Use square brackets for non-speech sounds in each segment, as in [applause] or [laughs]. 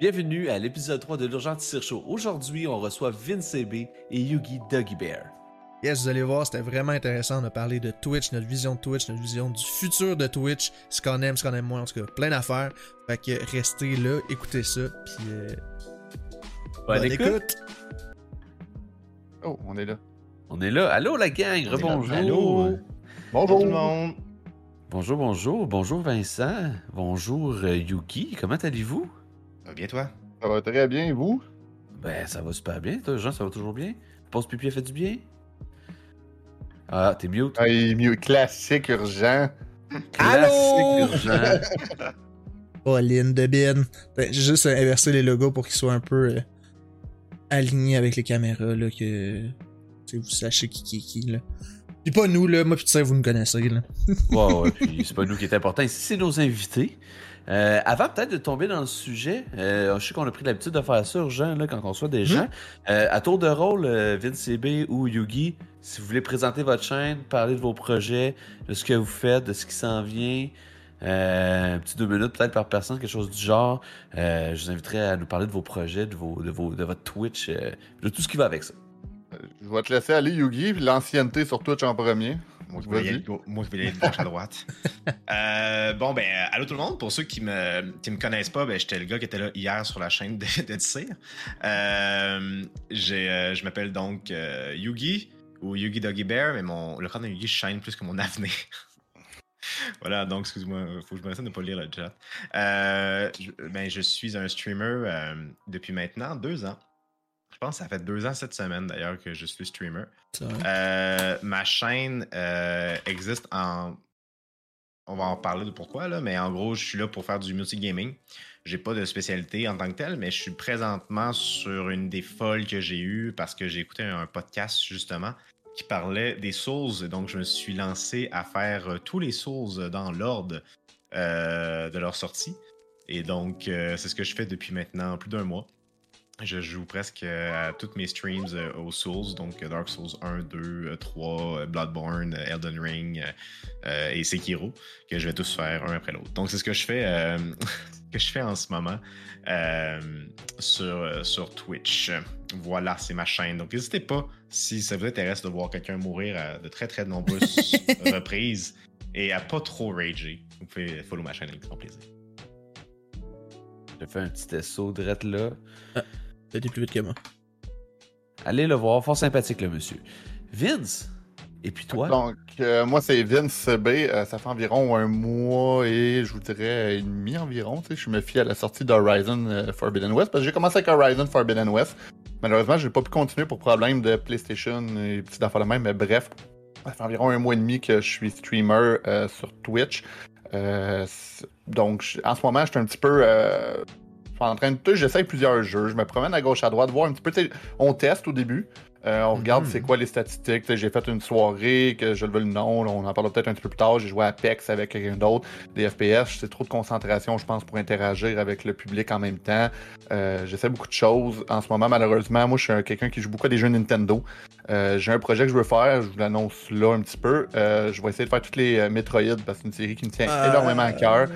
Bienvenue à l'épisode 3 de l'Urgence Tire Show. Aujourd'hui, on reçoit Vince CB et Yugi Duggy Bear. Yes, vous allez voir, c'était vraiment intéressant. On a parlé de Twitch, notre vision de Twitch, notre vision du futur de Twitch, ce qu'on aime, ce qu'on aime moins, en tout cas, plein d'affaires. Fait que restez là, écoutez ça, puis euh, Bonne bonne écoute. écoute. Oh, on est là. On est là. Allô la gang, rebonjour. Allô. Bonjour tout le monde. Bonjour, bonjour. Bonjour Vincent. Bonjour euh, Yugi. Comment allez-vous? Ça va bien, toi? Ça va très bien, et vous? Ben, ça va super bien. Toi, Jean, ça va toujours bien? Pause pipi a fait du bien? Ah, t'es mute. Ah, il est mieux. Classique urgent. Classique urgent. [laughs] Pauline de Bin. Ben, J'ai juste inversé les logos pour qu'ils soient un peu euh, alignés avec les caméras, là, que vous sachiez qui qui est qui, là. Puis pas nous, là, moi pis tu sais, vous nous connaissez, là. Ouais, ouais, [laughs] puis c'est pas nous qui est important. Ici, c'est nos invités. Euh, avant peut-être de tomber dans le sujet, euh, je sais qu'on a pris l'habitude de faire ça urgent là, quand on reçoit des gens. Euh, à tour de rôle, euh, Vince CB ou Yugi, si vous voulez présenter votre chaîne, parler de vos projets, de ce que vous faites, de ce qui s'en vient, euh, un petit deux minutes peut-être par personne, quelque chose du genre, euh, je vous inviterai à nous parler de vos projets, de, vos, de, vos, de votre Twitch, euh, de tout ce qui va avec ça. Je vais te laisser aller, Yugi, puis l'ancienneté sur Twitch en premier. Moi, je vais y aller, go- moi, je vais y aller de gauche à droite. [laughs] Euh, bon, ben, allô tout le monde. Pour ceux qui me, qui me connaissent pas, ben, j'étais le gars qui était là hier sur la chaîne Tir. Euh, j'ai, euh, je m'appelle donc euh, Yugi ou Yugi Doggy Bear, mais mon, le corps de Yugi shine plus que mon avenir. [laughs] voilà, donc excuse-moi, faut que je me laisse de ne pas lire le chat. Je, ben, je suis un streamer depuis maintenant deux ans. Je pense que ça fait deux ans cette semaine d'ailleurs que je suis streamer. Euh, ma chaîne euh, existe en. On va en parler de pourquoi, là, mais en gros, je suis là pour faire du multigaming. J'ai pas de spécialité en tant que telle, mais je suis présentement sur une des folles que j'ai eues parce que j'ai écouté un podcast justement qui parlait des Souls. Et Donc, je me suis lancé à faire euh, tous les Souls dans l'ordre euh, de leur sortie. Et donc, c'est ce que je fais depuis maintenant plus d'un mois. Je joue presque euh, à toutes mes streams euh, aux Souls, donc euh, Dark Souls 1, 2, euh, 3, euh, Bloodborne, Elden Ring euh, et Sekiro, que je vais tous faire un après l'autre. Donc c'est ce que je fais, euh, [laughs] que je fais en ce moment euh, sur, sur Twitch. Voilà, c'est ma chaîne. Donc n'hésitez pas, si ça vous intéresse de voir quelqu'un mourir à de très très nombreuses [laughs] reprises et à pas trop rager, vous pouvez follow ma chaîne avec grand plaisir. J'ai fait un petit saut direct là. T'as été plus vite que moi. Allez le voir, fort sympathique le monsieur. Vince, et puis toi? Donc, euh, moi, c'est Vince B. Euh, ça fait environ un mois et je vous dirais et demi environ. tu sais, Je me fie à la sortie d'Horizon euh, Forbidden West parce que j'ai commencé avec Horizon Forbidden West. Malheureusement, j'ai pas pu continuer pour problème de PlayStation et petites affaires de même. Mais bref, ça fait environ un mois et demi que je suis streamer euh, sur Twitch. Euh, donc, en ce moment, je suis un petit peu. Je suis en train de. J'essaye plusieurs jeux. Je me promène à gauche, à droite, voir un petit peu. On teste au début. Euh, on regarde Mhm. c'est quoi les statistiques. J'ai fait une soirée que je le veux le nom. là, on en parlera peut-être un petit peu plus tard. J'ai joué à Apex avec quelqu'un d'autre. Des FPS, c'est trop de concentration, je pense, pour interagir avec le public en même temps. Euh, J'essaie beaucoup de choses. En ce moment, malheureusement, moi, je suis un- quelqu'un qui joue beaucoup à des jeux Nintendo. Euh, J'ai un projet que je veux faire. Je vous l'annonce là un petit peu. Euh, je vais essayer de faire toutes les euh, Metroid parce que c'est une série qui me tient Ah. énormément à cœur.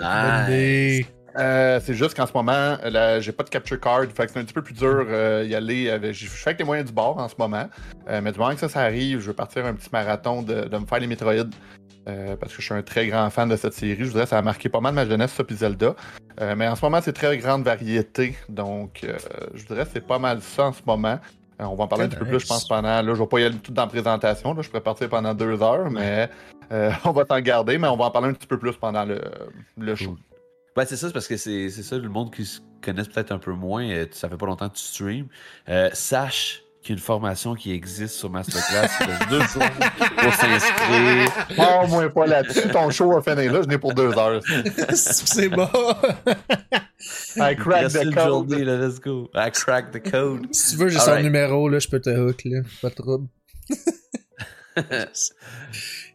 Idée. Euh, c'est juste qu'en ce moment, là, j'ai pas de capture card, fait que c'est un petit peu plus dur euh, y aller. Avec... Je fais avec les moyens du bord en ce moment. Euh, mais du moment que ça, ça arrive, je veux partir un petit marathon de, de me faire les Metroid. euh, parce que je suis un très grand fan de cette série. Je voudrais ça a marqué pas mal ma jeunesse, ça, puis Zelda. Euh, mais en ce moment, c'est très grande variété. Donc, euh, je voudrais c'est pas mal ça en ce moment. Euh, on va en parler un petit peu plus, je pense, pendant. Là, je vais pas y aller tout dans la présentation. Là, je pourrais partir pendant deux heures, mais euh, [laughs] on va t'en garder. Mais on va en parler un petit peu plus pendant le, le show. Ben, c'est ça, c'est parce que c'est c'est ça, le monde qui se connaisse peut-être un peu moins, euh, ça fait pas longtemps que tu streams. Euh, sache qu'il y a une formation qui existe sur Masterclass. Il reste deux jours pour s'inscrire. Oh, moi, pas là-dessus. Ton show a fini là, je n'ai pour deux heures. [laughs] C'est bon. I crack the code. journée, là, let's go. I crack the code. si tu veux, j'ai son numéro, là, je peux te hook, là. Pas de trouble. [laughs]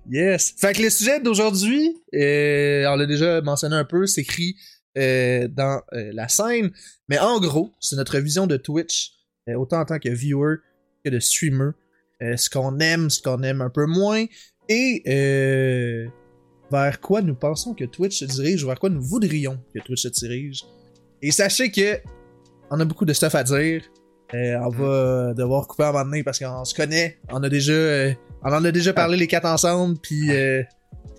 yes. Fait que le sujet d'aujourd'hui, euh, on l'a déjà mentionné un peu, c'est écrit euh, dans euh, la scène. Mais en gros, c'est notre vision de Twitch, autant en tant que viewer que de streamer. Ce qu'on aime, ce qu'on aime un peu moins. Et vers quoi nous pensons que Twitch se dirige, ou vers quoi nous voudrions que Twitch se dirige. Et sachez que on a beaucoup de stuff à dire. On va devoir couper un moment donné parce qu'on se connaît. On a déjà, on en a déjà parlé les quatre ensemble, puis euh,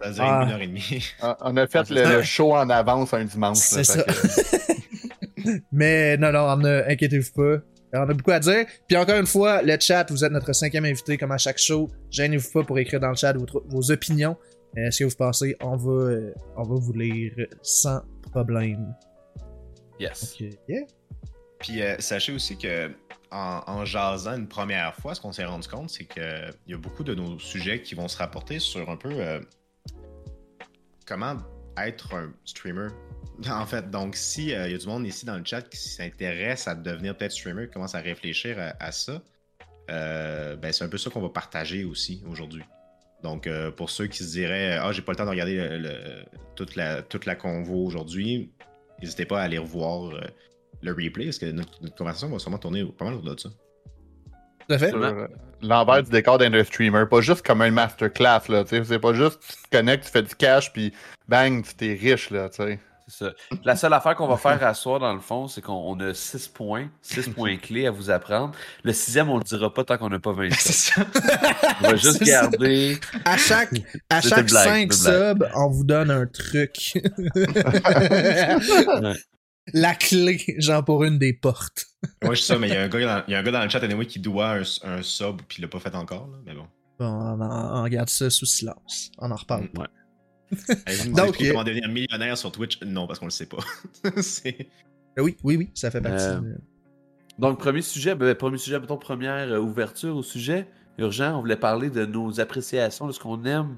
Ça dure Ah. une heure et demie. On- [laughs] On a fait le, le show en avance un dimanche. C'est ça. que- [laughs] Mais non, non, on a, inquiétez-vous pas. On a beaucoup à dire. Puis encore une fois, le chat, vous êtes notre cinquième invité comme à chaque show. Gênez-vous pas pour écrire dans le chat vos, vos opinions. Euh, ce que vous pensez, on va, euh, on va vous lire sans problème. Yes. Ok, yeah. Puis euh, sachez aussi que en, jasant une première fois, ce qu'on s'est rendu compte, c'est qu'il y a beaucoup de nos sujets qui vont se rapporter sur un peu euh, comment être un streamer. [laughs] En fait, donc si il y a du monde ici dans le chat qui s'intéresse à devenir peut-être streamer, qui commence à réfléchir à, ça, euh, ben c'est un peu ça qu'on va partager aussi aujourd'hui. Donc euh, pour ceux qui se diraient ah j'ai pas le temps de regarder toute la toute la convo aujourd'hui, n'hésitez pas à aller revoir euh, le replay parce que notre, notre conversation va sûrement tourner pas mal au-delà de ça. Tout à fait. euh, L'envers du décor d'un streamer, pas juste comme un masterclass, là, tu sais, c'est pas juste tu te connectes, tu fais du cash, puis bang, tu t'es riche, là, tu sais. C'est ça. La seule affaire qu'on va faire à soir, dans le fond, c'est qu'on on a 6 points, 6 [laughs] points clés à vous apprendre. Le sixième, on le dira pas tant qu'on n'a pas 20 subs. [laughs] ça. On va juste [laughs] C'est ça. garder. À chaque, à chaque une blague, 5 c'était une subs, on vous donne un truc. Ouais. La clé, genre pour une des portes. [laughs] Ouais, je sais ça, mais il y, a un gars dans- il y a un gars dans le chat anyway qui doit un, un sub puis il l'a pas fait encore. Là, mais bon. Bon, on, en- on regarde ça sous silence. On en reparle. Ouais. Nous [laughs] Donc, euh, comment devenir millionnaire sur Twitch? Non, parce qu'on le sait pas. [laughs] C'est- Euh, Oui, oui, oui, ça fait partie. Euh, de- Donc, premier sujet, ben, premier sujet, mettons, première euh, ouverture au sujet. Urgent, on voulait parler de nos appréciations, de ce qu'on aime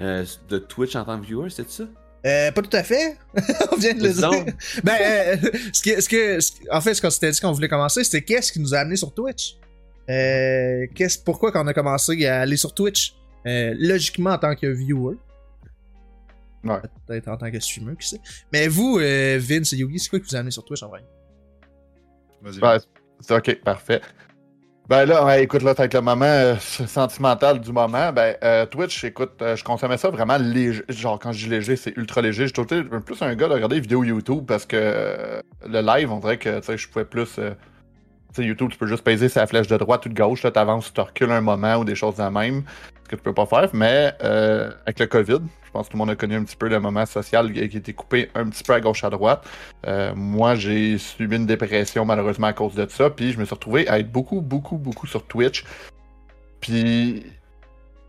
euh, de Twitch en tant que viewer, c'est ça? Euh, pas tout à fait. [laughs] on vient de le dire. Ben, euh, ce que, ce que, ce- en fait, ce qu'on s'était dit qu'on voulait commencer, c'était qu'est-ce qui nous a amené sur Twitch? Euh, qu'est-ce, pourquoi qu'on a commencé à aller sur Twitch? Euh, Logiquement en tant que viewer. Ouais. Peut-être en tant que streamer, qui sait. Mais vous, euh, Vince et Yogi, c'est quoi qui vous a amené sur Twitch en vrai? Vas-y. Ben, c'est ok, parfait. Ben là, ouais, écoute, là, avec le moment euh, [laughs] sentimental du moment, ben euh, Twitch, écoute, euh, je consommais ça vraiment léger. Genre, quand je dis léger, c'est ultra léger. J'étais tout- plus un gars de regarder des vidéos YouTube parce que le live, on dirait que, tu sais, je pouvais plus... tu sais, YouTube, tu peux juste peser sa flèche de droite ou de gauche, là, t'avances, tu recules un moment ou des choses de la même, ce que tu peux pas faire. Mais avec le COVID, je pense que tout le monde a connu un petit peu le moment social qui était coupé un petit peu à gauche à droite. Euh, moi, j'ai subi une dépression malheureusement à cause de ça, puis je me suis retrouvé à être beaucoup, beaucoup, beaucoup sur Twitch. Puis,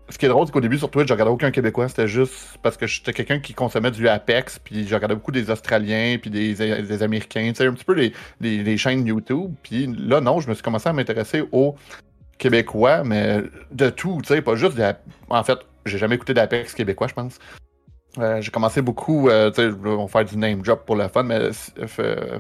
ce qui est drôle, c'est qu'au début sur Twitch, je regardais aucun Québécois, c'était juste parce que j'étais quelqu'un qui consommait du Apex, puis je regardais beaucoup des Australiens, puis des, Américains, tu sais, un petit peu les, chaînes YouTube. Puis là, non, je me suis commencé à m'intéresser aux Québécois, mais de tout, tu sais, pas juste. En fait, j'ai jamais écouté d'Apex québécois, je pense. Euh, j'ai commencé beaucoup, euh, tu sais, on va faire du name drop pour le fun, mais euh,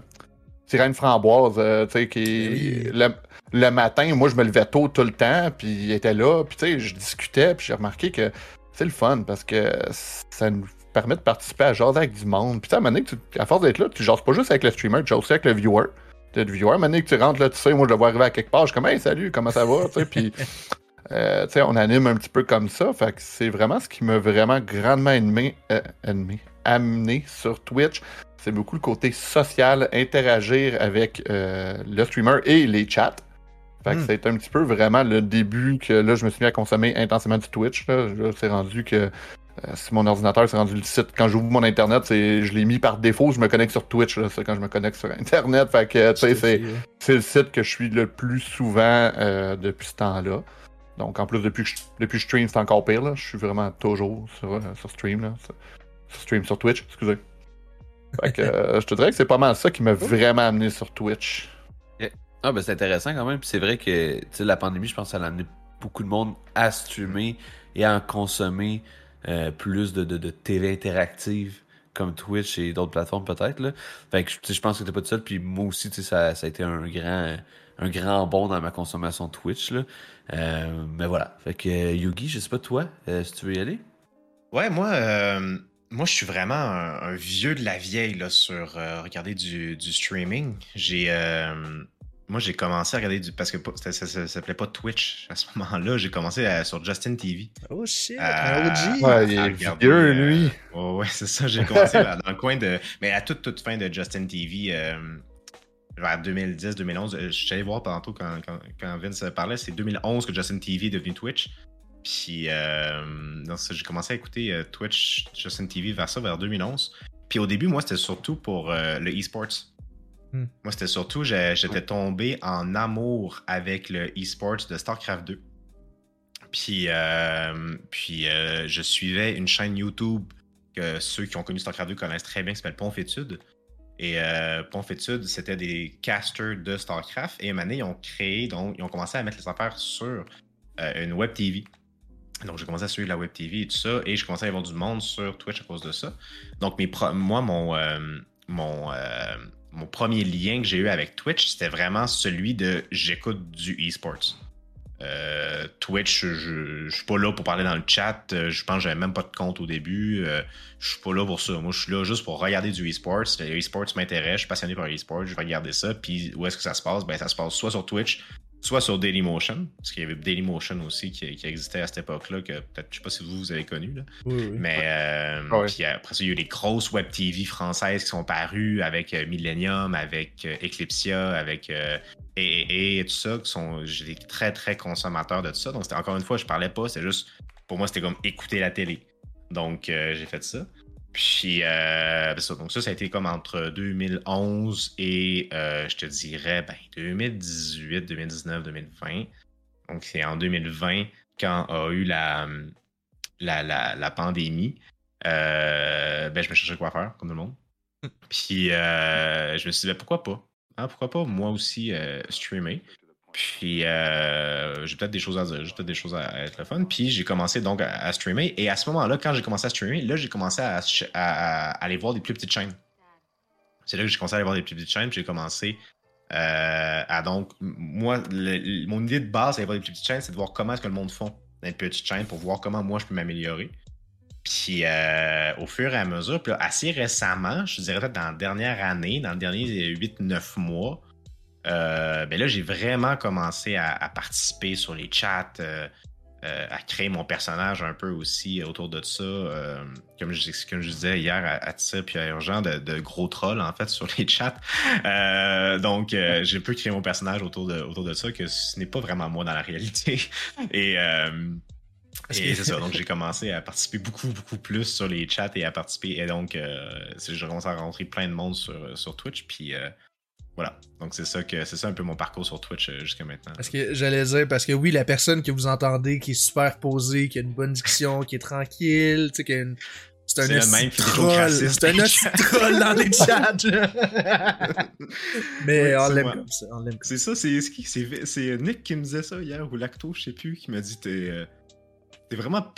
Sirène Framboise, euh, tu sais, qui Oui. le, le matin, moi je me levais tôt tout le temps, puis il était là, puis tu sais, je discutais, puis j'ai remarqué que c'est le fun parce que ça nous permet de participer à jaser avec du monde. Puis tu sais, à un moment donné, que tu- à force d'être là, tu jases pas juste avec le streamer, tu jases aussi avec le viewer. Tu le viewer, à un moment donné que tu rentres là, tu sais, moi je le vois arriver à quelque part, je suis comme, hey, salut, comment ça va, tu sais, puis. [laughs] Euh, on anime un petit peu comme ça. Fait que c'est vraiment ce qui m'a vraiment grandement aimé, euh, amené sur Twitch. C'est beaucoup le côté social, interagir avec euh, le streamer et les chats. Fait que Hmm. c'est un petit peu vraiment le début que là, je me suis mis à consommer intensément du Twitch. Là, Là, c'est rendu que si mon ordinateur, c'est rendu le site. Quand j'ouvre mon Internet, je l'ai mis par défaut, je me connecte sur Twitch. Là, c'est quand je me connecte sur Internet. Fait que, c'est, c'est le site que je suis le plus souvent euh, depuis ce temps-là. Donc, en plus, depuis que je, depuis que je stream, c'est encore pire. Là. Je suis vraiment toujours sur, euh, sur stream. Là. Sur, sur stream sur Twitch, excusez. Fait que [laughs] euh, je te dirais que c'est pas mal ça qui m'a vraiment amené sur Twitch. Ah, ben c'est intéressant quand même. Puis c'est vrai que tu sais, la pandémie, je pense, ça a amené beaucoup de monde à streamer et à en consommer euh, plus de, de, de télé interactive comme Twitch et d'autres plateformes peut-être. là. Fait que je pense que t'es pas tout seul. Puis moi aussi, tu sais, ça, ça a été un grand, un grand bond dans ma consommation Twitch. Là. Euh, mais voilà. Fait que euh, Yugi, je sais pas toi, euh, si tu veux y aller. Ouais, moi, euh, moi, je suis vraiment un, un vieux de la vieille là, sur euh, regarder du, du streaming. J'ai, euh, moi, j'ai commencé à regarder du parce que ça, ça- ça- ça s'appelait pas Twitch à ce [laughs] moment-là. J'ai commencé à- sur Justin TV. Oh shit, Euh, un OG. Ouais, il est regarder, vieux, euh, lui. Ouais, ouais, c'est ça. J'ai commencé à- dans le coin de, mais à toute toute fin de Justin TV. euh, vers 2010, 2011. Euh, je suis allé voir tantôt quand, quand, quand Vince parlait, c'est 2011 que Justin TV est devenu Twitch. Puis, euh, j'ai commencé à écouter euh, Twitch, Justin TV vers ça, vers 2011. Puis au début, moi, c'était surtout pour euh, le e-sports. Hmm. Moi, c'était surtout, j'étais tombé en amour avec le e-sports de StarCraft 2. Puis, puis je suivais une chaîne YouTube que ceux qui ont connu StarCraft 2 connaissent très bien, qui s'appelle Ponfétude. Et euh, c'était des casters de StarCraft. Et année, ils ont créé, donc, ils ont commencé à mettre les affaires sur euh, une web TV. Donc, j'ai commencé à suivre la web TV et tout ça. Et j'ai commencé à avoir du monde sur Twitch à cause de ça. Donc, moi, mon, euh, euh, mon premier lien que j'ai eu avec Twitch, c'était vraiment celui de j'écoute du e-sports. Euh, Twitch, je, je, suis pas là pour parler dans le chat. Euh, je pense que j'avais même pas de compte au début. Euh, je suis pas là pour ça. Moi, je suis là juste pour regarder du e-sports. Le m'intéresse. Je suis passionné par e-sports. Je vais regarder ça. Puis où est-ce que ça se passe? Ben, ça se passe soit sur Twitch, soit sur Dailymotion. Parce qu'il y avait Dailymotion aussi qui, existait à cette époque-là, que peut-être, je sais pas si vous, vous avez connu. Là. Mais puis après ça, il y a eu des grosses web TV françaises qui sont parues avec Millennium, avec Eclipsia, avec et, et, tout ça, qui sont, j'étais très, très consommateur de tout ça. Donc, c'était encore une fois, je parlais pas, c'est juste, pour moi, c'était comme écouter la télé. Donc, euh, j'ai fait ça. Puis, euh, ça, donc ça, ça a été comme entre 2011 et, euh, je te dirais, ben, 2018, 2019, 2020. Donc, c'est en 2020, quand a eu la, la, la, la pandémie, ben, je me cherchais quoi faire, comme tout le monde. Puis, je me suis dit, ben, pourquoi pas? ah, pourquoi pas moi aussi euh, streamer. Puis euh, j'ai peut-être des choses à dire, j'ai peut-être des choses à, être le fun. Puis j'ai commencé donc à, streamer. Et à ce moment-là, quand j'ai commencé à streamer, là j'ai commencé à, aller voir des plus petites chaînes. C'est là que j'ai commencé à aller voir des plus petites chaînes. Puis j'ai commencé euh, à donc. Moi, mon idée de base, c'est voir des plus petites chaînes, c'est de voir comment est-ce que le monde font dans les petites chaînes pour voir comment moi je peux m'améliorer. Puis euh, au fur et à mesure, puis assez récemment, je dirais peut-être dans la dernière année, dans les derniers 8-9 mois, euh, ben là, j'ai vraiment commencé à, participer sur les chats, euh, à créer mon personnage un peu aussi autour de ça. comme, je, je, disais hier à, à Tissa puis à Urgent, de, gros trolls en fait [laughs] sur les chats. donc, j'ai pu créer mon personnage autour de, autour de ça, que ce n'est pas vraiment moi dans la réalité. [laughs] Et et c'est ça, donc j'ai commencé à participer beaucoup, beaucoup plus sur les chats et à participer. Et donc, euh, j'ai commencé à rencontrer plein de monde sur, sur Twitch. Puis euh, voilà, donc c'est ça que c'est ça un peu mon parcours sur Twitch euh, jusqu'à maintenant. Parce que j'allais dire, parce que oui, la personne que vous entendez qui est super posée, qui a une bonne diction, qui est tranquille, tu sais, qui a une. C'est un troll. C'est un troll dans les chats. [laughs] Mais on l'aime comme ça. C'est ça, c'est Nick qui me disait ça hier, ou Lacto, je sais plus, qui m'a dit t'es t'es vraiment,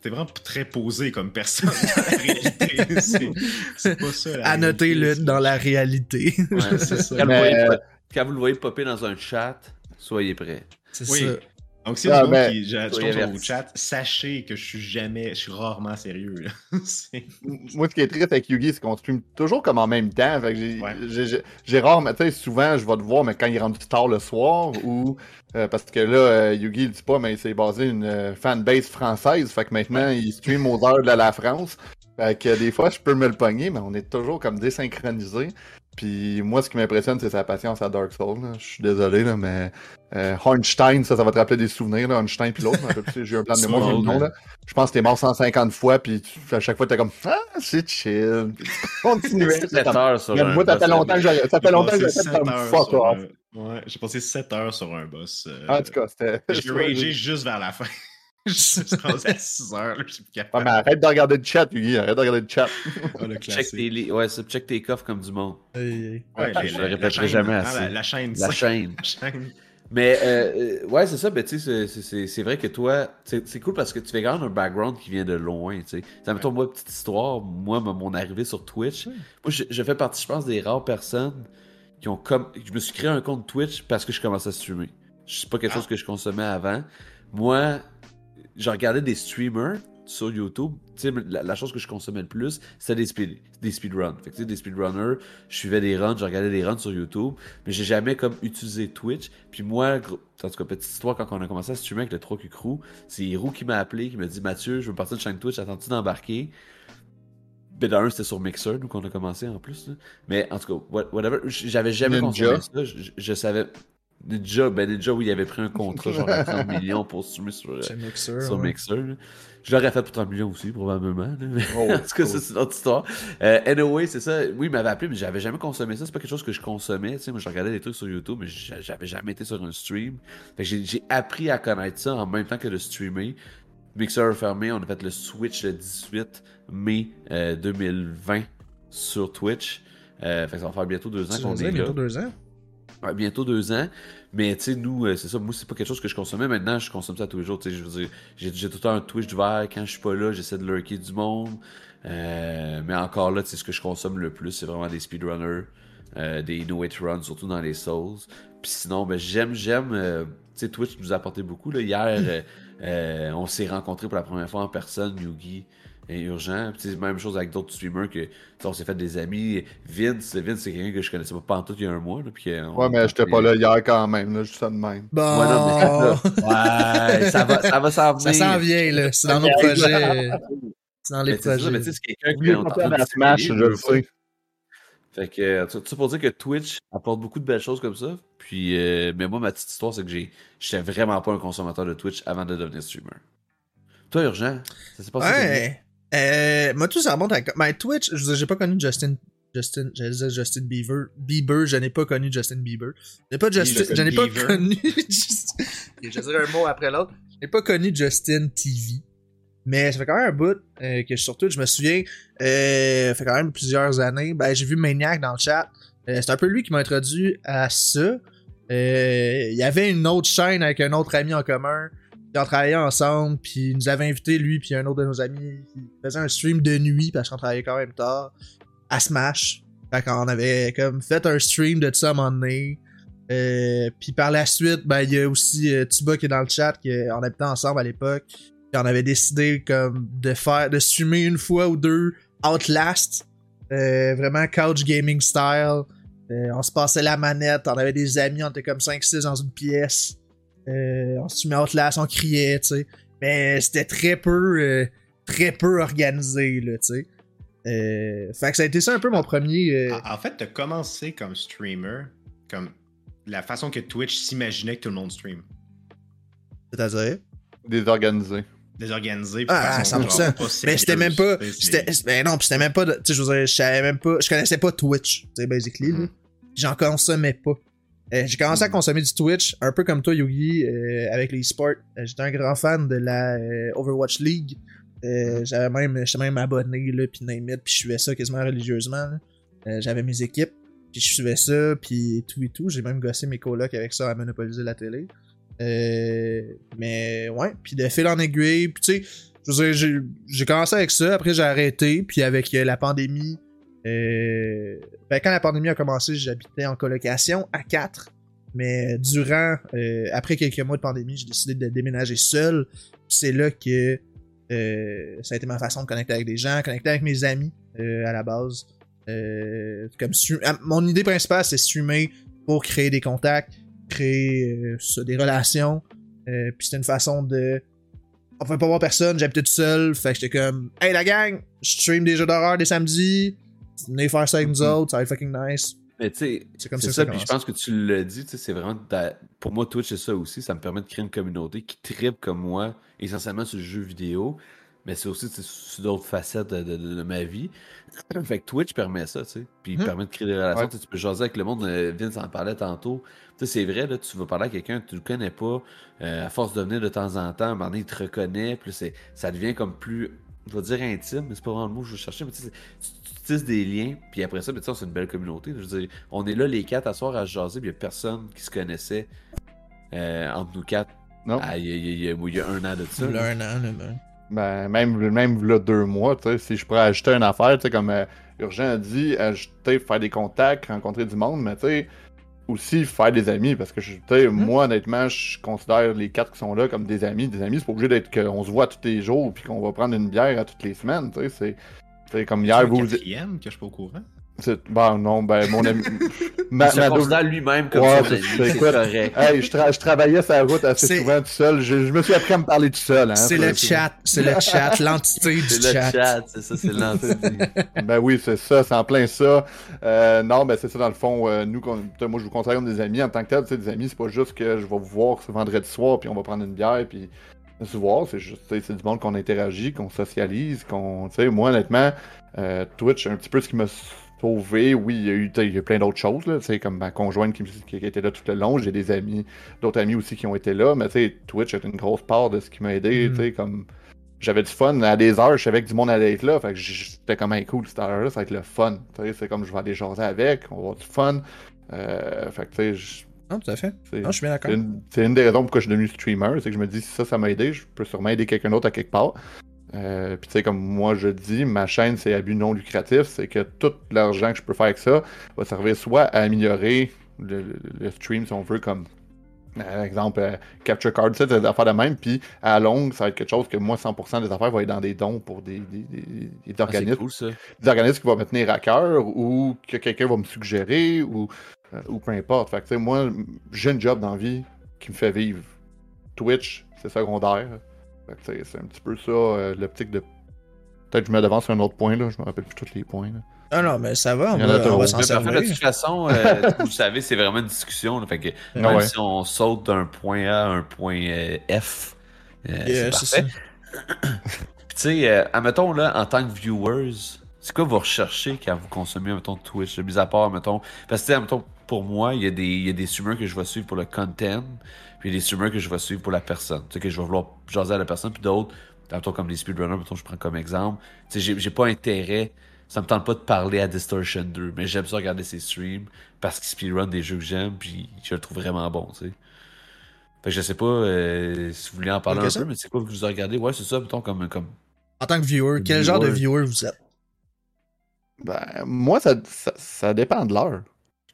t'es vraiment très posé comme personne dans la réalité. [laughs] C'est pas ça. à noter le dans la réalité. Ouais, c'est ça. [laughs] Quand, vous voyez, quand, vous le voyez popper dans un chat, soyez prêts. C'est oui. ça. Donc, si ah, ben, qui au chat, sachez que je suis jamais, je suis rarement sérieux. [laughs] Moi, ce qui est triste avec Yugi, c'est qu'on stream toujours comme en même temps. J'ai rarement, tu sais, souvent, je vais te voir, mais quand il rentre tard le soir, ou euh, parce que là, euh, Yugi, il dit pas, mais c'est basé une euh, fanbase française. Fait que maintenant, il stream aux heures de la France. Fait que des fois, je peux me le pogner, mais on est toujours comme désynchronisé. Puis moi, ce qui m'impressionne, c'est sa patience à Dark Souls. Je suis désolé, là, mais euh, Hornstein, ça, ça va te rappeler des souvenirs, là, Hornstein puis l'autre. J'ai un plan de [laughs] mémoire, le nom, là. Je pense que t'es mort 150 fois, puis à chaque fois, t'es comme Ah, c'est chill. Continue. 7 heures sur un Moi, ça fait longtemps que j'ai ça fait longtemps que j'ai fuck off. Ouais, j'ai passé 7 heures sur un boss. Euh... En tout cas, c'était. [laughs] J'ai ragé juste vers la fin. [laughs] je suis rendu à 6 heures, là, je suis capable. Ouais, mais arrête de regarder le chat, Yugi, arrête de regarder le chat. oh, le [laughs] check, tes ouais, ça, check tes coffres comme du monde. Ouais, ouais, je le répéterai jamais assez. La, la, chaîne. La chaîne. Mais euh, euh, ouais, c'est ça, ben, tu sais, c'est vrai que toi, c'est cool parce que tu fais quand même un background qui vient de loin, tu sais. Ça me tombe, moi, petite histoire, moi, mon arrivée sur Twitch. Moi, je, je, fais partie, je pense, des rares personnes qui ont comme. Je me suis créé un compte Twitch parce que je commençais à streamer. C'est pas quelque ah. chose que je consommais avant. Moi, je regardais des streamers sur YouTube. Tu sais, la, chose que je consommais le plus, c'était des, speed, des speedruns. Fait que, tu sais, des speedrunners, je suivais des runs, je regardais des runs sur YouTube, mais j'ai jamais comme utilisé Twitch. Puis moi, en tout cas, petite histoire, quand on a commencé à streamer avec le 3Q Crew, c'est Hiro qui m'a appelé, qui m'a dit Mathieu, je veux partir de chaîne Twitch, attends-tu d'embarquer? Ben, d'un, c'était sur Mixer, nous, qu'on a commencé en plus. là. Mais en tout cas, what- whatever. J'avais jamais Ninja. consommé ça. Je, je savais. Ninja, ben Ninja, oui, il avait pris un [laughs] contrat genre à 30 millions pour streamer sur, euh, C'est Mixer. sur ouais. Mixer. Je l'aurais fait pour 30 millions aussi, probablement. Mais Oh, [laughs] en tout cas, ça, c'est une autre histoire. Euh, anyway, c'est ça. Oui, il m'avait appelé, mais j'avais jamais consommé ça. C'est pas quelque chose que je consommais. Tu sais, moi, je regardais des trucs sur YouTube, mais j'a- j'avais jamais été sur un stream. Fait que j'ai j'ai appris à connaître ça en même temps que de streamer. Mixer fermé, on a fait le Switch le 18 mai euh, 2020 sur Twitch. Euh, fait que ça va faire bientôt deux ans Tu qu'on est là. bientôt deux ans? Ouais, bientôt deux ans. Mais tu sais, nous, euh, c'est ça, moi, c'est pas quelque chose que je consommais. Maintenant, je consomme ça tous les jours. Tu sais, je veux dire, j'ai tout le temps un Twitch vert. Quand je suis pas là, j'essaie de lurker du monde. Euh, mais encore là, tu sais, ce que je consomme le plus, c'est vraiment des speedrunners, euh, des no hit runs, surtout dans les Souls. Puis sinon, ben, j'aime, j'aime. tu sais, Twitch nous a apporté beaucoup. Là. Hier, euh, on s'est rencontrés pour la première fois en personne, Yugi et Urgent. Puis c'est la même chose avec d'autres streamers que on s'est fait des amis. Vince, Vince c'est quelqu'un que je connaissais pas pantoute il y a un mois. Là, puis, euh, on- Ouais, mais j'étais pas là hier quand même, là, juste ça de même. Bon, Ouais, non, mais ça. [laughs] Ouais, ça va, ça va s'en ça venir. s'en vient, là. C'est dans nos projets. C'est dans les Mais ça, projets. mais tu sais, c'est quelqu'un qui est en train de à Smash, je le sais. Fait que, tout ça pour dire que Twitch apporte beaucoup de belles choses comme ça. Puis, euh, mais moi, ma petite histoire, c'est que j'ai, j'étais vraiment pas un consommateur de Twitch avant de devenir streamer. Toi, Urgent, ça s'est passé? Ouais. Euh, moi, tout ça remonte à. Ben, Twitch, je j'ai pas connu Justin. Justin, j'allais dire Justin Bieber. Bieber, je n'ai pas connu Justin Bieber. Je n'ai pas Justin, Justin je n'ai pas connu. [laughs] je vais dire un mot après l'autre. Je n'ai pas connu Justin TV. Mais ça fait quand même un bout euh, que je suis sur Twitch. Je me souviens, euh, ça fait quand même plusieurs années. Ben, j'ai vu Maniac dans le chat. Euh, c'est un peu lui qui m'a introduit à ça. Il y avait une autre chaîne avec un autre ami en commun. On travaillait ensemble, puis il nous avait invité, lui, puis un autre de nos amis, qui faisait un stream de nuit, parce qu'on travaillait quand même tard, à Smash. Fait qu'on avait comme fait un stream de ça à un moment donné. Euh, puis par la suite, ben, il y a aussi euh, Tuba qui est dans le chat, qu'on habitait ensemble à l'époque. Puis on avait décidé comme de faire, de streamer une fois ou deux Outlast. Euh, vraiment couch gaming style. Euh, on se passait la manette, on avait des amis, on était comme 5-6 dans une pièce. Euh, on se met Outlast, on criait, tu sais. Mais c'était très peu, euh, très peu organisé, là, tu sais. Euh, fait que ça a été ça un peu mon premier. euh, En fait, t'as commencé comme streamer, comme la façon que Twitch s'imaginait que tout le monde stream. C'est-à-dire? Désorganisé. Désorganisé. Ah, de façon, 100%. genre, pas Mais c'était même pas. ben non, pis c'était même pas. Tu sais, je savais même pas. Je connaissais pas Twitch, tu sais, basically. Mhm. J'en consommais pas. Euh, j'ai commencé à consommer du Twitch, un peu comme toi, Yogi, euh, avec les sports. Euh, j'étais un grand fan de la Overwatch League. Euh, j'avais même, j'étais même abonné, là, pis name it, pis je suivais ça quasiment religieusement, j'avais mes équipes, puis je suivais ça, puis tout et tout. J'ai même gossé mes colocs avec ça à monopoliser la télé. Euh, mais ouais, puis de fil en aiguille, puis tu sais, je veux dire, j'ai, j'ai commencé avec ça, après j'ai arrêté, puis avec la pandémie, euh, ben, quand la pandémie a commencé, j'habitais en colocation à 4, mais durant, euh, après quelques mois de pandémie, j'ai décidé de déménager seul, c'est là que euh, ça a été ma façon de connecter avec des gens, connecter avec mes amis euh, à la base. Euh, comme ah, mon idée principale, c'est streamer pour créer des contacts, créer euh, des relations. Puis c'était une façon de. On pas voir personne, j'habitais tout seul. Fait que j'étais comme Hey la gang, je stream des jeux d'horreur des samedis. Venez faire ça avec nous Mhm. autres, ça va être fucking nice. Mais tu sais, C'est comme ça ça, puis je pense que tu l'as dit, tu sais, c'est vraiment. Pour moi, Twitch, c'est ça aussi. Ça me permet de créer une communauté qui tripe comme moi, essentiellement sur le jeu vidéo. Mais c'est aussi sur d'autres facettes de, de- de ma vie. [clears throat] fait que Twitch permet ça, tu sais. Puis il Mhm. permet de créer des relations. Ouais. Tu sais, tu peux jaser avec le monde. euh, Vince en parlait tantôt. Tu sais, c'est vrai, là, tu vas parler à quelqu'un que tu ne connais pas. euh, à force de venir de temps en temps, à un moment donné, il te reconnaît. Puis ça devient comme plus. Je vais dire intime, mais c'est pas vraiment le mot que je veux chercher. Mais tu des liens. Puis après ça, ben, c'est une belle communauté. Je veux dire, on est là les quatre à soir à se jaser. Puis il n'y a personne qui se connaissait euh, entre nous quatre. Non. Ah, Il y, a- il y a- il y a un an de ça. Là, un an, là, ben. Ben, même, même là, deux mois, tu sais, si je pourrais ajouter une affaire, tu sais, comme euh, Urgent a dit, ajouter, faire des contacts, rencontrer du monde, mais tu sais, aussi faire des amis, parce que, je- sais, moi, honnêtement, je considère les quatre qui sont là comme des amis. Des amis, c'est pas obligé d'être qu'on se voit tous les jours, puis qu'on va prendre une bière à toutes les semaines, tu sais, c'est... c'est comme hier, vous... quatrième que je suis pas au courant. C'est- Bon, non, ben, mon ami. [laughs] ma, Il se ma- considère lui-même comme Ouais, c'est- correct. Hey, je, tra- je travaillais sur la route assez C'est- souvent tout seul. Je, je me suis appris à me parler tout seul. Hein, C'est le chat, c'est le chat, [laughs] l'entité du C'est le chat. chat, c'est ça, c'est l'entité. Ben oui, c'est ça, c'est en plein ça. Euh, non, ben c'est ça dans le fond. euh, nous, moi, je vous considère comme des amis en tant que tel. Tu sais, des amis, c'est pas juste que je vais vous voir ce vendredi soir, puis on va prendre une bière, puis se voir. C'est juste, c'est du monde qu'on interagit, qu'on socialise, qu'on, tu sais, moi, honnêtement, euh, Twitch, un petit peu ce qui m'a sauvé. Oui, il y a eu, il y a plein d'autres choses, là, tu sais, comme ma conjointe qui, était là tout le long. J'ai des amis, d'autres amis aussi qui ont été là, mais tu sais, Twitch est une grosse part de ce qui m'a aidé, Mm. tu sais, comme j'avais du fun à des heures, je savais que du monde allait être là, fait que j'étais comme un cool cette heure-là, ça va être le fun. Tu sais, c'est comme je vais aller jaser avec, on va avoir du fun. Euh, fait que tu sais, je- Non, tout à fait. c'est Non, je suis bien d'accord. c'est une, c'est une des raisons pourquoi je suis devenu streamer, c'est que je me dis si ça, ça m'a aidé, je peux sûrement aider quelqu'un d'autre à quelque part. Euh, Puis tu sais, comme moi je dis, ma chaîne c'est à but non lucratif, c'est que tout l'argent que je peux faire avec ça va servir soit à améliorer le, stream si on veut, comme par exemple euh, Capture Card, tu sais, des affaires de même, puis à longue, ça va être quelque chose que moi 100% des affaires vont être dans des dons pour des, des, des- des Ah, c'est organismes cool ça. des organismes qui vont me tenir à cœur ou que quelqu'un va me suggérer ou, euh, ou peu importe. Fait que, tu sais, moi, j'ai une job dans la vie qui me fait vivre. Twitch, c'est secondaire. Fait que, tu sais, c'est un petit peu ça, euh, l'optique de. Peut-être que je me devance sur un autre point, là. Je me rappelle plus tous les points. là. Ah non, mais ça va, on va, a on va s'en parfait, de servir. toute façon, euh, [laughs] vous savez, c'est vraiment une discussion. là, fait que même ouais. si on saute d'un point A à un point euh, F, euh, Yeah, c'est parfait. Puis tu sais, euh, admettons, là, en tant que viewers, c'est quoi vous recherchez quand vous consommez, mettons, Twitch? Mis à part, mettons, parce que, tu sais, admettons, pour moi, il y, a des, il y a des streamers que je vais suivre pour le content, puis il y a des streamers que je vais suivre pour la personne. Tu sais, que je vais vouloir jaser à la personne, puis d'autres, mettons, comme les speedrunners, mettons, je prends comme exemple. Tu sais, j'ai- pas intérêt, ça me tente pas de parler à Distortion 2, mais j'aime ça regarder ses streams parce qu'il speedrun des jeux que j'aime, puis je le trouve vraiment bon, tu sais. Fait que je sais pas euh, si vous voulez en parler un peu, mais c'est quoi que vous regardez? Ouais, c'est ça, mettons, comme, comme En tant que viewer, quel genre de viewer vous êtes? Ben, moi, ça, ça, ça dépend de l'heure.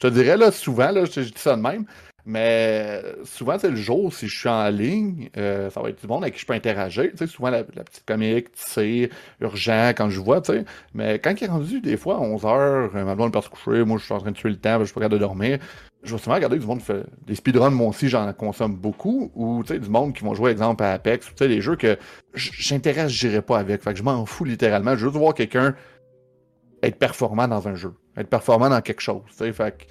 Je te dirais, là, souvent, là, je, je dis ça de même, mais souvent, c'est le jour, si je suis en ligne, euh, ça va être du monde avec qui je peux interagir. Tu sais, souvent, la, petite comique, sais, urgent, quand je vois, tu sais. Mais quand il est rendu, des fois, à 11h, ma blonde part se coucher, moi, je suis en train de tuer le temps, je suis pas capable de dormir. Je vais souvent regarder du monde fait des speedruns, moi aussi, j'en consomme beaucoup. Ou, tu sais, du monde qui vont jouer, exemple, à Apex, tu sais, des jeux que j- j'interagirais pas avec. Fait que je m'en fous littéralement. Je veux juste voir quelqu'un être performant dans un jeu, être performant dans quelque chose. Fait que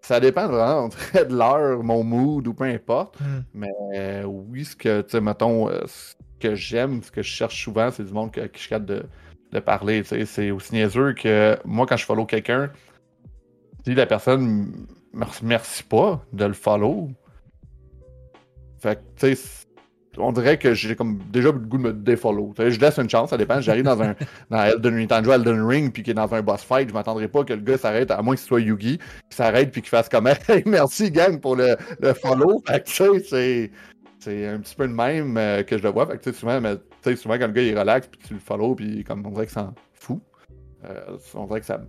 ça dépend vraiment [laughs] de l'heure, mon mood ou peu importe. Hmm. Mais euh, oui, ce que, tu sais, mettons, euh, ce que j'aime, ce que je cherche souvent, c'est du monde que, que je suis de, de parler. C'est aussi niaiseux que moi, quand je follow quelqu'un, si la personne me remercie pas de le follow, fait que, tu sais, on dirait que j'ai comme déjà le goût de me défollow. Je laisse une chance, ça dépend. J'arrive dans un [laughs] dans Elden à Elden Ring, puis qu'il est dans un boss fight, je m'attendrai pas que le gars s'arrête, à moins que ce soit Yugi, qu'il s'arrête puis qu'il fasse comme [laughs] Hey, merci gang pour le, le follow. Fait que, c'est. C'est un petit peu le même euh, que je le vois. Fait que, souvent, mais, souvent, quand le gars il relaxe, puis tu le follow, puis comme on dirait que s'en fout. Euh, on dirait que ça.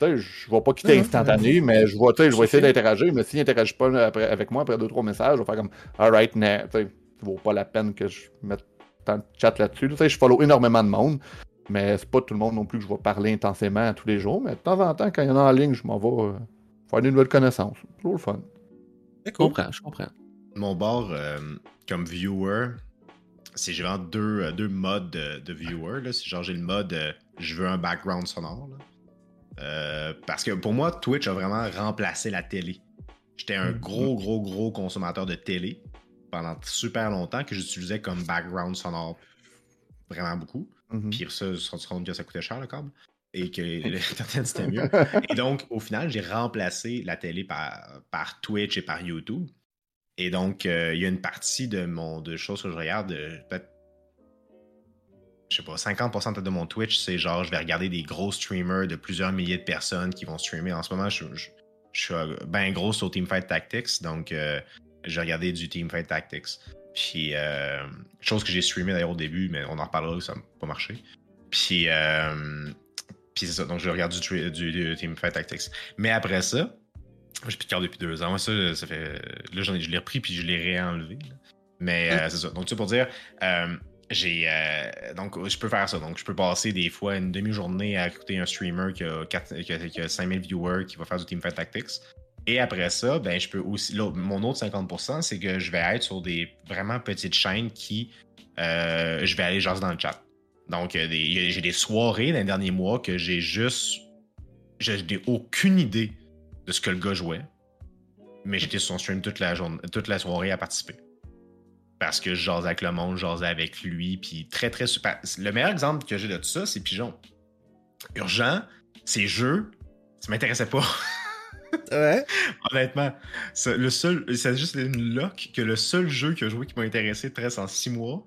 Je vais pas quitter Mhm. instantané, mais je vais, tu sais, je vais essayer d'interagir. Mais s'il n'interagit pas après- avec moi après deux, trois messages, je vais faire comme Alright, ça vaut pas la peine que je mette tant de chat là-dessus. Tu sais, je follow énormément de monde. Mais c'est pas tout le monde non plus que je vais parler intensément tous les jours. Mais de temps en temps, quand il y en a en ligne, je m'en vais euh, faire des nouvelles connaissances. C'est toujours le fun. Je comprends, je comprends. Mon bord, euh, comme viewer, c'est j'ai vraiment deux, euh, deux modes de, de viewer. là. C'est genre j'ai le mode euh, je veux un background sonore. là. Euh, parce que pour moi, Twitch a vraiment remplacé la télé. J'étais un Mhm. gros, gros, gros consommateur de télé pendant super longtemps que j'utilisais comme background sonore vraiment beaucoup. Mhm. Puis ça, je me suis rendu compte que ça coûtait cher le câble. Et que [laughs] l'Internet c'était mieux. [laughs] Et donc, au final, j'ai remplacé la télé par, par Twitch et par YouTube. Et donc, euh, il y a une partie de mon de choses que je regarde, euh, peut-être, je sais pas, 50% de mon Twitch, c'est genre, je vais regarder des gros streamers de plusieurs milliers de personnes qui vont streamer. En ce moment, je, je, je suis bien gros sur Teamfight Tactics, donc euh, j'ai regardé du Teamfight Tactics. Puis, euh, chose que j'ai streamé d'ailleurs au début, mais on en reparlera, ça n'a pas marché. Puis, euh, puis c'est ça, donc je regarde du, du, du Teamfight Tactics. Mais après ça, j'ai plus de carte depuis deux ans. Ça, ça fait. Là, j'en ai, je l'ai repris puis je l'ai réenlevé. Mais euh, c'est ça. Donc, sais, pour dire, euh, j'ai euh, donc je peux faire ça. Donc je peux passer des fois une demi-journée à écouter un streamer qui a, 4, qui, a, qui a 5000 viewers qui va faire du Teamfight Tactics. Et après ça, ben je peux aussi. Mon autre 50%, c'est que je vais être sur des vraiment petites chaînes qui euh, je vais aller jaser dans le chat. Donc euh, j'ai des soirées dans les derniers mois que j'ai juste. J'ai aucune idée de ce que le gars jouait. Mais j'étais sur son stream toute la journée, toute la soirée à participer parce que je jasais avec le monde, je jasais avec lui, puis très très super. Le meilleur exemple que j'ai de tout ça, c'est Pigeon. Urgent, ces jeux, ça m'intéressait pas. [laughs] Ouais. Honnêtement, c'est le seul, c'est juste une lock que le seul jeu que j'ai joué qui m'a intéressé presque en six mois,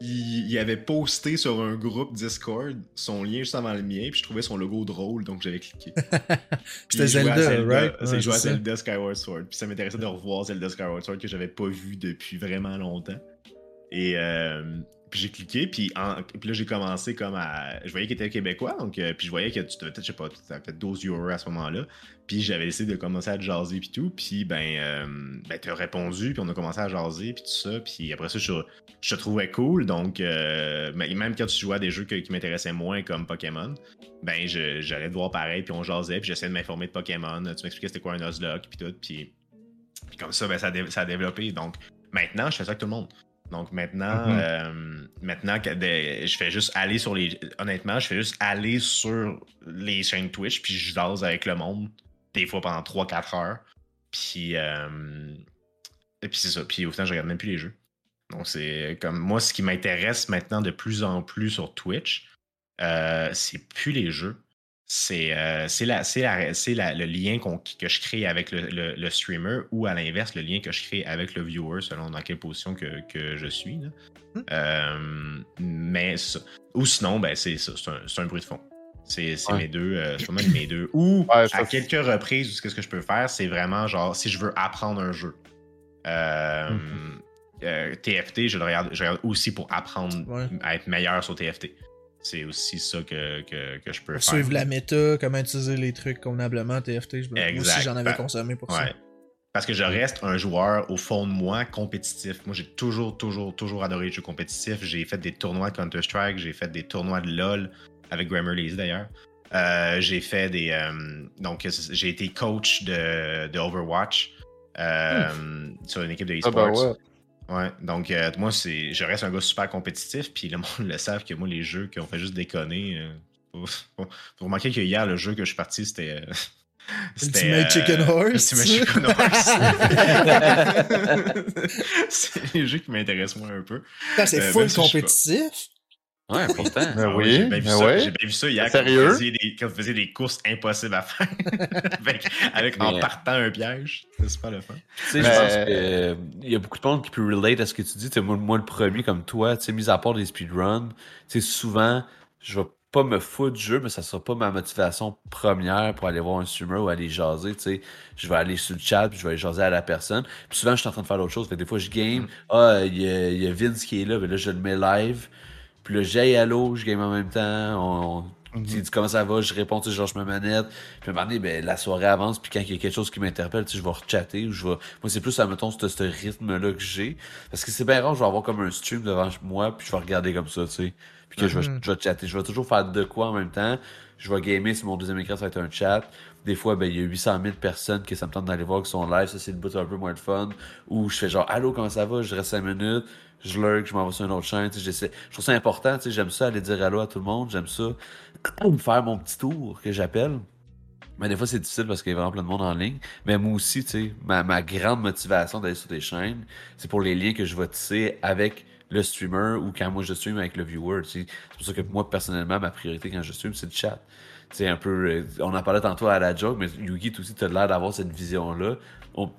il, il avait posté sur un groupe Discord son lien juste avant le mien, puis je trouvais son logo drôle, donc j'avais cliqué. [laughs] Puis C'était à Zelda, right? C'est Ouais, joué à. Zelda Skyward Sword. Puis ça m'intéressait de revoir Zelda Skyward Sword que j'avais pas vu depuis vraiment longtemps. Et euh, puis j'ai cliqué, puis, là j'ai commencé comme à. Je voyais qu'il était québécois, donc euh, puis je voyais que tu devais peut-être, je sais pas, tu avais peut-être 12 viewers à ce moment-là. Puis j'avais décidé de commencer à jaser, puis tout. Puis ben, euh, ben t'as répondu, puis on a commencé à jaser, puis tout ça. Puis après ça, je, te trouvais cool, donc euh, mais même quand tu jouais à des jeux qui m'intéressaient moins, comme Pokémon, ben j'allais te voir pareil, puis on jasait, puis j'essayais de m'informer de Pokémon. Tu m'expliquais c'était quoi un Nuzlocke, puis tout. Puis, comme ça, ben, ça, a ça a développé. Donc maintenant, je fais ça avec tout le monde. Donc maintenant, Mhm. euh, maintenant que je fais juste aller sur les. Honnêtement, je fais juste aller sur les chaînes Twitch, puis je jase avec le monde, des fois pendant 3-4 heures. Puis, euh, et puis c'est ça. Puis au final, je regarde même plus les jeux. Donc c'est comme moi, ce qui m'intéresse maintenant de plus en plus sur Twitch, euh, c'est plus les jeux. C'est euh, le lien que je crée avec le, le- le streamer ou à l'inverse, le lien que je crée avec le viewer selon dans quelle position que, que je suis. là. Hmm. Euh, mais. Ou sinon, ben, c'est un, un bruit de fond. C'est Ouais. mes deux. euh, [clears throat] mes deux. Ou Ouais, à quelques reprises, ce que je peux faire, c'est vraiment genre si je veux apprendre un jeu. Mhm. euh, TFT, je le regarde, je regarde aussi pour apprendre Ouais. à être meilleur sur TFT. C'est aussi ça que, que, que je peux faire. suivre la méta, comment utiliser les trucs convenablement, TFT. Je... Moi aussi, j'en avais consommé pour Ouais. ça. Parce que je reste un joueur au fond de moi compétitif. Moi, j'ai toujours, toujours, toujours adoré les jeux compétitifs. J'ai fait des tournois de Counter-Strike, j'ai fait des tournois de LoL avec Grammarly d'ailleurs. Euh, j'ai fait des. euh, donc, j'ai été coach de, de Overwatch euh, sur une équipe de Ah, e-sports. ben ouais. Ouais, donc euh, moi, c'est, je reste un gars super compétitif, puis le [laughs] monde le savent que moi, les jeux qu'on fait juste déconner. Euh, remarquer que hier, le jeu que je suis parti, c'était. euh, [laughs] Ultimate Chicken Horse. Ultimate Chicken Horse. [laughs] c'est les jeux qui m'intéressent moi un peu. C'est Euh, full pas- compétitif. Ouais, pourtant. [laughs] Ben Ah oui, j'ai bien vu ben ça. ouais. J'ai bien vu ça hier Sérieux? quand vous, faisiez des, quand vous faisiez des courses impossibles à faire. [laughs] avec, avec- en partant un piège. C'est super le fun. Tu sais, je pense qu'il y a beaucoup de monde qui peut relate à ce que tu dis. Moi, moi, le premier, comme toi, tu sais, mis à part des speedruns, tu sais, souvent, je vais pas me foutre du jeu, mais ça sera pas ma motivation première pour aller voir un streamer ou aller jaser, tu sais. Je vais aller sur le chat, puis je vais aller jaser à la personne. Puis souvent, je suis en train de faire d'autres choses. Fait que des fois, je game. Ah, il y, y a Vince qui est là, mais là, je le mets live. Puis là, j'ai allô, je game en même temps. On, on- dit comment ça va, je réponds, tu sais, genre, je me manette. Puis à un moment donné, ben, la soirée avance, puis quand il y a quelque chose qui m'interpelle, tu sais, je vais rechatter ou je vais. Moi, c'est plus, mettons, ce, ce rythme-là que j'ai. Parce que c'est bien rare, je vais avoir comme un stream devant moi, puis je vais regarder comme ça, tu sais. Puis que je, vais, Mhm. je vais chatter. Je vais toujours faire de quoi en même temps. Je vais gamer sur mon deuxième écran, ça va être un chat. Des fois, ben, il y a 800 000 personnes qui ça me tente d'aller voir qui sont live. Ça, c'est le bout un peu moins de fun. Ou je fais genre, allô, comment ça va? Je reste 5 minutes. Je lurk, je m'en vais sur une autre chaîne. tu Je trouve ça important. tu J'aime ça aller dire allô à tout le monde. J'aime ça [clears throat] faire mon petit tour que j'appelle. Mais des fois, c'est difficile parce qu'il y a vraiment plein de monde en ligne. Mais moi aussi, tu ma, grande motivation d'aller sur des chaînes, c'est pour les liens que je vais tisser avec le streamer ou quand moi je stream avec le viewer. tu. C'est pour ça que moi, personnellement, ma priorité quand je stream, c'est le chat. C'est un peu. euh, On en parlait tantôt à la joke, mais Yugi, aussi, t'as l'air d'avoir cette vision-là.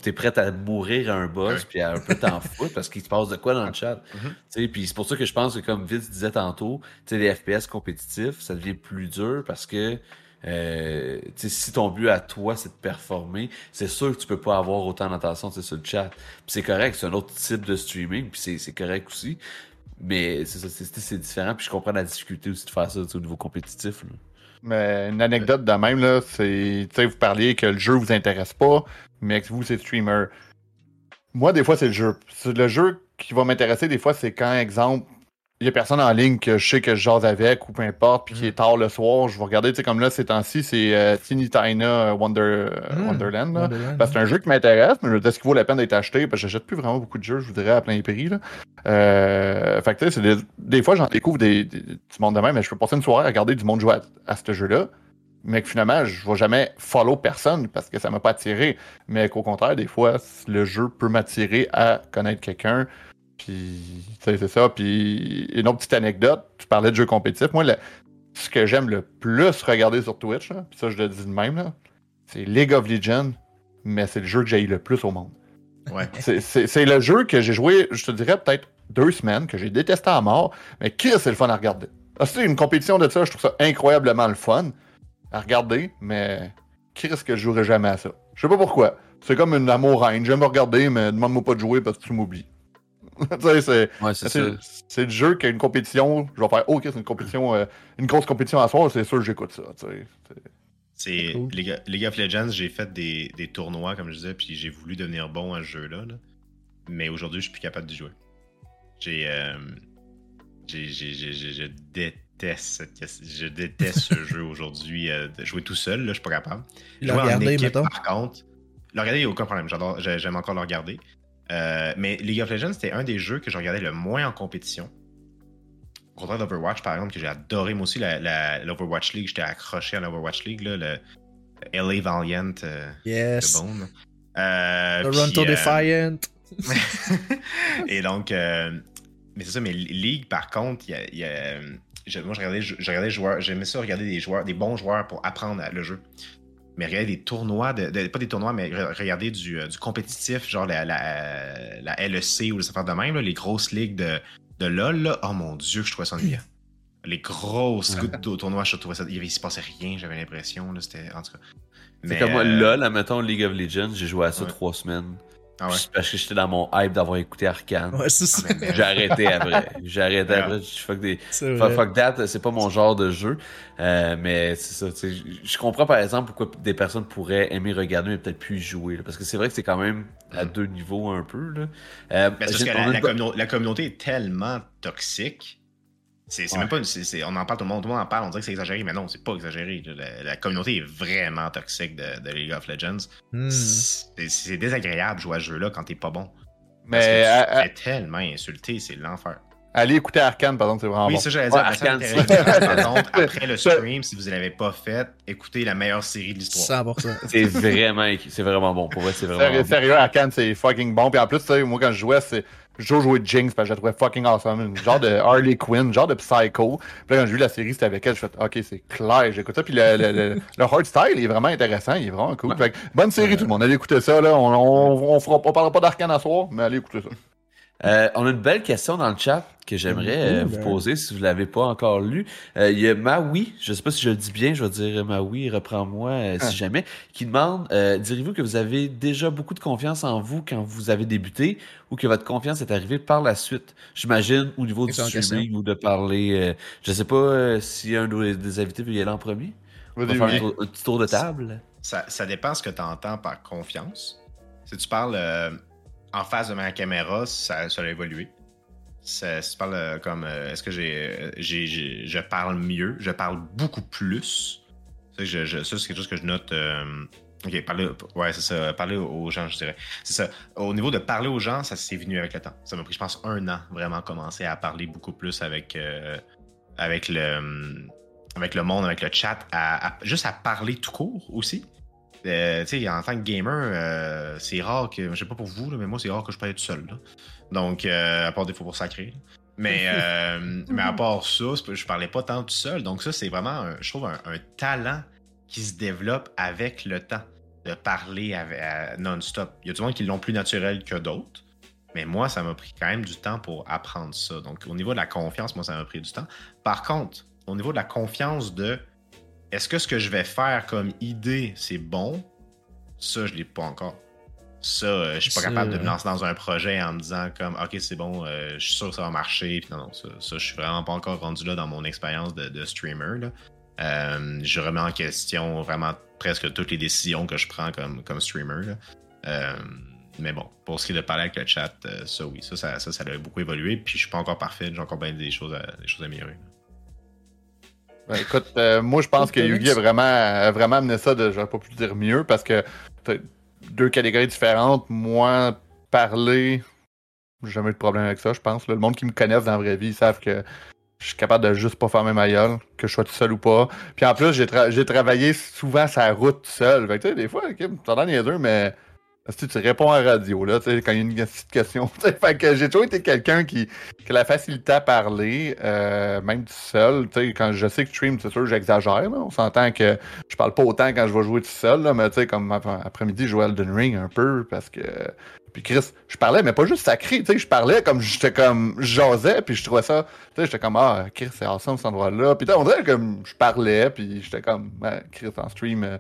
T'es prêt à mourir à un boss, puis à un peu t'en [laughs] foutre parce qu'il se passe de quoi dans le chat. Mhm. Sais, Puis c'est pour ça que je pense que, comme Vince disait tantôt, les FPS compétitifs, ça devient plus dur parce que euh, si ton but à toi, c'est de performer, c'est sûr que tu peux pas avoir autant d'attention sur le chat. Puis c'est correct, c'est un autre type de streaming, puis c'est- correct aussi. Mais c'est ça, c'est- différent, puis je comprends la difficulté aussi de faire ça au niveau compétitif. là. Mais une anecdote de même, là, c'est. Tu sais, vous parliez que le jeu vous intéresse pas, mais que vous, c'est streamer. Moi, des fois, c'est le jeu. Le jeu qui va m'intéresser des fois, c'est quand, exemple, il y a personne en ligne que je sais que je jase avec ou peu importe, puis qui est tard le soir, je vais regarder, tu sais, comme là, ces temps-ci, c'est euh, Teeny Tina Wonder, euh, Mm. Wonderland. là. Wonderland, Parce que c'est un jeu qui m'intéresse, mais est-ce qu'il vaut la peine d'être acheté? Parce que j'achète plus vraiment beaucoup de jeux, je voudrais, à plein prix. Là. Euh, fait que, tu sais, des, des fois, j'en découvre des, des- du monde de même, mais je peux passer une soirée à regarder du monde jouer à, à ce jeu-là. Mais que finalement, je vais jamais follow personne parce que ça m'a pas attiré. Mais qu'au contraire, des fois, le jeu peut m'attirer à connaître quelqu'un. Puis, c'est ça. Puis, une autre petite anecdote, tu parlais de jeux compétitifs. Moi, le- ce que j'aime le plus regarder sur Twitch, là, puis ça, je le dis de même, c'est League of Legends, mais c'est le jeu que j'ai le plus au monde. Ouais. [laughs] C'est- le jeu que j'ai joué, je te dirais, peut-être deux semaines, que j'ai détesté à mort, mais qui c'est le fun à regarder? Ah, c'est une compétition de ça, je trouve ça incroyablement le fun à regarder, mais qui est-ce que je jouerais jamais à ça? Je sais pas pourquoi. C'est comme une amour reine. J'aime regarder, mais demande-moi pas de jouer parce que tu m'oublies. [laughs] c'est. Ouais, le jeu qui a une compétition. Je vais faire, oh, ok, c'est une compétition, euh, une grosse compétition à soir, c'est sûr que j'écoute ça. C'est- Cool. League, League of Legends, j'ai fait des, des tournois, comme je disais, puis j'ai voulu devenir bon à ce jeu-là. là. Mais aujourd'hui, je suis plus capable d'y jouer. J'ai. euh, j'ai- j'ai- j'ai- j'ai- je déteste cette question- Je déteste ce [laughs] jeu aujourd'hui. euh, de jouer tout seul, là, je suis pas capable. L'a Jouer en regardé, équipe, mettons. par contre. Le regarder, il n'y a aucun problème. J'aime encore le regarder. Euh, mais League of Legends, c'était un des jeux que je regardais le moins en compétition. Au contraire d'Overwatch, par exemple, que j'ai adoré moi aussi, l'Overwatch League. J'étais accroché à l'Overwatch League, là, le LA Valiant. euh, Yes. Euh, Toronto euh, Defiant. [laughs] et donc, mais c'est ça, mais League, par contre, il y a. il y a, je- moi, je regardais, je, regardais joueurs, j'aimais ça regarder des joueurs, des bons joueurs pour apprendre le jeu. Mais regarder des tournois, de, de- pas des tournois, mais re- regarder du, euh, du compétitif, genre la, la, la LEC ou les affaires de même, là, les grosses ligues de, de LoL, là. oh mon dieu, que je trouvais ça ennuyant. Les grosses gouttes d'eau tournois, je trouvais ça. Il, il se passait rien, j'avais l'impression, c'était. En tout cas. C'est comme moi, euh, LOL, admettons League of Legends, j'ai joué à ça Ouais. trois semaines. Ah ouais. Parce que j'étais dans mon hype d'avoir écouté Arcane. Ouais, c'est ça. Ah, J'ai arrêté après. J'ai arrêté Ouais. après. Je fuck des. Fuck, that, c'est pas mon genre de jeu. Euh, mais c'est ça, tu sais. je- comprends par exemple pourquoi des personnes pourraient aimer regarder mais peut-être plus jouer. là, parce que c'est vrai que c'est quand même à Mm. deux niveaux un peu. Là. Euh, parce que une la communauté est tellement toxique. C'est Ouais. même pas. on en parle, tout le monde, tout le monde en parle, on dirait que c'est exagéré, mais non, c'est pas exagéré. La, la communauté est vraiment toxique de, de League of Legends. Hmm. C'est désagréable de jouer à ce jeu-là quand t'es pas bon. Parce Mais que à- tu à- te fais tellement insulter, c'est l'enfer. allez écouter Arkane, par exemple, c'est vraiment Oui, bon. ça, j'allais dire. Par contre, après le [laughs] stream, si vous ne l'avez pas fait, écoutez la meilleure série de l'histoire. 100%. [laughs] C'est vraiment, c'est vraiment bon. Pour vrai, c'est vraiment Sérieux, bon. sérieux, Arkane, c'est fucking bon. Puis en plus, tu sais, moi, quand je jouais, c'est. J'ai toujours joué Jinx parce que je la trouvais fucking awesome. Genre de [laughs] Harley Quinn, genre de Psycho. Puis là, quand j'ai vu la série, c'était avec elle, je fais OK, c'est clair, j'écoute ça. Puis le, le, le, [laughs] le hard style est vraiment intéressant, il est vraiment cool. Fait que, bonne série, tout le monde. Allez écouter ça, là. On, on, on, fera, on parlera pas d'Arkane à soir, mais allez écouter ça. Euh, on a une belle question dans le chat que j'aimerais euh, Ouh, vous ben. poser si vous l'avez pas encore lu. Euh, Il y a Maui, je sais pas si je le dis bien, je vais dire Maui, reprends-moi euh, Ah. si jamais, qui demande euh, direz-vous que vous avez déjà beaucoup de confiance en vous quand vous avez débuté ou que votre confiance est arrivée par la suite? J'imagine au niveau du streaming ou de parler. euh, je sais pas euh, si un des invités veut y aller en premier. On va faire un, petit tour de table. Ça, ça dépend ce que tu entends par confiance. Si tu parles euh, en face de ma caméra, ça, ça a évolué. Ça- si tu parles euh, comme euh, est-ce que j'ai, euh, j'ai, je parle mieux, je parle beaucoup plus? Ça, je- ça, c'est quelque chose que je note. euh, ok, parler, ouais, c'est ça, parler aux gens, je dirais. C'est ça. Au niveau de parler aux gens, ça s'est venu avec le temps. Ça m'a pris, je pense, un an vraiment commencer à parler beaucoup plus avec, avec le monde, avec le chat, à- juste à parler tout court aussi. Euh, tu sais, en tant que gamer, euh, c'est rare que, je sais pas pour vous, là, mais moi, c'est rare que je parle tout seul. là. Donc, euh, à part des fois pour sacrer. Mais, [laughs] mais à part ça, je parlais pas tant tout seul. Donc, ça, c'est vraiment, un- je trouve, un, un talent qui se développe avec le temps de parler non-stop. Il y a du monde qui l'ont plus naturel que d'autres. Mais moi, ça m'a pris quand même du temps pour apprendre ça. Donc, au niveau de la confiance, moi, ça m'a pris du temps. Par contre, au niveau de la confiance de est-ce que ce que je vais faire comme idée, c'est bon? Ça, je l'ai pas encore. Ça, euh, je suis pas capable de me ouais. lancer dans un projet en me disant comme OK, c'est bon, euh, je suis sûr que ça va marcher. Puis non, non, ça, ça, je suis vraiment pas encore rendu là dans mon expérience de, de streamer. là. Euh, je remets en question vraiment presque toutes les décisions que je prends comme, comme streamer. là. Euh, mais bon, pour ce qui est de parler avec le chat, euh, ça oui, ça, ça, ça, ça a beaucoup évolué. Puis je suis pas encore parfait, j'ai encore bien des choses à, des choses à améliorer. Ben, écoute, euh, moi je pense que Yugi a vraiment, a vraiment amené ça de, j'aurais pas pu dire mieux, parce que deux catégories différentes. Moi, parler, j'ai jamais eu de problème avec ça, je pense. là. Le monde qui me connaissent dans la vraie vie, ils savent que je suis capable de juste pas fermer ma gueule, que je sois tout seul ou pas. Puis en plus, j'ai, tra- j'ai travaillé souvent la route seul. Fait que tu sais, des fois, ok, t'en as niaiseux, mais si tu réponds à la radio, là, tu sais, quand il y a une petite question. [laughs] tu fait que j'ai toujours été quelqu'un qui, qui a la facilité à parler, euh, même tout seul. Tu quand je sais que je stream, c'est sûr, j'exagère. On s'entend que je parle pas autant quand je vais jouer tout seul, là, mais tu comme après- après-midi, je jouais Elden Ring un peu parce que. Puis Chris, je parlais, mais pas juste sacré, tu sais, je parlais comme j'étais comme je jasais, puis je trouvais ça, tu sais, j'étais comme ah Chris, c'est awesome cet endroit-là. Puis tu on dirait comme je parlais, puis j'étais comme ben, Chris en stream, euh,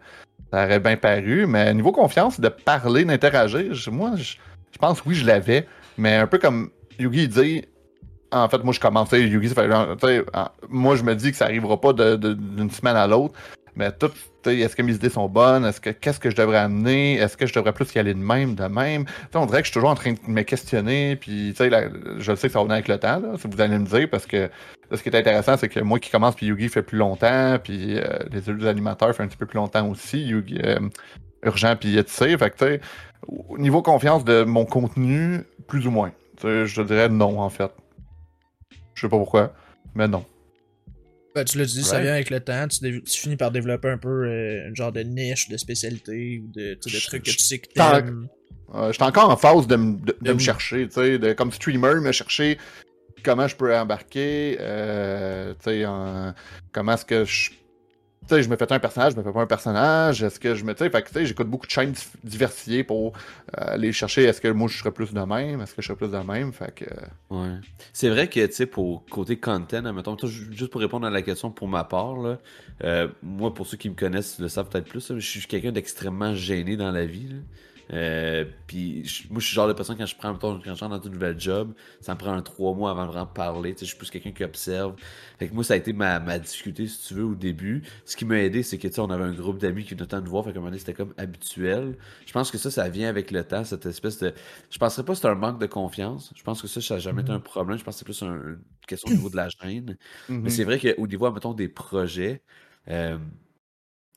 ça aurait bien paru, mais niveau confiance, de parler, d'interagir, moi, je, je pense oui, je l'avais, mais un peu comme Yugi dit, en fait, moi je commençais Yugi, ça fait moi je me dis que ça arrivera pas d'une semaine à l'autre, mais tout, est-ce que mes idées sont bonnes, est-ce que qu'est-ce que je devrais amener, est-ce que je devrais plus y aller de même, de même, tu sais, on dirait que je suis toujours en train de me questionner, puis là, je sais que ça va venir avec le temps, là, si vous allez me dire, parce que là, ce qui est intéressant, c'est que moi qui commence, puis Yugi fait plus longtemps, puis euh, les autres animateurs font un petit peu plus longtemps aussi, Yugi, euh, Urgent, puis Yetisé, fait que au niveau confiance de mon contenu, plus ou moins. Je dirais non, en fait. Je sais pas pourquoi, mais non. Ben, tu l'as dit, ça vient avec le temps. Tu, finis par développer un peu euh, un genre de niche, de spécialité ou de, trucs que tu sais que t'aimes. Euh, J'étais encore en phase de, de, de De me chercher, tu sais, de- comme streamer, me chercher comment je peux embarquer, euh, tu sais, en- comment est-ce que je... Tu sais, je me fais un personnage, je me fais pas un personnage, est-ce que je me... Tu sais, j'écoute beaucoup de chaînes diversifiées pour euh, aller chercher, est-ce que moi je serais plus de même, est-ce que je serais plus de même, fait que... Ouais. C'est vrai que, tu sais, pour côté content, admettons, juste pour répondre à la question pour ma part, là, euh, moi, pour ceux qui me connaissent, le savent peut-être plus, je suis quelqu'un d'extrêmement gêné dans la vie. Euh, puis je- moi, je suis le genre de personne quand je prends, mettons, quand je rentre dans une nouvelle job, ça me prend un trois mois avant de vraiment parler. Tu sais, je suis plus quelqu'un qui observe. Fait que moi, ça a été ma, ma difficulté, si tu veux, au début. Ce qui m'a aidé, c'est que, tu sais, on avait un groupe d'amis qui venaient tant de voir. Fait qu'à un moment donné, c'était comme habituel. Je pense que ça, ça vient avec le temps, cette espèce de. Je penserais pas que c'est un manque de confiance. Je pense que ça, ça n'a jamais été un problème. Je pense que c'est plus un- une question au niveau de la gêne. [coughs] Mhm. Mais c'est vrai qu'au niveau, mettons, des projets. Euh...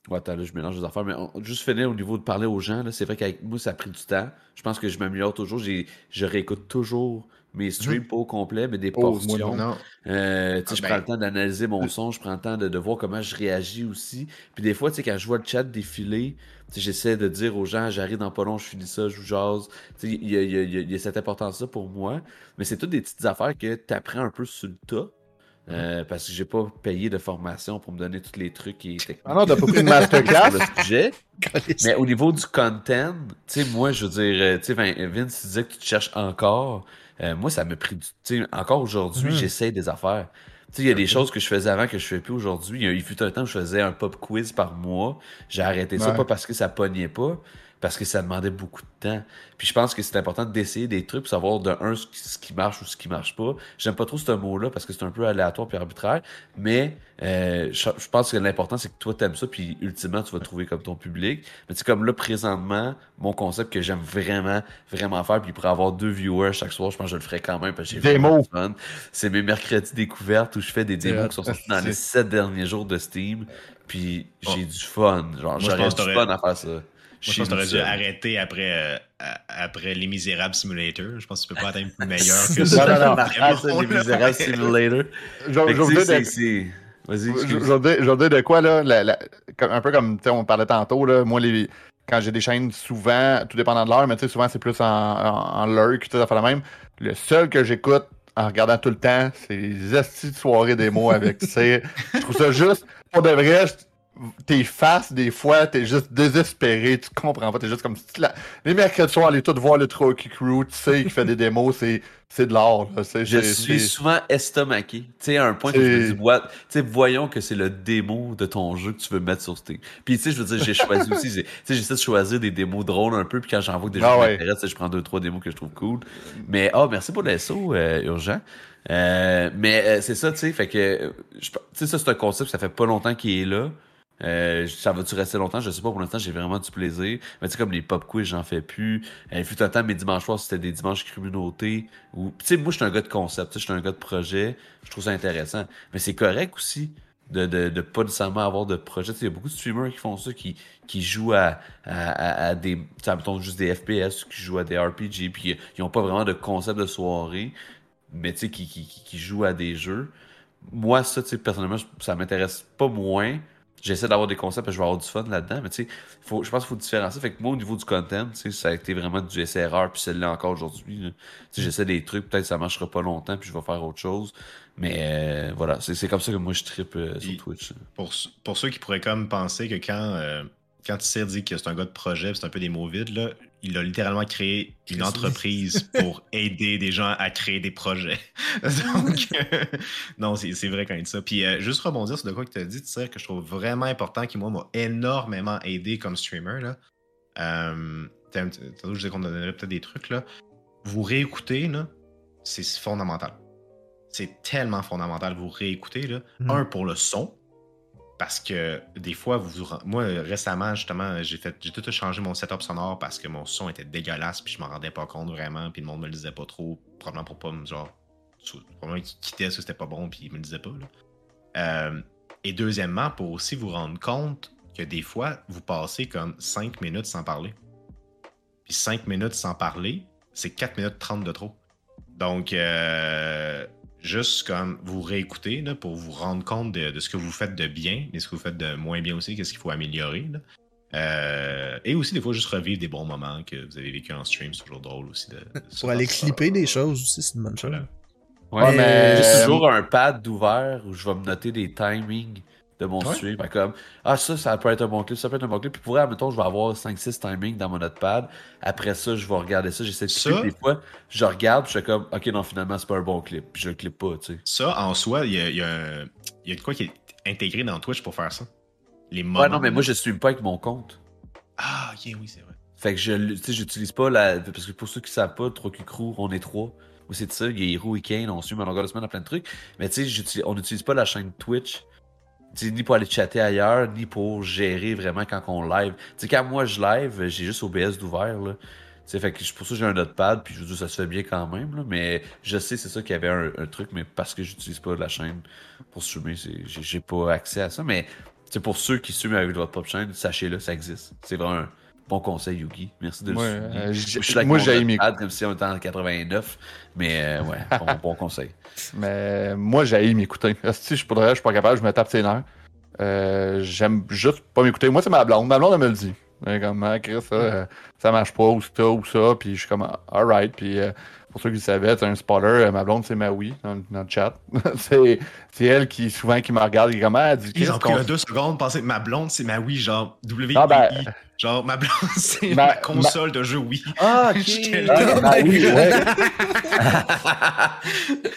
Ouais, attends, là, je mélange les affaires, mais on- juste finir au niveau de parler aux gens, là, c'est vrai qu'avec moi, ça a pris du temps. Je pense que je m'améliore toujours. J'ai, je réécoute toujours mes streams, pas au complet, mais des Oh, moi, portions. Non. Euh, tu sais, Ah, je ben- prends le temps d'analyser mon son, je prends le temps de, de voir comment je réagis aussi. Puis des fois, tu sais, quand je vois le chat défiler, tu sais, j'essaie de dire aux gens, j'arrive dans pas long, je finis ça, je vous jase. Tu sais, il y a, il y a- il y y a cette importance-là pour moi. Mais c'est toutes des petites affaires que tu apprends un peu sur le tas. Euh, parce que j'ai pas payé de formation pour me donner tous les trucs et techniques. Ah non, t'as pas pris une [laughs] sur masterclass? le sujet. Mais au niveau du content, tu sais, moi, je veux dire, euh, tu sais, Vin- Vince, tu disais que tu te cherches encore. Euh, moi, ça m'a pris du. Tu sais, encore aujourd'hui, Mhm. j'essaie des affaires. Tu sais, il y a des choses que je faisais avant que je fais plus aujourd'hui. Il fut un temps où je faisais un pop quiz par mois. J'ai arrêté ça, pas parce que ça pognait pas, parce que ça demandait beaucoup de temps. Puis je pense que c'est important d'essayer des trucs pour savoir de un ce qui, marche ou ce qui marche pas. J'aime pas trop ce mot-là parce que c'est un peu aléatoire puis arbitraire, mais euh, je, je pense que l'important c'est que toi t'aimes ça puis ultimement tu vas trouver comme ton public. Mais c'est comme là présentement mon concept que j'aime vraiment vraiment faire puis pour avoir deux viewers chaque soir, je pense que je le ferai quand même parce que j'ai fun. C'est mes mercredis découvertes où je fais des démos qui sont sortis dans les sept derniers jours de Steam. Puis j'ai Oh. du fun. Genre, j'aurais du fun à faire ça. Moi, je pense que t'aurais dû arrêter après, euh, après Les Misérables Simulator. Je pense que tu peux pas atteindre plus meilleur [laughs] que Non, ça. non, non. Ah, c'est les Misérables Simulator. Je- Vas-y, vais dire- de quoi, là, la- la- comme- un peu comme on parlait tantôt, là, moi, les, quand j'ai des chaînes, souvent, tout dépendant de l'heure, mais tu sais, souvent, c'est plus en, en, en lurk, tu sais, ça fait la même. Le seul que j'écoute en regardant tout le temps, c'est les astis de soirée démo avec, tu sais, je trouve ça juste, pour de vrai, je- tes faces, des fois, t'es juste désespéré, tu comprends pas, t'es juste comme, la- les mercredis soirs, aller tout voir le Trocky Crew, tu sais, qui fait des démos, c'est, c'est de l'art, Je suis souvent estomaqué. Tu sais, à un point que je me dis, what? Tu sais, voyons que c'est le démo de ton jeu que tu veux mettre sur Steam. Puis, tu sais, je veux dire, j'ai choisi aussi, tu sais, j'essaie de choisir des démos drôles un peu, puis quand j'en vois que des Ah jeux qui ouais. je prends deux, trois démos que je trouve cool. Mais, ah, merci pour SO, euh, urgent. Euh, mais euh, c'est ça, tu sais, fait que, tu sais, ça, c'est un concept, ça fait pas longtemps qu'il est là. Euh, ça va-tu rester longtemps? Je sais pas. Pour l'instant, j'ai vraiment du plaisir. Mais tu sais, comme les pop quiz, j'en fais plus. Euh, fut un temps, mes dimanches soirs, c'était des dimanches communautés. Tu sais, moi, je suis un gars de concept. Je suis un gars de projet. Je trouve ça intéressant. Mais c'est correct aussi de, de, de pas nécessairement avoir de projet. Il y a beaucoup de streamers qui font ça, qui, qui jouent à, à, à, des. mettons juste des FPS, qui jouent à des RPG, puis ils ont pas vraiment de concept de soirée, mais tu sais, qui, qui, qui, jouent à des jeux. Moi, ça, tu sais, personnellement, ça m'intéresse pas moins. J'essaie d'avoir des concepts et je vais avoir du fun là-dedans, mais tu sais, faut, je pense qu'il faut différencier. Fait que moi, au niveau du content, tu sais, ça a été vraiment du SRR, puis celle-là encore aujourd'hui. Tu sais, j'essaie des trucs, peut-être ça marchera pas longtemps, puis je vais faire autre chose. Mais euh, voilà, c'est comme ça que moi je tripe euh, sur Twitch. Pour, pour, ceux qui pourraient comme penser que quand, euh, quand Tissir dit que c'est un gars de projet, c'est un peu des mots vides, là, il a littéralement créé une entreprise [laughs] pour aider des gens à créer des projets. [laughs] Donc, non, c'est vrai quand dit ça. Puis, juste rebondir sur de quoi que tu as dit, tu sais, que je trouve vraiment important, qui, moi, m'a énormément aidé comme streamer. Là. Euh, je disais qu'on donnerait peut-être des trucs. Là. Vous réécoutez, c'est fondamental c'est tellement fondamental vous réécouter. Là. Hmm. Un, pour le son. Parce que des fois, vous, moi récemment, justement, j'ai fait j'ai tout changé mon setup sonore parce que mon son était dégueulasse, puis je m'en rendais pas compte vraiment, puis le monde me le disait pas trop, probablement pour pas me genre. Probablement qu'il quittait ça, c'était pas bon, puis il me le disait pas. Euh, et deuxièmement, pour aussi vous rendre compte que des fois, vous passez comme 5 minutes sans parler. Puis 5 minutes sans parler, c'est 4 minutes 30 de trop. Donc, euh, juste comme vous réécouter là, pour vous rendre compte de, ce que vous faites de bien, mais ce que vous faites de moins bien aussi, qu'est-ce qu'il faut améliorer. Euh, et aussi, des fois, juste revivre des bons moments que vous avez vécu en stream, c'est toujours drôle aussi. De, pour aller clipper des choses aussi, c'est une bonne chose. Ouais, mais j'ai toujours un pad d'ouvert où je vais me noter des timings de mon stream. comme, ah, ça, ça peut être un bon clip, ça peut être un bon clip. Puis pour vrai, mettons, je vais avoir 5-6 timings dans mon notepad. Après ça, je vais regarder ça. J'essaie de clipper. Des fois, je regarde, puis je fais comme, ok, non, finalement, c'est pas un bon clip. Puis je le clip pas, tu sais. Ça, en soi, il y a, y, a, y a de quoi qui est intégré dans Twitch pour faire ça. Les moments. Ouais, non, mais moi, je suis pas avec mon compte. Ah, ok, oui, c'est vrai. Fait que je, tu sais, j'utilise pas la. Parce que pour ceux qui savent pas, 3 Crew, on est trois. Ou c'est ça, il y a Hero et Kane, on suit ma longueur de semaine à plein de trucs. Mais tu sais, on n'utilise pas la chaîne Twitch ni pour aller chatter ailleurs, ni pour gérer vraiment quand on live. sais quand moi je live, j'ai juste OBS d'ouvert. Là. fait que pour ça j'ai un notepad, puis je veux dire, ça se fait bien quand même. Là, mais je sais, c'est ça qu'il y avait un, truc, mais parce que j'utilise pas la chaîne pour streamer, j'ai pas accès à ça. Mais pour ceux qui streament avec votre propre chaîne, sachez-le, ça existe. C'est vraiment un bon conseil, Yugi. Merci de le euh, je suis moi, j'ai aimé. comme si on était en 89. Mais euh, ouais, bon, [laughs] conseil. Mais moi, j'ai m'écouter. [laughs] Si je pourrais, je suis pas capable, je me tape ses nerfs. Euh, j'aime juste pas m'écouter. Moi, c'est ma blonde. Ma blonde, elle me le dit. Comme, ah, Chris, ça, euh, ça marche pas, ou ça, ou ça. Puis je suis comme, alright. Puis euh, pour ceux qui le savaient, c'est un spoiler. Ma blonde, c'est ma oui dans, dans, le chat. [laughs] c'est, c'est elle qui, souvent, qui me regarde. Et comme, ah, elle dit, Ils ont pris deux secondes, penser ma blonde, c'est ma oui, genre, w ah, ben, Genre, ma blonde, [laughs] c'est ma, console de jeu Wii. Ah, [laughs] ok. ah, ma Wii, ouais.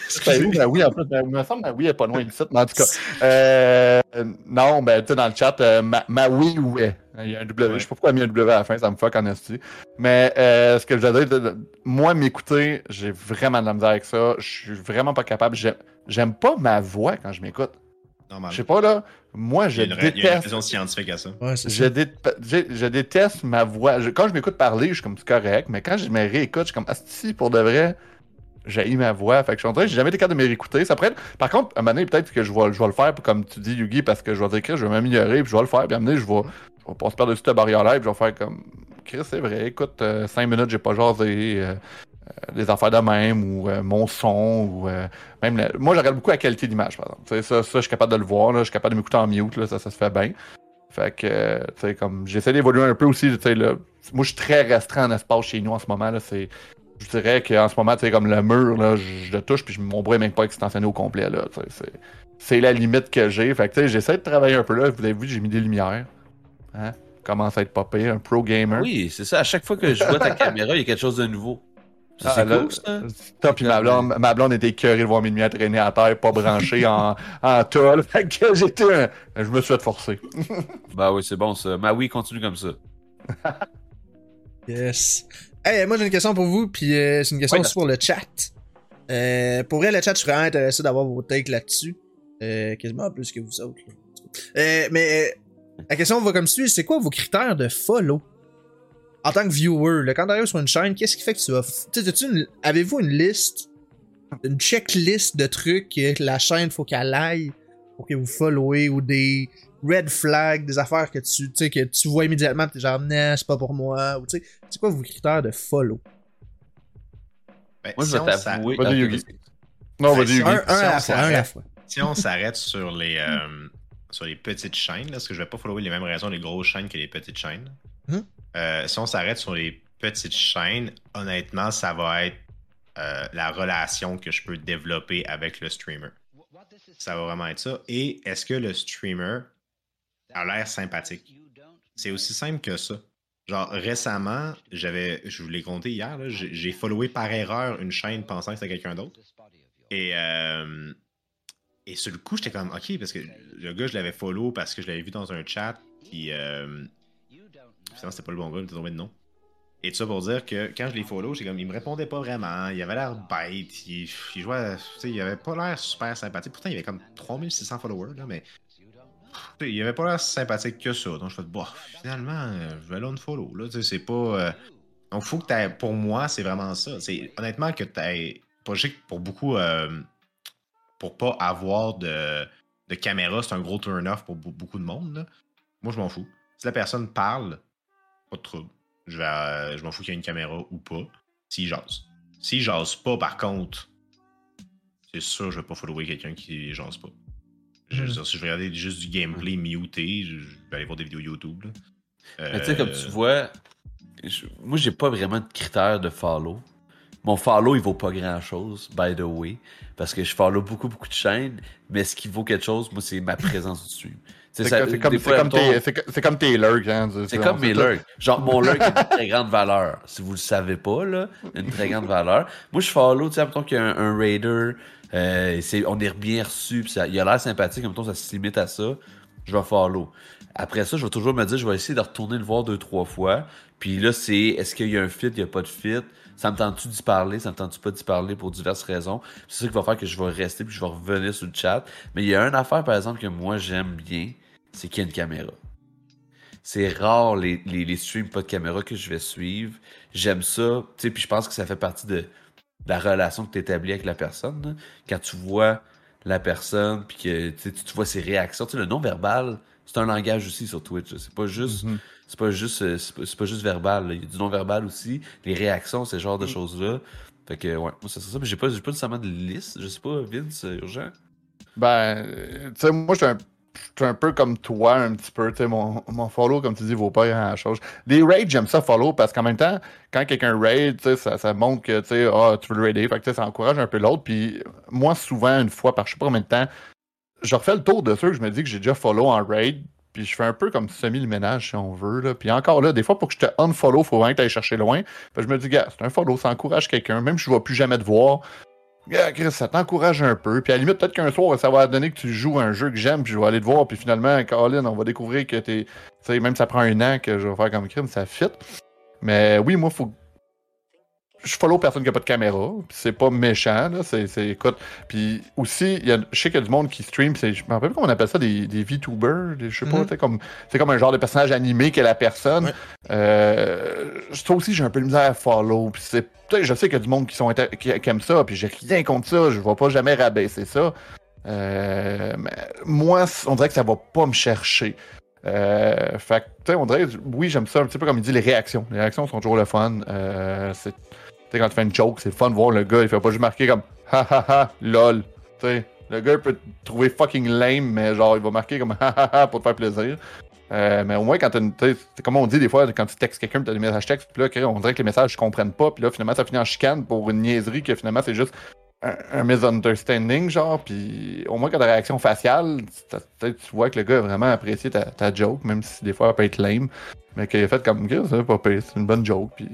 Excusez-moi. Ma Wii, en plus, il me semble que ma Wii est pas loin du site, mais en tout cas. Euh, non, ben, tu sais, dans le chat, euh, ma, ma Wii, ouais. Il y a un W. Je sais pas pourquoi il y a un W à la fin, ça me fuck en esti. Mais euh, ce que je veux dire, moi, m'écouter, j'ai vraiment de la misère avec ça. Je suis vraiment pas capable. J'aime pas ma voix quand je m'écoute. Je sais pas, là. Moi, je déteste. Il y a une raison scientifique à ça. je, déteste ma voix. quand je m'écoute parler, je suis comme c'est correct, mais quand je me réécoute, je suis comme Asti, pour de vrai, j'ai ma voix. Fait que je suis en train, j'ai jamais été capable de me réécouter. Ça pourrait Par contre, à un moment donné, peut-être que je vais, je vais le faire, comme tu dis, Yugi, parce que je vais dire que je vais m'améliorer, puis je vais le faire, puis à un moment donné, je vais, je vais passer par-dessus ta barrière-là, puis je vais faire comme. Chris, c'est vrai, écoute, 5 euh, minutes, j'ai pas jasé. Euh, euh, des affaires de même ou euh, mon son ou euh, même moi je regarde beaucoup la qualité d'image par exemple ça, je suis capable de le voir je suis capable de m'écouter en mute là, ça, ça se fait bien fait que comme j'essaie d'évoluer un peu aussi tu sais moi je suis très restreint en espace chez nous en ce moment c'est je dirais qu'en ce moment comme le mur là je, le touche puis mon bras est même pas extensionné au complet c'est la limite que j'ai j'essaie de travailler un peu là vous avez vu j'ai mis des lumières hein? Commence à être popé un pro gamer oui c'est ça à chaque fois que je vois ta [laughs] caméra il y a quelque chose de nouveau ah, c'est cool, ça. puis ma blonde, ma blonde était écœurée de voir mes lumières traîner à terre, pas branchées en, [laughs] en. Fait que j'étais Je me suis fait forcer. [laughs] bah oui, c'est bon ça. Ma oui, continue comme ça. yes. Hey, moi j'ai une question pour vous, puis euh, c'est une question aussi pour le chat. Euh, pour vrai, le chat, je suis vraiment intéressé d'avoir vos takes là-dessus. Euh, quasiment plus que vous autres. Euh, mais La question va comme suit c'est quoi vos critères de follow? En tant que viewer, là, quand t'arrives sur une chaîne, qu'est-ce qui fait que tu vas. Tu une- avez-vous une liste, une checklist de trucs que la chaîne faut qu'elle aille pour que vous followez ou des red flags, des affaires que tu, tu sais, que tu vois immédiatement, t'es genre, non, c'est pas pour moi, ou tu sais, c'est quoi vos critères de follow? Ben, Moi, je vais t'avouer. Vas-y. Non, Ouais, vas-y. Un, un si à on la fois, un à la s'arrête- fois. Si on s'arrête sur les euh, sur les petites chaînes, là, parce que je vais pas follower les mêmes raisons les grosses chaînes que les petites chaînes. Mhm. Euh, si on s'arrête sur les petites chaînes, honnêtement, ça va être euh, la relation que je peux développer avec le streamer. Ça va vraiment être ça. Et est-ce que le streamer a l'air sympathique? C'est aussi simple que ça. Genre, récemment, j'avais, je vous l'ai compté hier, j'ai followé par erreur une chaîne pensant que c'était quelqu'un d'autre. Et, euh, et sur le coup, j'étais comme, OK, parce que le gars, je l'avais follow parce que je l'avais vu dans un chat. Puis, euh, finalement, c'était pas le bon gars, il était tombé de nom. Et tout ça pour dire que quand je l'ai follow, j'ai comme, il me répondait pas vraiment. Il avait l'air bête. Il, jouait, tu sais, il avait pas l'air super sympathique. Pourtant, il avait comme 3600 followers, là, mais. Il avait pas l'air sympathique que ça. Donc, je fais, bon, finalement, je vais l'unfollow. Là, tu sais, c'est pas. euh, Donc, faut que tu Pour moi, c'est vraiment ça. C'est honnêtement que tu Pas pour beaucoup. euh, Pour pas avoir de, de caméra, c'est un gros turn-off pour be- beaucoup de monde. là. Moi, je m'en fous. Si la personne parle, pas de trouble. Je, vais, euh, je m'en fous qu'il y ait une caméra ou pas. S'il jase. S'il jase pas, par contre, c'est sûr, je vais pas follower quelqu'un qui jase pas. Je, veux dire, si je regarder juste du gameplay muté, je, je vais aller voir des vidéos YouTube. là. Mais tu sais, comme tu Euh, vois, je- moi, j'ai pas vraiment de critères de follow. Mon follow, il vaut pas grand chose, by the way. Parce que je follow beaucoup, beaucoup de chaînes. Mais ce qui vaut quelque chose, moi, c'est ma présence dessus. C'est comme- c'est comme, comme tes- c'est co- c'est comme tes lurks, hein. C'est comme mes lurks. Genre, mon lurk a une très grande valeur. Si vous le savez pas, là, une très grande valeur. Moi, je follow, tu sais, mettons qu'il y a un, un raider, euh, c'est- on est bien reçu, puis ça- il a l'air sympathique, mettons, ça se limite à ça, je vais follow. Après ça, je vais toujours me dire, je vais essayer de retourner le voir deux, trois fois. Puis là, c'est, est-ce qu'il y a un fit, il n'y a pas de fit? Ça me tente-tu d'y parler? Ça me tente-tu pas d'y parler pour diverses raisons? C'est ça qui va faire que je vais rester puis je vais revenir sur le chat. Mais il y a une affaire, par exemple, que moi, j'aime bien, c'est qu'il y a une caméra. C'est rare les, les, streams pas de caméra que je vais suivre. J'aime ça. Tu sais, puis je pense que ça fait partie de, la relation que tu établis avec la personne. là. Quand tu vois la personne, puis que tu vois ses réactions. Tu sais, le non-verbal, c'est un langage aussi sur Twitch. C'est pas juste. Mhm. C'est pas juste euh, c'est pas, juste verbal. là. Il y a du non-verbal aussi. Les réactions, ce genre de Mm. choses-là. Fait que ouais, moi c'est ça. Mais j'ai pas, j'ai pas nécessairement de liste. Je sais pas, Vince, euh, urgent. Ben, euh, tu sais, moi, je suis un, je suis un peu comme toi, un petit peu. Tu sais, mon, mon follow, comme tu dis, vaut pas grand-chose. Les raids, j'aime ça follow parce qu'en même temps, quand quelqu'un raid, tu sais, ça, ça montre que tu sais, ah, tu veux le raider. Fait que tu sais, ça encourage un peu l'autre. Puis moi, souvent, une fois par je sais pas combien de temps, je refais le tour de ceux que je me dis que j'ai déjà follow en raid. Puis je fais un peu comme semi le ménage si on veut. Là. Puis encore là, des fois, pour que je te unfollow, faut vraiment que tu ailles chercher loin. Que je me dis, gars, c'est un follow, ça encourage quelqu'un. Même si je ne vais plus jamais te voir, Gars, Chris, ça t'encourage un peu. Puis à la limite, peut-être qu'un soir, ça va donner que tu joues un jeu que j'aime, puis je vais aller te voir, puis finalement, Colin, on va découvrir que t'es. Tu sais, même ça prend un an que je vais faire comme crime, ça fit. Mais oui, moi, faut. Je follow personne qui a pas de caméra. c'est pas méchant, là. C'est, c'est- écoute. Puis aussi, il y a, je sais qu'il y a du monde qui stream. C'est, je me rappelle pas comment on appelle ça, des, des VTubers. des- je sais pas, Mhm. sais, comme, c'est comme un genre de personnage animé qu'est la personne. Ouais. Euh, ça aussi, j'ai un peu de misère à follow. Puis c'est, je sais qu'il y a du monde qui, sont qui, ça. Puis j'ai rien contre ça. Je vais pas jamais rabaisser ça. Euh, mais moi, on dirait que ça va pas me chercher. Euh, fait que, tu sais, on dirait, oui, j'aime ça un petit peu comme il dit, les réactions. Les réactions sont toujours le fun. Euh, c'est, sais, quand tu fais une joke, c'est fun de voir le gars, il fait pas juste marquer comme ha ha ha, lol. Tu sais, le gars peut te trouver fucking lame, mais genre, il va marquer comme [laughs] ha ha ha pour te faire plaisir. Euh, mais au moins, quand tu comme on dit des fois, quand tu textes quelqu'un, tu as des messages textes, puis là, on dirait que les messages ne comprennent pas, puis là, finalement, ça finit en chicane pour une niaiserie que finalement, c'est juste un, un misunderstanding, genre, puis au moins, quand la réaction faciale, tu vois que le gars a vraiment apprécié ta, joke, même si des fois, elle peut être lame, mais qu'il a fait comme, Ok, c'est pas c'est une bonne joke, puis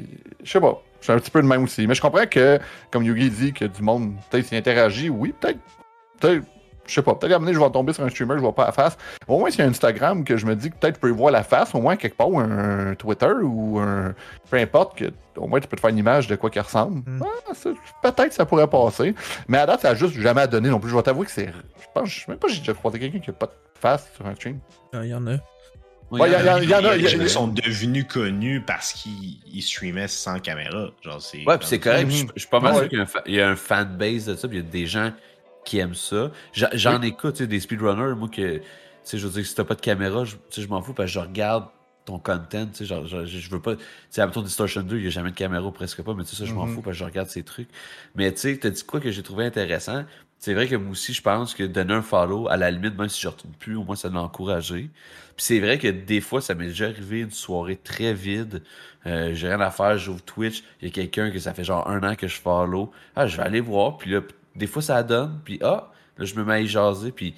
je sais pas, je suis un petit peu de même aussi. Mais je comprends que, comme Yugi dit, que du monde, peut-être s'y interagit, oui, peut-être, peut-être, je sais pas, peut-être à un moment donné, je vais tomber sur un streamer, je vois pas la face. Au moins, s'il y a un Instagram que je me dis que peut-être je peux y voir la face, au moins quelque part, ou un Twitter ou un. Peu importe, que au moins tu peux te faire une image de quoi qu'il ressemble. Mm. Ah, ça- peut-être ça pourrait passer. Mais à date, ça a juste jamais donné non plus. Je vais t'avouer que c'est. Je pense, je sais même pas si j'ai déjà croisé quelqu'un qui a pas de face sur un stream. Ah, Il y en a. Ouais, y a- y a- y en a- Il y a- gens qui sont devenus connus parce qu'ils ils streamaient sans caméra. Genre, c'est Ouais, puis c'est correct. Je je suis pas mal Ouais. sûr qu'il y a un fa- il y a un fanbase de ça, puis il y a des gens qui aiment ça. J'en j'en écoute, tu sais, des speedrunners, moi, que, tu sais, je veux dire, si t'as pas de caméra, je, tu sais, je m'en fous, parce que je regarde ton content, tu sais, genre, je, je veux pas, tu sais, à Distortion 2, il y a jamais de caméra, ou presque pas, mais tu sais, ça, je m'en Mhm. fous, parce que je regarde ces trucs. Mais, tu sais, t'as dit quoi que j'ai trouvé intéressant? C'est vrai que moi aussi, je pense que donner un follow, à la limite, même si je retourne plus, au moins, ça l'a encouragé. Puis c'est vrai que des fois, ça m'est déjà arrivé une soirée très vide. Euh, j'ai rien à faire, j'ouvre Twitch, il y a quelqu'un que ça fait genre un an que je follow. Ah, je vais aller voir, puis là, des fois ça donne, puis ah, là je me mets à y jaser, puis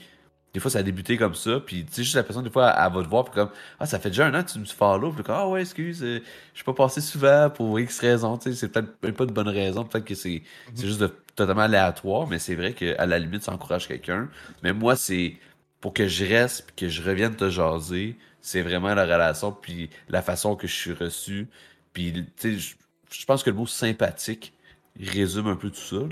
des fois ça a débuté comme ça, puis tu sais, juste la personne, des fois, elle, elle va te voir, puis comme, ah, ça fait déjà un an que tu me follow, puis comme, ah ouais, excuse, euh, je suis pas passé souvent pour X raison, tu sais, c'est peut-être même pas de bonne raison, peut-être que c'est c'est juste de- totalement aléatoire, mais c'est vrai qu'à la limite, ça encourage quelqu'un. Mais moi, c'est pour que je reste, puis que je revienne te jaser, c'est vraiment la relation, puis la façon que je suis reçu. Puis, tu sais, je- je pense que le mot sympathique résume un peu tout ça. là.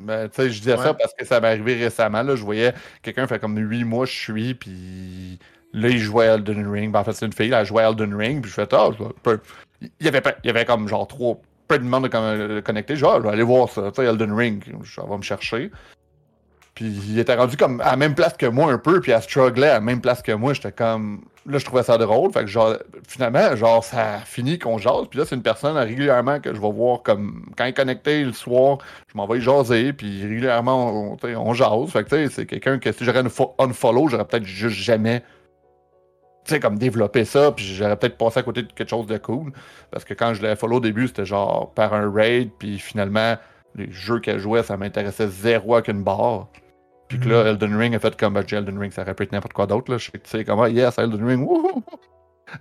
Ben, tu sais, je disais Ouais. ça parce que ça m'est arrivé récemment. Là, je voyais quelqu'un fait comme 8 mois, je suis, puis là, il jouait à Elden Ring. Ben, en fait, c'est une fille, elle jouait à Elden Ring, puis je fais, ah, peu- il y avait, il y avait comme genre trois, peu de monde de con- connecté. Je dis, ah, je vais aller voir ça, tu sais, Elden Ring, ça va me chercher. Puis il était rendu comme à la même place que moi un peu, puis elle strugglait à la même place que moi. J'étais comme. Là, je trouvais ça drôle. Fait que genre, finalement, genre, ça a fini qu'on jase. Puis là, c'est une personne régulièrement que je vais voir comme. Quand il est connecté le soir, je m'en vais jaser. Puis régulièrement, on, on jase. Fait que c'est quelqu'un que si j'aurais une fo- unfollow, j'aurais peut-être juste jamais. Tu sais, comme développé ça, puis j'aurais peut-être passé à côté de quelque chose de cool. Parce que quand je l'ai follow au début, c'était genre par un raid, puis finalement, les jeux qu'elle jouait, ça m'intéressait zéro avec une barre. Puis que là, Elden Ring a fait comme ben, j'ai Elden Ring, ça aurait pu être n'importe quoi d'autre. là. Je sais que tu sais comment, yes, Elden Ring, wouhou!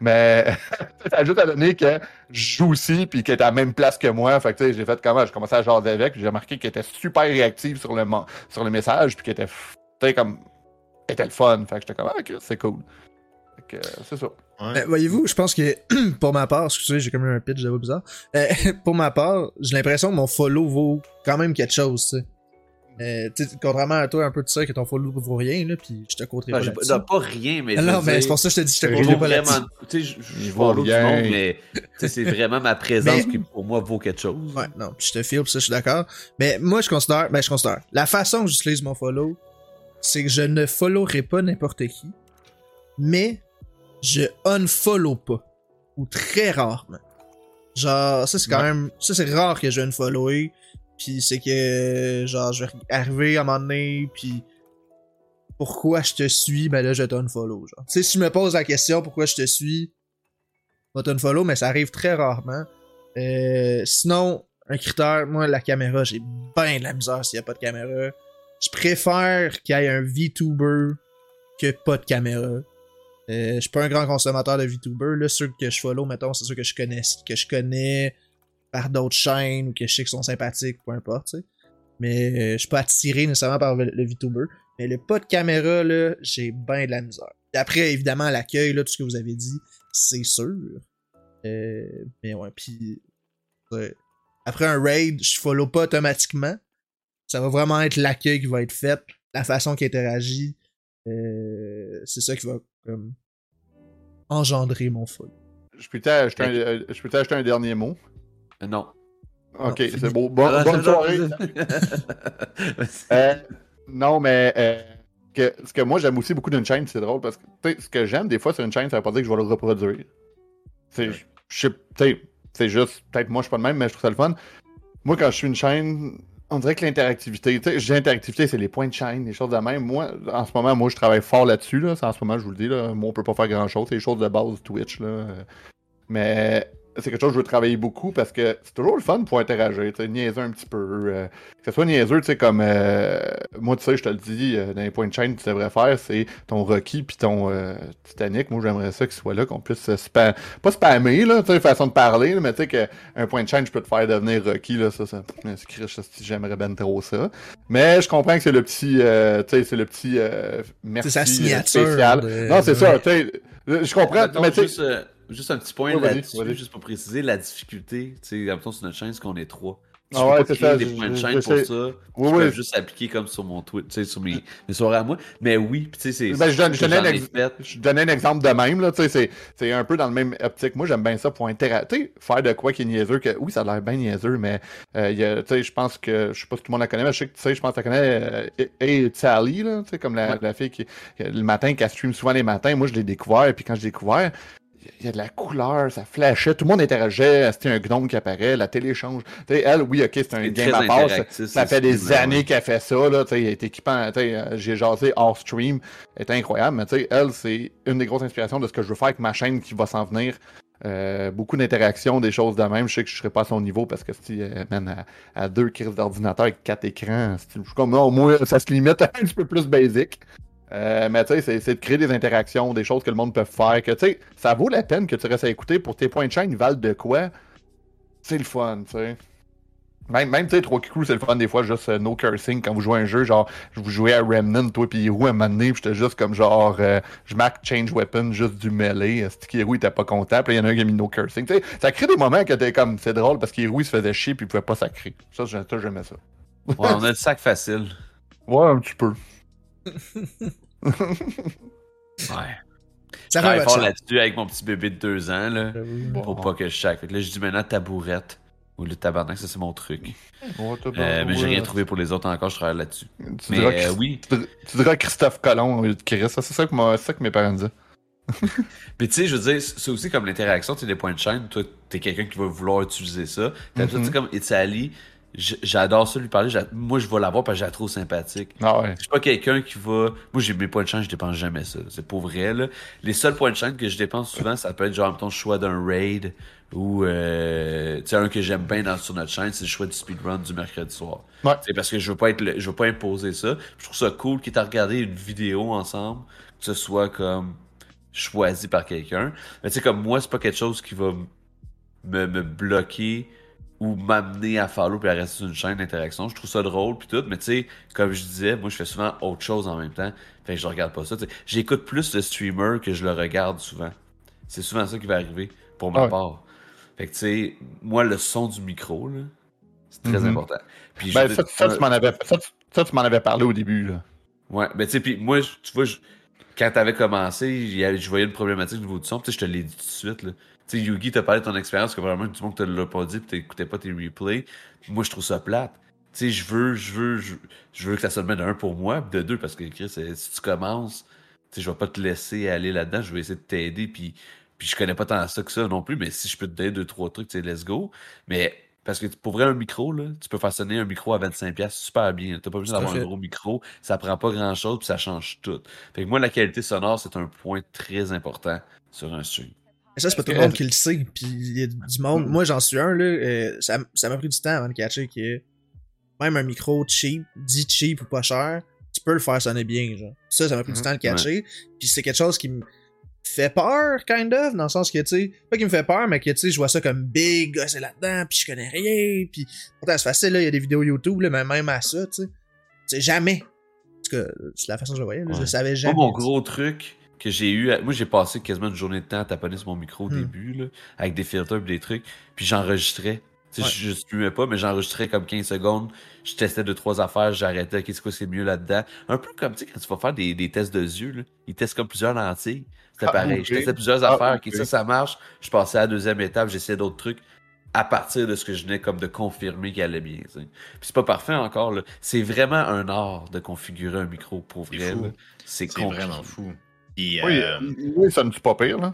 Mais [laughs] ça a juste à donner que je joue aussi, puis qu'elle est à la même place que moi. Fait que tu sais, j'ai fait comment, j'ai commencé à jaser avec, j'ai remarqué qu'elle était super réactive sur le, sur le message, puis qu'elle était, tu sais, comme, elle était le fun. Fait que j'étais comme, ah, ok, c'est cool. Fait que euh, c'est ça. Ouais. Ben, voyez-vous, je pense que [clears throat] pour ma part, excusez, j'ai comme eu un pitch de bizarre. Euh, [laughs] pour ma part, j'ai l'impression que mon follow vaut quand même quelque chose, tu sais. Euh, contrairement à toi, un peu de ça, que ton follow vaut rien, là, puis je te compterai Non, pas pas, non, pas rien, mais. Non, mais c'est pour ça que je te dis, je te vaut pas vraiment. là-dessus. Tu sais, je- du rien. monde, mais tu sais, c'est vraiment ma présence Mais- qui, pour moi, vaut quelque chose. Ouais, non, puis je te file, pis ça, je suis d'accord. Mais moi, je considère, ben, je considère, la façon que j'utilise mon follow, c'est que je ne followerai pas n'importe qui, mais je unfollow pas. Ou très rarement. Genre, ça, c'est quand Ouais. même, ça, c'est rare que je unfollower, puis c'est que, genre, je vais arriver à un moment donné, puis pourquoi je te suis, ben là, je t'unfollow, genre. Tu sais, si je me pose la question pourquoi je te suis, je vais t'unfollow, mais ça arrive très rarement. Euh, sinon, un critère, moi, la caméra, j'ai bien de la misère s'il n'y a pas de caméra. Je préfère qu'il y ait un VTuber que pas de caméra. Euh, je suis pas un grand consommateur de VTuber. Là, ceux que je follow, mettons, c'est ceux que je connais, que je connais par d'autres chaînes ou que je sais qu'ils sont sympathiques, peu importe, tu sais. Mais euh, je suis pas attiré nécessairement par le, le VTuber. Mais le pas de caméra, là, j'ai bien de la misère. Et après, évidemment, l'accueil, là, tout ce que vous avez dit, c'est sûr. Euh, mais ouais, puis ouais. après un raid, je follow pas automatiquement. Ça va vraiment être l'accueil qui va être fait, la façon qu'il interagit. Euh, c'est ça qui va comme engendrer mon follow. Je peux t'ajouter un, je peux t'ajouter un dernier mot. Non. Ok, c'est beau. Bon- Ah, bonne soirée. non, [laughs] Euh, non, mais euh, que, ce que moi j'aime aussi beaucoup d'une chaîne, c'est drôle parce que ce que j'aime des fois sur une chaîne, ça veut pas dire que je vais le reproduire. C'est, je sais, tu sais, c'est juste, peut-être moi je suis pas de même, mais je trouve ça le fun. Moi, quand je suis une chaîne, on dirait que l'interactivité, tu sais, j'ai l'interactivité, c'est les points de chaîne, les choses de même. Moi, en ce moment, moi je travaille fort là-dessus. Là. C'est En ce moment, je vous le dis, là, moi on peut pas faire grand-chose, c'est les choses de base Twitch. Là. Euh, Mais c'est quelque chose que je veux travailler beaucoup parce que c'est toujours le fun pour interagir, niaiser un petit peu. euh, que ce soit niaiseux, tu sais, comme euh, moi, tu sais, je te le dis, euh, dans les points de chaîne que tu devrais faire, c'est ton Rocky puis ton euh, Titanic. Moi, j'aimerais ça qu'il soit là, qu'on puisse se spam... pas spammer, là, tu sais, façon de parler, là, mais tu sais, qu'un point de chaîne, je peux te faire devenir Rocky, là, ça, ça, c'est criche, ça, si j'aimerais ben trop ça. Mais je comprends que c'est le petit, euh, tu sais, c'est le petit euh, merci C'est sa signature. spécial. de- Non, c'est ouais. ça, tu sais, je comprends, mais tu sais, juste, un petit point Ouais, là-dessus, juste pour préciser la difficulté. Tu sais, sur notre chaîne, c'est qu'on est trois? Je Ah peux ouais, pas créer ça, des points de chaîne pour ça. Oui, oui. peux juste appliquer comme sur mon Twitch, tu sais, sur mes, mes soirées à moi. Mais oui, tu sais, c'est. Ben, je donne- je donnais ex-. Je donnais un exemple de même, là, tu sais, c'est- un peu dans le même optique. Moi, j'aime bien ça pour interagir, faire de quoi qui est niaiseux, que oui, ça a l'air bien niaiseux, mais euh, tu sais, je pense que, je sais pas si tout le monde la connaît, mais je sais que, tu sais, je pense que tu connais euh, Hey Sally, là, tu sais, comme la, Ouais. la fille qui, le matin, qui stream souvent les matins. Moi, je l'ai découvert, et puis quand je l'ai découvert, il y a de la couleur, ça flashait, tout le monde interagissait, c'était un gnome qui apparaît, la télé change. Tu sais, elle, oui, ok, c'est un game à part, ça, fait des années ouais. qu'elle fait ça, là, tu sais, elle est équipant, tu sais, euh, j'ai jasé hors stream, elle est incroyable, mais tu sais, elle, c'est une des grosses inspirations de ce que je veux faire avec ma chaîne qui va s'en venir. Euh, beaucoup d'interactions, des choses de même. Je sais que je serai pas à son niveau parce que si euh, man, à, à deux crises d'ordinateur avec quatre écrans, je suis comme non, moi, ça se limite à un petit peu plus basic. Euh, mais tu sais, c'est- de créer des interactions, des choses que le monde peut faire, que tu sais, ça vaut la peine que tu restes à écouter pour tes points de chaîne, ils valent de quoi? C'est le fun, tu sais. Même, même tu sais, 3 crew, c'est le fun des fois, juste euh, no cursing quand vous jouez à un jeu, genre, vous jouez à Remnant, toi pis Hiro, à un moment donné, pis j'étais juste comme genre, euh, je marque change weapon, juste du melee, c'était Hiro, il était pas content, pis là, il y en a un qui a mis no cursing, tu sais, ça crée des moments que t'es comme, c'est drôle parce qu'Hiro, il se faisait chier pis il pouvait pas sacrer. Ça, j'aimais ça. Ouais, on a le sac facile. Ouais, un petit peu. Ouais. Ça Je travaille fort là-dessus avec mon petit bébé de deux ans, là. chance. Pour pas que je sac. Fait que là, je dis maintenant tabourette. Ou le tabarnak, ça c'est mon truc. Euh, mais j'ai rien trouvé pour les autres encore, je travaille là-dessus. Tu Mais diras, euh, oui. tu dir- tu diras Christophe Colomb au lieu de Chris, ça, c'est ça, que moi- c'est ça que mes parents disaient. Mais [laughs] tu sais, je veux dire, c'est aussi comme l'interaction, tu sais, des points de chaîne. Toi, t'es quelqu'un qui va vouloir utiliser ça. T'as sais, Mhm. comme It's Ali, j- j'adore ça lui parler. Moi, je vais l'avoir parce que je la trouve sympathique. Ah ouais. Je suis pas quelqu'un qui va. Moi, j'ai mes points de chaîne, je dépense jamais ça. C'est pour vrai, là. Les seuls points de chaîne que je dépense souvent, ça peut être genre, mettons, le choix d'un raid ou, euh, tu sais, un que j'aime bien dans, sur notre chaîne, c'est le choix du speedrun du mercredi soir. Ouais. C'est parce que je veux pas être, le- je veux pas imposer ça. Je trouve ça cool qu'il ait regardé une vidéo ensemble, que ce soit comme choisi par quelqu'un. Mais tu sais, comme moi, c'est pas quelque chose qui va me, me bloquer ou m'amener à follow puis à rester sur une chaîne d'interaction. Je trouve ça drôle puis tout, mais tu sais, comme je disais, moi je fais souvent autre chose en même temps. Fait que je regarde pas ça. J'écoute plus le streamer que je le regarde souvent. C'est souvent ça qui va arriver pour ma Ouais. part. Fait que tu sais, moi le son du micro, c'est très Mhm. important. Puis Ben, ça, ça, tu m'en avais, ça, tu- ça, tu m'en avais parlé au début, là. Ouais, ben tu sais, puis moi, tu vois, je- quand t'avais commencé, je voyais une problématique au niveau du son, tu sais, je te l'ai dit tout de suite, là. Tu sais, Yugi t'a parlé de ton expérience, que vraiment, du monde te l'a pas dit, pis t'écoutais pas tes replays. Moi, je trouve ça plate. Tu sais, je veux, je veux, je, veux que ça se mette de un pour moi, pis de deux, parce que Chris, euh, si tu commences, tu sais, je vais pas te laisser aller là-dedans, je vais essayer de t'aider, puis puis je connais pas tant ça que ça non plus, mais si je peux te donner deux, trois trucs, tu sais, let's go. Mais parce que pour vrai, un micro, là, tu peux faire sonner un micro à 25$ super bien. T'as pas besoin d'avoir un gros micro, ça prend pas grand chose, puis ça change tout. Fait que moi, la qualité sonore, c'est un point très important sur un stream. Mais ça, c'est pas tout le monde qui le sait. Puis il y a du monde. Moi, j'en suis un, là. euh, ça m'a pris du temps avant de catcher que même un micro cheap, dit cheap ou pas cher, tu peux le faire sonner bien, genre. Ça, ça m'a pris du Mhm. temps de catcher. Puis c'est quelque chose qui me fait peur, kind of, dans le sens que, tu sais, pas qui me fait peur, mais que, tu sais, je vois ça comme big, c'est là-dedans, puis je connais rien, puis pourtant, c'est facile, là, il y a des vidéos YouTube, là, mais même à ça, tu sais, tu sais, jamais. En tout cas, c'est la façon que je le voyais, là, je Ouais. le savais Moi, jamais. mon gros truc que j'ai eu, à- moi, j'ai passé quasiment une journée de temps à taponner sur mon micro au Hmm. début, là, avec des filtres et des trucs, puis j'enregistrais. Ouais. je, je streamais pas, mais j'enregistrais comme 15 secondes. Je testais deux, trois affaires, j'arrêtais, c'est quoi, c'est mieux là-dedans? Un peu comme, tu sais, quand tu vas faire des, des tests de yeux, là, ils testent comme plusieurs lentilles. C'était Ah, pareil. Je testais plusieurs Ah, affaires, ok. ok, ça, ça marche. Je passais à la deuxième étape, j'essayais d'autres trucs à partir de ce que je venais comme de confirmer qu'il allait bien. tu sais. Puis c'est pas parfait encore. C'est vraiment un art de configurer un micro pour vrai. C'est vraiment fou. Puis, Oui, euh, oui, ça ne dit pas pire, là.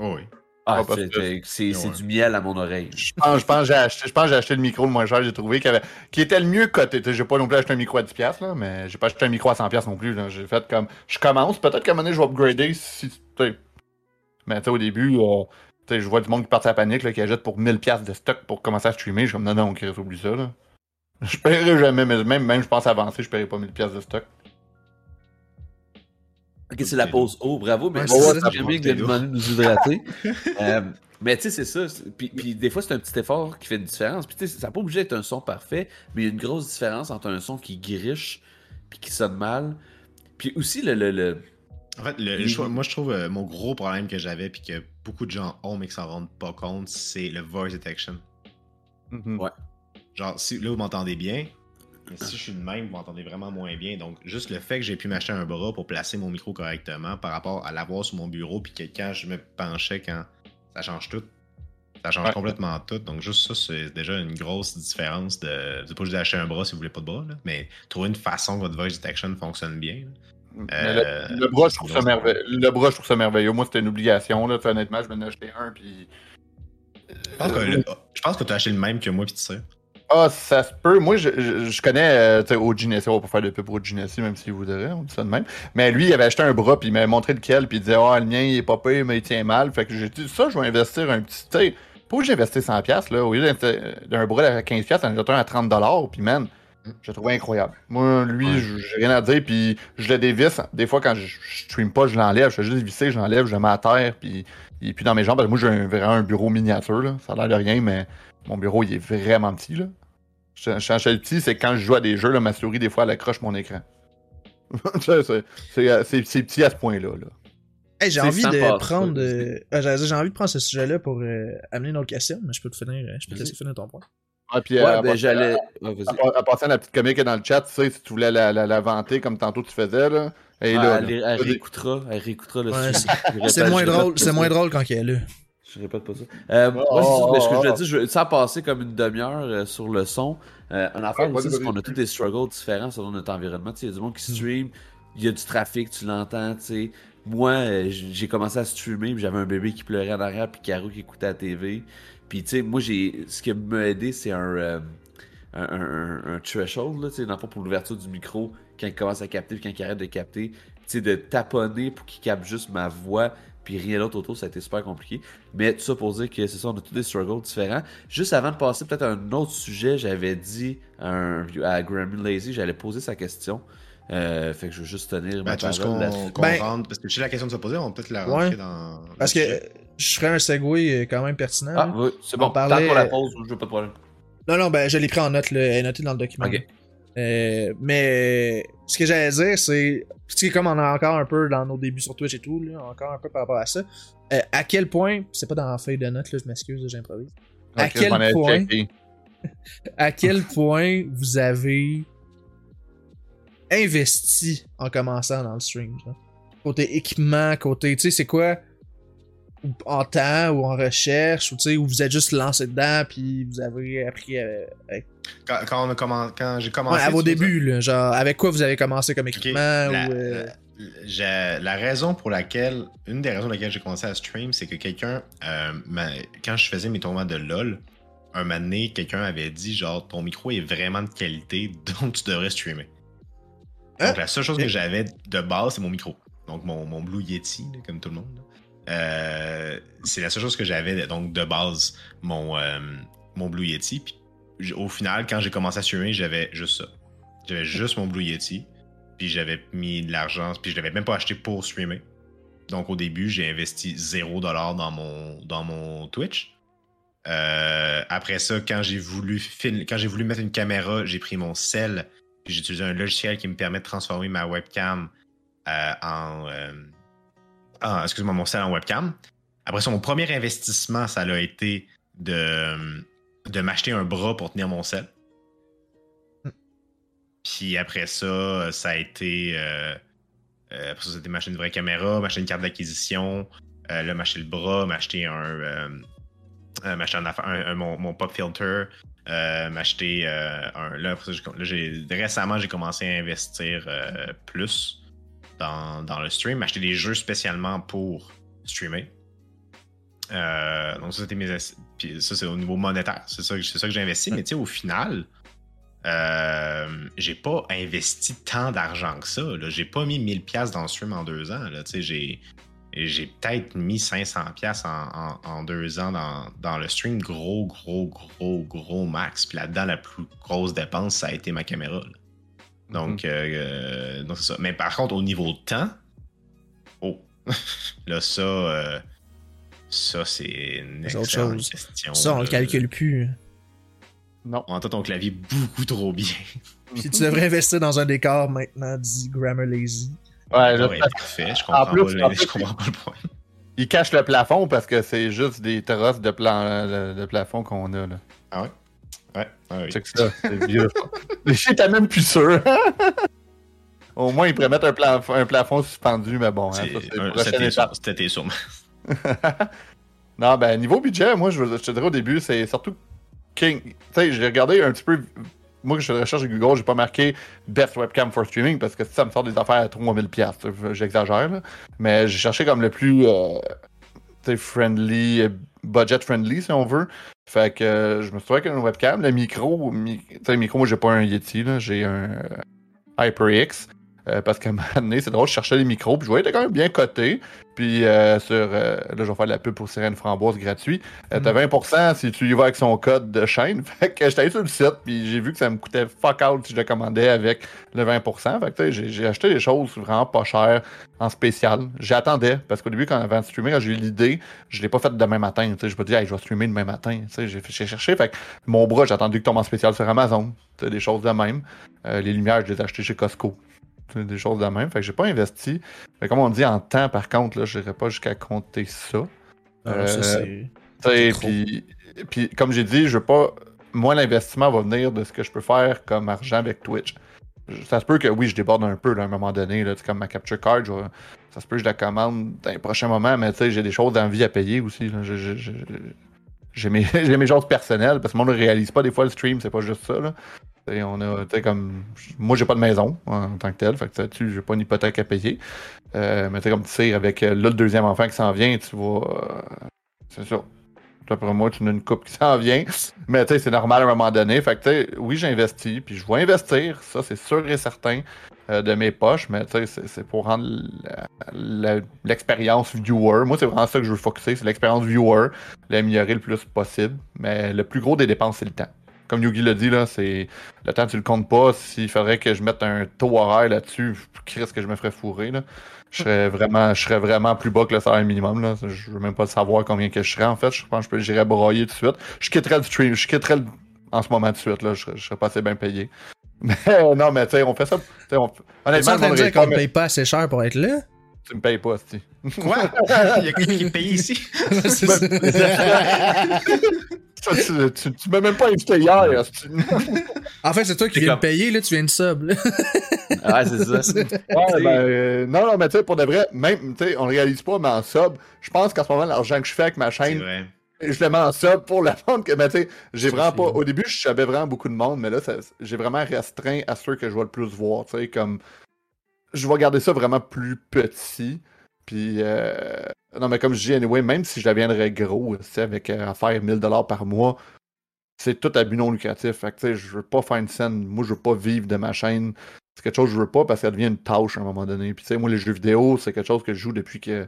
oh oui. Ah, Ah, parce c'est- que- c'est c'est- c'est Ouais. du miel à mon oreille. Je pense, je pense que j'ai acheté, le micro le moins cher que j'ai trouvé, qui, avait, qui était le mieux coté. J'ai pas non plus acheté un micro à 10$, là, mais j'ai pas acheté un micro à 100$ non plus. J'ai fait comme. Je commence, peut-être qu'à un moment donné, je vais upgrader si. Mais tu sais, au début, euh, je vois du monde qui part à la panique, là, qui achète pour 1000$ de stock pour commencer à streamer. Je suis comme, non, non, Chris, oublie ça. Là. Je paierai jamais, mais même, même je pense avancer, je paierai pas 1000$ de stock. Ok, c'est la pause eau, bravo, mais Ouais, c'est c'est ça, ça. j'aime bien que vous demandé de nous hydrater. [laughs] Euh, mais tu sais, c'est ça. Puis, puis des fois, c'est un petit effort qui fait une différence. Puis tu sais, ça n'a pas obligé d'être un son parfait, mais il y a une grosse différence entre un son qui griche puis qui sonne mal. Puis aussi, le. le, le- En fait, le- Les- moi, je trouve euh, mon gros problème que j'avais, puis que beaucoup de gens ont, mais qui s'en rendent pas compte, c'est le voice detection. Mhm. Ouais. genre, si là vous m'entendez bien, mais si je suis de même, vous m'entendez vraiment moins bien. Donc, juste le fait que j'ai pu m'acheter un bras pour placer mon micro correctement par rapport à l'avoir sur mon bureau, puis que quand je me penchais, quand ça change tout. Ça change Ouais. complètement tout. Donc, juste ça, c'est déjà une grosse différence de. Vous n'êtes pas juste d'acheter un bras si vous voulez pas de bras, là, mais trouver une façon que votre voice detection fonctionne bien. Euh, le, le bras, je trouve c'est ça merveilleux. Le bras, je trouve ça merveilleux. Moi, c'était une obligation. Là. Honnêtement, je m'en ai acheté un. Puis... Je pense que, le- je pense que tu as acheté le même que moi, puis tu sais. Ah, ça se peut. Moi, je, je, je connais euh. On va pas faire de pub pour OG Nessie, même s'il voudrait. On dit ça de même. Mais lui, il avait acheté un bras, puis il m'avait montré lequel, puis il disait Ah, le mien, il est pas pire, mais il tient mal. Fait que j'ai dit Ça, je vais investir un petit. Tu sais, pas que j'ai investi 100$, là. Au lieu d'investir- d'un bras à 15$, j'en ai un à 30$, puis man, je le trouvais incroyable. Moi, lui, Ouais. je- j'ai rien à dire, puis je le dévisse. Des fois, quand je, je stream pas, je l'enlève. Je fais juste visser, je l'enlève, je le mets à terre, puis il est plus dans mes jambes. Parce que moi, j'ai un- vraiment un bureau miniature, là. Ça a l'air de rien, mais mon bureau, il est vraiment petit, là. Je je change le petit, c'est quand je joue à des jeux, là, ma souris, des fois, elle accroche mon écran. [laughs] C'est- petit à ce point-là. Là. Hey, j'ai envie de prendre. euh, j'ai envie de prendre ce sujet-là pour euh, amener une autre question, mais je peux te finir. euh, Je peux te laisser finir ton point. Ouais, puis, Ouais, euh, ben à- j'allais. à- vas-y. À, part- à passer à la petite comique qui est dans le chat, tu sais, si tu voulais la, la, la vanter comme tantôt tu faisais, là. Et Ah, là, elle, là. elle réécoutera, elle réécoutera le Ouais. [laughs] Je C'est moins je drôle, c'est ça. moins drôle quand il est là. Je répète pas ça. Euh, moi, Oh, c'est ça, mais ce que je oh, veux oh. dire, je, sans passer comme une demi-heure euh, sur le son, euh, un affaire aussi, c'est qu'on a tous des struggles différents selon notre environnement. Il y a du monde qui stream, il y a du trafic, tu l'entends, tu sais. Moi, euh, j'ai commencé à streamer, puis j'avais un bébé qui pleurait en arrière, puis Caro qui écoutait la TV. Puis, tu sais, moi, j'ai ce qui m'a aidé, c'est un, euh, un, un, threshold, là, tu sais, dans le fond, pour l'ouverture du micro, quand il commence à capter, puis quand il arrête de capter. Tu sais, de taponner pour qu'il capte juste ma voix, puis rien d'autre autour, ça a été super compliqué. Mais tout ça pour dire que c'est ça, on a tous des struggles différents. Juste avant de passer peut-être à un autre sujet, j'avais dit à, un, à Grammy Lazy, j'allais poser sa question. Euh, fait que je veux juste tenir ma Ben, tu veux parole qu'on là-dessus. qu'on Ben- rentre? Parce que je sais la question de se poser, on peut peut-être la Ouais. rentrer dans. Parce que sujet. Je ferais un segway euh, quand même pertinent. Ah, oui, c'est On bon. parlait- Tant pour la pause, je veux pas de problème. Non, non, ben je l'ai pris en note, là, elle est notée dans le document. Ok. Euh, mais ce que j'allais dire, c'est. Comme on a encore un peu dans nos débuts sur Twitch et tout, là, encore un peu par rapport à ça. euh, à quel point. C'est pas dans la feuille de notes, là, je m'excuse, j'improvise. à quel point-. [laughs] À quel point vous avez investi en commençant dans le stream, genre? Côté équipement, côté. Tu sais, c'est quoi en temps ou en recherche, ou tu sais, où vous êtes juste lancé dedans, puis vous avez appris euh, avec Quand, quand on a quand j'ai commencé. Ouais, à vos débuts, là, genre, avec quoi vous avez commencé comme équipement la, ou. euh, la- raison pour laquelle, une des raisons pour lesquelles j'ai commencé à stream, c'est que quelqu'un, euh, quand je faisais mes tournois de LoL, un moment donné, quelqu'un avait dit genre ton micro est vraiment de qualité, [laughs] donc tu devrais streamer. Hein? Donc la seule chose que j'avais de base, c'est mon micro. Donc mon, mon Blue Yeti, là, comme tout le monde. là. Euh, c'est la seule chose que j'avais donc de base, mon, euh, Blue Yeti. Au final, quand j'ai commencé à streamer, j'avais juste ça. J'avais juste mon Blue Yeti. Puis j'avais mis de l'argent, puis je l'avais même pas acheté pour streamer. Donc au début, j'ai investi 0$ dans mon, dans mon Twitch. Euh, après ça, quand j'ai voulu quand j'ai voulu mettre une caméra, j'ai pris mon sel, puis j'ai utilisé un logiciel qui me permet de transformer ma webcam en, en- excuse-moi, mon sel en webcam. Après ça, mon premier investissement, ça a été de, m'acheter un bras pour tenir mon sel. Puis après ça, ça a été. euh, euh, après ça, c'était m'acheter une vraie caméra, m'acheter une carte d'acquisition, euh, là, m'acheter le bras, m'acheter un. euh, m'acheter un mon, mon pop filter, m'acheter un. Là, récemment, j'ai commencé à investir plus dans, le stream, m'acheter des jeux spécialement pour streamer. Euh, donc ça c'était mes ça c'est au niveau monétaire. C'est ça ça que j'ai investi mais tu sais au final euh, j'ai pas investi tant d'argent que ça j'ai pas mis 1000 pièces dans le stream en deux ans j'ai peut-être mis 500 pièces en, en- deux ans dans, dans le stream. Gros gros gros gros max. Puis là-dedans la plus grosse dépense ça a été ma caméra. Donc euh, euh, donc c'est ça mais par contre au niveau de temps oh [laughs] là ça euh, ça, c'est une excellente chose. question. Ça, on le calcule plus. Non. On entend ton clavier beaucoup trop bien. [laughs] Puis tu devrais investir dans un décor maintenant, dit Grammar Lazy. Ouais, là, Ouais, parfait, je comprends, plus, pas, le- en [laughs] plus, je comprends pas le point. il cache le plafond parce que c'est juste des terrasses de, plan... de plafond qu'on a. Là. Ah ouais? Ouais, oui. C'est que ça, c'est vieux. [laughs] Les chiens étaient même plus [laughs] sûr. Au moins, ils pourraient mettre un, plafond, un plafond suspendu, mais bon, hein, la C'était sûrement. [laughs] Non, ben, niveau budget, moi, je, je te dirais au début, c'est surtout King. Tu sais, j'ai regardé un petit peu. Moi, que je fais de recherche sur Google, j'ai pas marqué Best Webcam for Streaming parce que ça me sort des affaires à 3000$. J'exagère, là. Mais j'ai cherché comme le plus. euh, tu sais, friendly, euh, budget friendly, si on veut. Fait que euh, je me suis trouvé webcam. Le micro, mi- le micro, moi, j'ai pas un Yeti. J'ai un euh, HyperX. Euh, parce qu'à un [laughs] moment donné, c'est drôle, je cherchais les micros, puis je voyais était quand même bien coté. Puis euh, sur. euh, là, je vais faire de la pub pour Sirène Framboise gratuit. Euh, T'as 20% si tu y vas avec son code de chaîne. [laughs] Fait que j'étais allé sur le site, puis j'ai vu que ça me coûtait fuck out si je le commandais avec le 20%. Fait que j'ai- acheté des choses vraiment pas chères en spécial. J'attendais, parce qu'au début, quand avant de streamer, quand j'ai eu l'idée, je l'ai pas fait demain matin. Je me dis, hey, je vais streamer demain matin. J'ai cherché. Fait que mon bras, j'ai attendu que tombe en spécial sur Amazon. Des choses de même. Les lumières, je les ai achetées chez Costco. Des choses de même. Fait que j'ai pas investi. Que comme on dit en temps, par contre, là, je n'irai pas jusqu'à compter ça. Ah, ça, Euh, c'est. Puis, puis comme j'ai dit, je veux pas. Moi, l'investissement va venir de ce que je peux faire comme argent avec Twitch. Ça se peut que oui, je déborde un peu là, à un moment donné, là, comme ma capture card, je ça se peut que je la commande dans les prochains moments, mais tu sais, j'ai des choses d'envie à payer aussi. là. Je- je- je- J'ai mes, [laughs] mes choses personnelles, parce que moi, on ne réalise pas des fois le stream, c'est pas juste ça. Là. Tu sais, on a, comme, moi, j'ai pas de maison en tant que tel, fait que tu j'ai pas une hypothèque à payer. Euh, mais comme tu sais, avec euh, là, le deuxième enfant qui s'en vient, tu vas. euh, c'est ça. D'après moi, tu as une coupe qui s'en vient. Mais tu sais, c'est normal à un moment donné. Fait que oui, j'investis, puis je vais investir, ça c'est sûr et certain, euh, de mes poches, mais tu sais, c'est- pour rendre l'expérience viewer. Moi, c'est vraiment ça que je veux focuser, c'est l'expérience viewer, l'améliorer le plus possible. Mais le plus gros des dépenses, c'est le temps. Comme Yugi l'a dit, là, c'est le temps, tu le comptes pas. S'il faudrait que je mette un taux horaire là-dessus, qu'est-ce que je me ferais fourrer, là. Je serais vraiment, je serais vraiment plus bas que le salaire minimum. Là. Je veux même pas savoir combien que je serais en fait. Je pense que j'irais broyer tout de suite. Je quitterais le stream, je quitterais le- en ce moment tout de suite. Là. Je, je serais pas assez bien payé. Mais [laughs] non, mais tu sais, on fait ça. tu On... Tu Honnêtement, en le train de dire qu'on pas, ne paye pas assez cher pour être là? tu me payes pas, Sti. [laughs] Quoi? Il y a quelqu'un qui est payé ici? [laughs] C'est ça. Tu, tu, tu m'as même pas invité hier, en fait, c'est toi qui viens de comme- payer, là, tu viens de sub. là. Ah, c'est ça. Ouais, ben, euh, non, non, mais tu sais, pour de vrai, même, tu sais, on réalise pas, mais en sub, je pense qu'en ce moment, l'argent que je fais avec ma C'est chaîne, en sub pour la vente que, sais, j'ai Ça, vraiment pas. Au début, je savais vraiment beaucoup de monde, mais là, ça- j'ai vraiment restreint à ceux que je vais le plus voir, tu sais, comme. Je vais garder ça vraiment plus petit. Puis, euh, non, mais comme je dis, anyway, même si je deviendrais gros, tu sais, avec euh, à faire 1000$ par mois, c'est tout à but non lucratif. Fait que, tu sais, je veux pas faire une scène. Moi, je veux pas vivre de ma chaîne. C'est quelque chose que je veux pas parce que ça devient une tâche à un moment donné. Puis, tu sais, moi, les jeux vidéo, c'est quelque chose que je joue depuis que.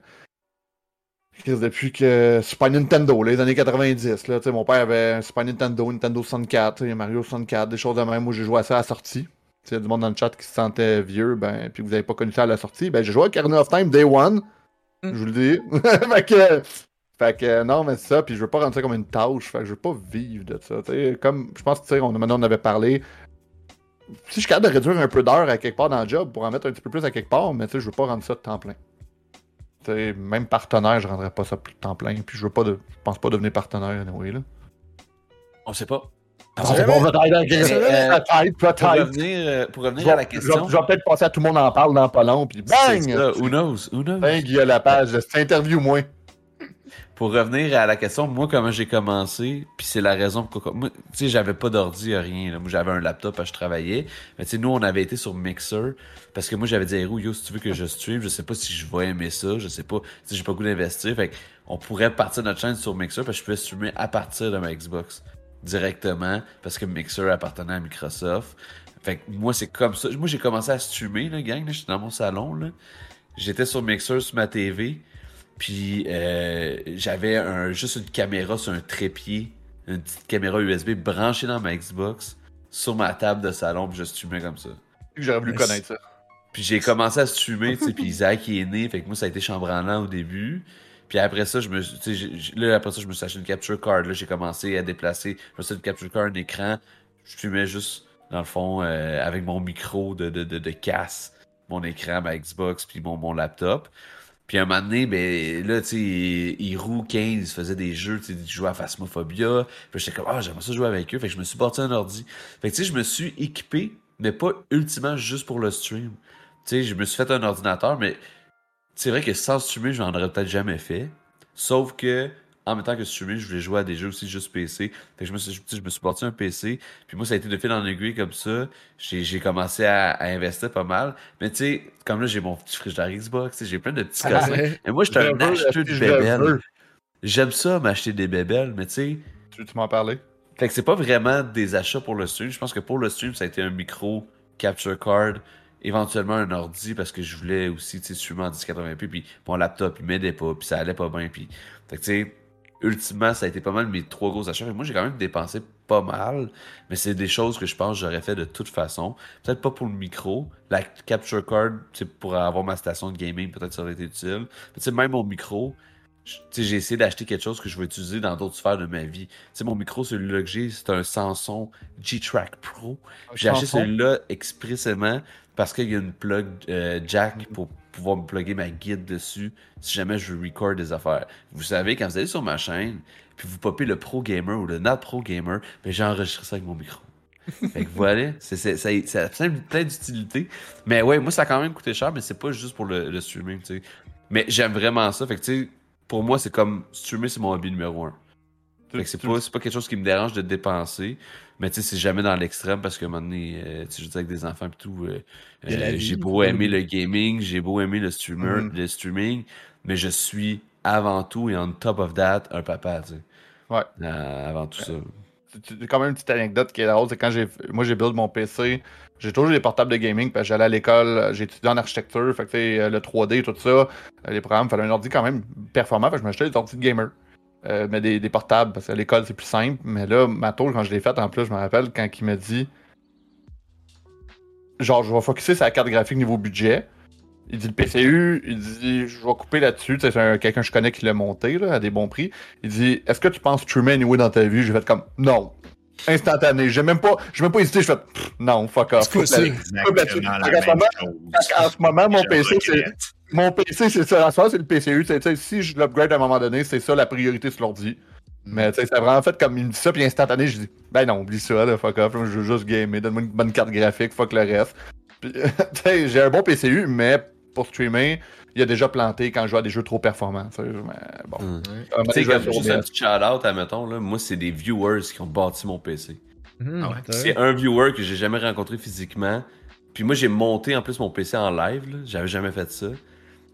Depuis que Super Nintendo, les années 90. Là, mon père avait un Super Nintendo, Nintendo 64, tu sais, Mario 64, des choses de même. Moi, j'ai joué à ça à la sortie. S'il y a du monde dans le chat qui se sentait vieux, ben, puis vous avez pas connu ça à la sortie, ben, j'ai joué à Carnet of Time Day One. Je vous le dis. [laughs] fait que, fait que, non, mais c'est ça, puis je veux pas rendre ça comme une tâche, fait que je veux pas vivre de ça. Comme, je pense que, on, maintenant, on avait parlé. Si je suis capable de réduire un peu d'heures à quelque part dans le job pour en mettre un petit peu plus à quelque part, mais tu sais, je veux pas rendre ça de temps plein. Tu sais, même partenaire, je rendrais pas ça plus de temps plein, puis je veux pas de, je pense pas devenir partenaire, anyway, là. On sait pas. On Pour sait pas. peut-être, peut-être, peut-être. revenir, pour Je revenir à la je question. je vais peut-être passer à tout le monde en parle dans pas long, puis bang! ça, Who knows? Who knows? Bang, il y a la page. C'est interview, moi. Pour revenir à la question, moi, comment j'ai commencé, puis c'est la raison pourquoi. Moi, tu sais, j'avais pas d'ordi, rien. là. Moi, j'avais un laptop, je travaillais. Mais tu sais, nous, on avait été sur Mixer, parce que moi, j'avais dit, Héros, yo, si tu veux que je stream, je sais pas si je vais aimer ça, je sais pas, si j'ai pas goût d'investir. Fait on pourrait partir notre chaîne sur Mixer, parce que je pouvais streamer à partir de ma Xbox directement, parce que Mixer appartenait à Microsoft. Fait que moi, c'est comme ça. Moi, j'ai commencé à streamer, là, gang, là. J'étais dans mon salon, là. J'étais sur Mixer, sur ma TV. Puis euh, j'avais un, juste une caméra sur un trépied, une petite caméra USB branchée dans ma Xbox, sur ma table de salon, puis je streamais comme ça. J'aurais voulu connaître ça. Puis j'ai commencé à streamer, tu sais, puis Isaac il est né, fait que moi ça a été chambranlant au début. Puis après ça, je me, là après ça, je me suis acheté une capture card. Là, j'ai commencé à déplacer, je me suis acheté une capture card, un écran. Je streamais juste dans le fond euh, avec mon micro de, de, de, de casse, mon écran, ma Xbox, puis mon, mon laptop. Puis un moment donné, ben là, tu sais, Hiro 15 faisait des jeux, tu sais, ils jouaient à Phasmophobia. Puis j'étais comme, ah, j'aimerais ça jouer avec eux. Fait que je me suis bâti un ordi. Fait que tu sais, je me suis équipé, mais pas ultimement juste pour le stream. Tu sais, je me suis fait un ordinateur, mais c'est vrai que sans streamer, je n'en aurais peut-être jamais fait. Sauf que en même temps que streamer, je voulais jouer à des jeux aussi juste PC. Fait que je me suis, je me suis parti un PC. Puis moi, ça a été de fil en aiguille comme ça. J'ai, commencé à, à, investir pas mal. Mais tu sais, comme là, j'ai mon petit frigidaire Xbox, j'ai plein de petits Ah, cassins. ouais. Mais moi, j'étais un Je veux, acheteur de bébelles. J'aime ça, m'acheter des bébelles, mais tu sais. Tu veux m'en parler? Fait que c'est pas vraiment des achats pour le stream. Je pense que pour le stream, ça a été un micro, capture card, éventuellement un ordi parce que je voulais aussi, tu sais, streamer en 1080p, puis mon laptop, il m'aidait pas, puis ça allait pas bien, puis... Fait que tu sais, ultimement, ça a été pas mal mes trois gros achats. Que moi, j'ai quand même dépensé pas mal, mais c'est des choses que je pense que j'aurais fait de toute façon. Peut-être pas pour le micro. La capture card, c'est pour avoir ma station de gaming, peut-être ça aurait été utile. Mais même mon micro, j'ai essayé d'acheter quelque chose que je veux utiliser dans d'autres sphères de ma vie. Mon micro, celui-là que j'ai, c'est un Samsung G-Track Pro. J'ai acheté celui-là expressément parce qu'il y a une plug euh, jack pour pouvoir me plugger ma guide dessus si jamais je veux record des affaires. Vous savez, quand vous allez sur ma chaîne, puis vous popez le Pro Gamer ou le Not Pro Gamer, ben j'ai enregistré ça avec mon micro. [laughs] fait que voilà, c'est, c'est, ça, ça a plein, d'utilité. Mais ouais, moi ça a quand même coûté cher, mais c'est pas juste pour le, le streaming, tu sais. Mais j'aime vraiment ça. Fait que tu sais, pour moi, c'est comme streamer, c'est mon hobby numéro un. Fait que c'est pas, c'est pas quelque chose qui me dérange de dépenser. Mais tu sais, c'est jamais dans l'extrême parce qu'à un moment donné, euh, tu sais, je dis avec des enfants et tout, euh, Il euh, j'ai beau aimer le gaming, j'ai beau aimer le streamer, Mhm. le streaming, mais je suis avant tout et on top of that un papa, tu sais. Ouais. Euh, avant tout ça. Quand même une petite anecdote qui est drôle, c'est quand j'ai moi j'ai build mon PC, j'ai toujours des portables de gaming parce que j'allais à l'école, j'ai étudié en architecture, fait que le 3D, tout ça, les programmes, fallait un ordi quand même performant, fait que je m'achetais des ordi de gamer. Euh, mais des, des portables, parce qu'à l'école c'est plus simple. Mais là, ma tour, quand je l'ai faite, en plus, je me rappelle quand il m'a dit Genre, je vais focuser sur la carte graphique niveau budget. Il dit le PCU, il dit je vais couper là-dessus. C'est un- quelqu'un que je connais qui l'a monté là, à des bons prix. Il dit Est-ce que tu penses streamer anyway dans ta vie? J'ai fait comme Non. Instantané. J'ai même pas, j'ai même pas hésité. Je fais Non, fuck off. En ce moment, mon PC, c'est. Mon PC, c'est ça. En ce moment, c'est le PCU. Si je l'upgrade à un moment donné, c'est ça la priorité sur l'ordi. Mais tu sais, c'est vraiment fait comme il me dit ça, puis instantané, je dis Ben non, oublie ça, là, fuck off. Je veux juste gamer, donne-moi une bonne carte graphique, fuck le reste. Puis, [laughs] j'ai un bon PCU, mais pour streamer, il a déjà planté quand je joue à des jeux trop performants. tu sais, mais bon. Mm. Un Tu sais, moment donné, comme je vais juste un petit shout-out, admettons, là, moi, c'est des viewers qui ont bâti mon PC. Mhm, Ah ouais. C'est un viewer que j'ai jamais rencontré physiquement. Puis moi, j'ai monté en plus mon PC en live. J'avais jamais fait ça.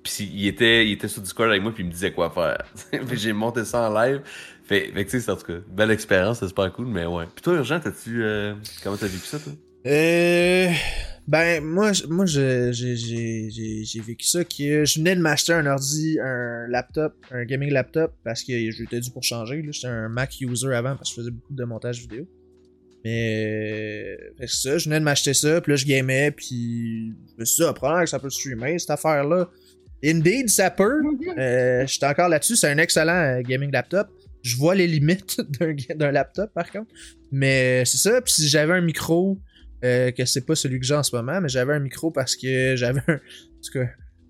Puis il était, il était sur Discord avec moi, puis il me disait quoi faire. [laughs] puis j'ai monté ça en live. Fait, fait que tu sais, c'est en tout cas, belle expérience, c'est super cool, mais ouais. Puis toi, Urgent, t'as-tu. euh, comment t'as vécu ça, toi? Euh, ben, moi, moi j'ai vécu ça que je venais de m'acheter un ordi, un laptop, un gaming laptop, parce que j'étais dû pour changer. J'étais un Mac user avant parce que je faisais beaucoup de montage vidéo. Mais, fait que c'est ça, je venais de m'acheter ça, puis là, je gamais, puis dit, ah, probablement que ça peut streamer, cette affaire-là. Indeed, ça peut. Euh, J'étais encore là-dessus, c'est un excellent euh, gaming laptop. Je vois les limites [laughs] d'un laptop, par contre. Mais c'est ça, puis si j'avais un micro, euh, que c'est pas celui que j'ai en ce moment, mais j'avais un micro parce que j'avais un.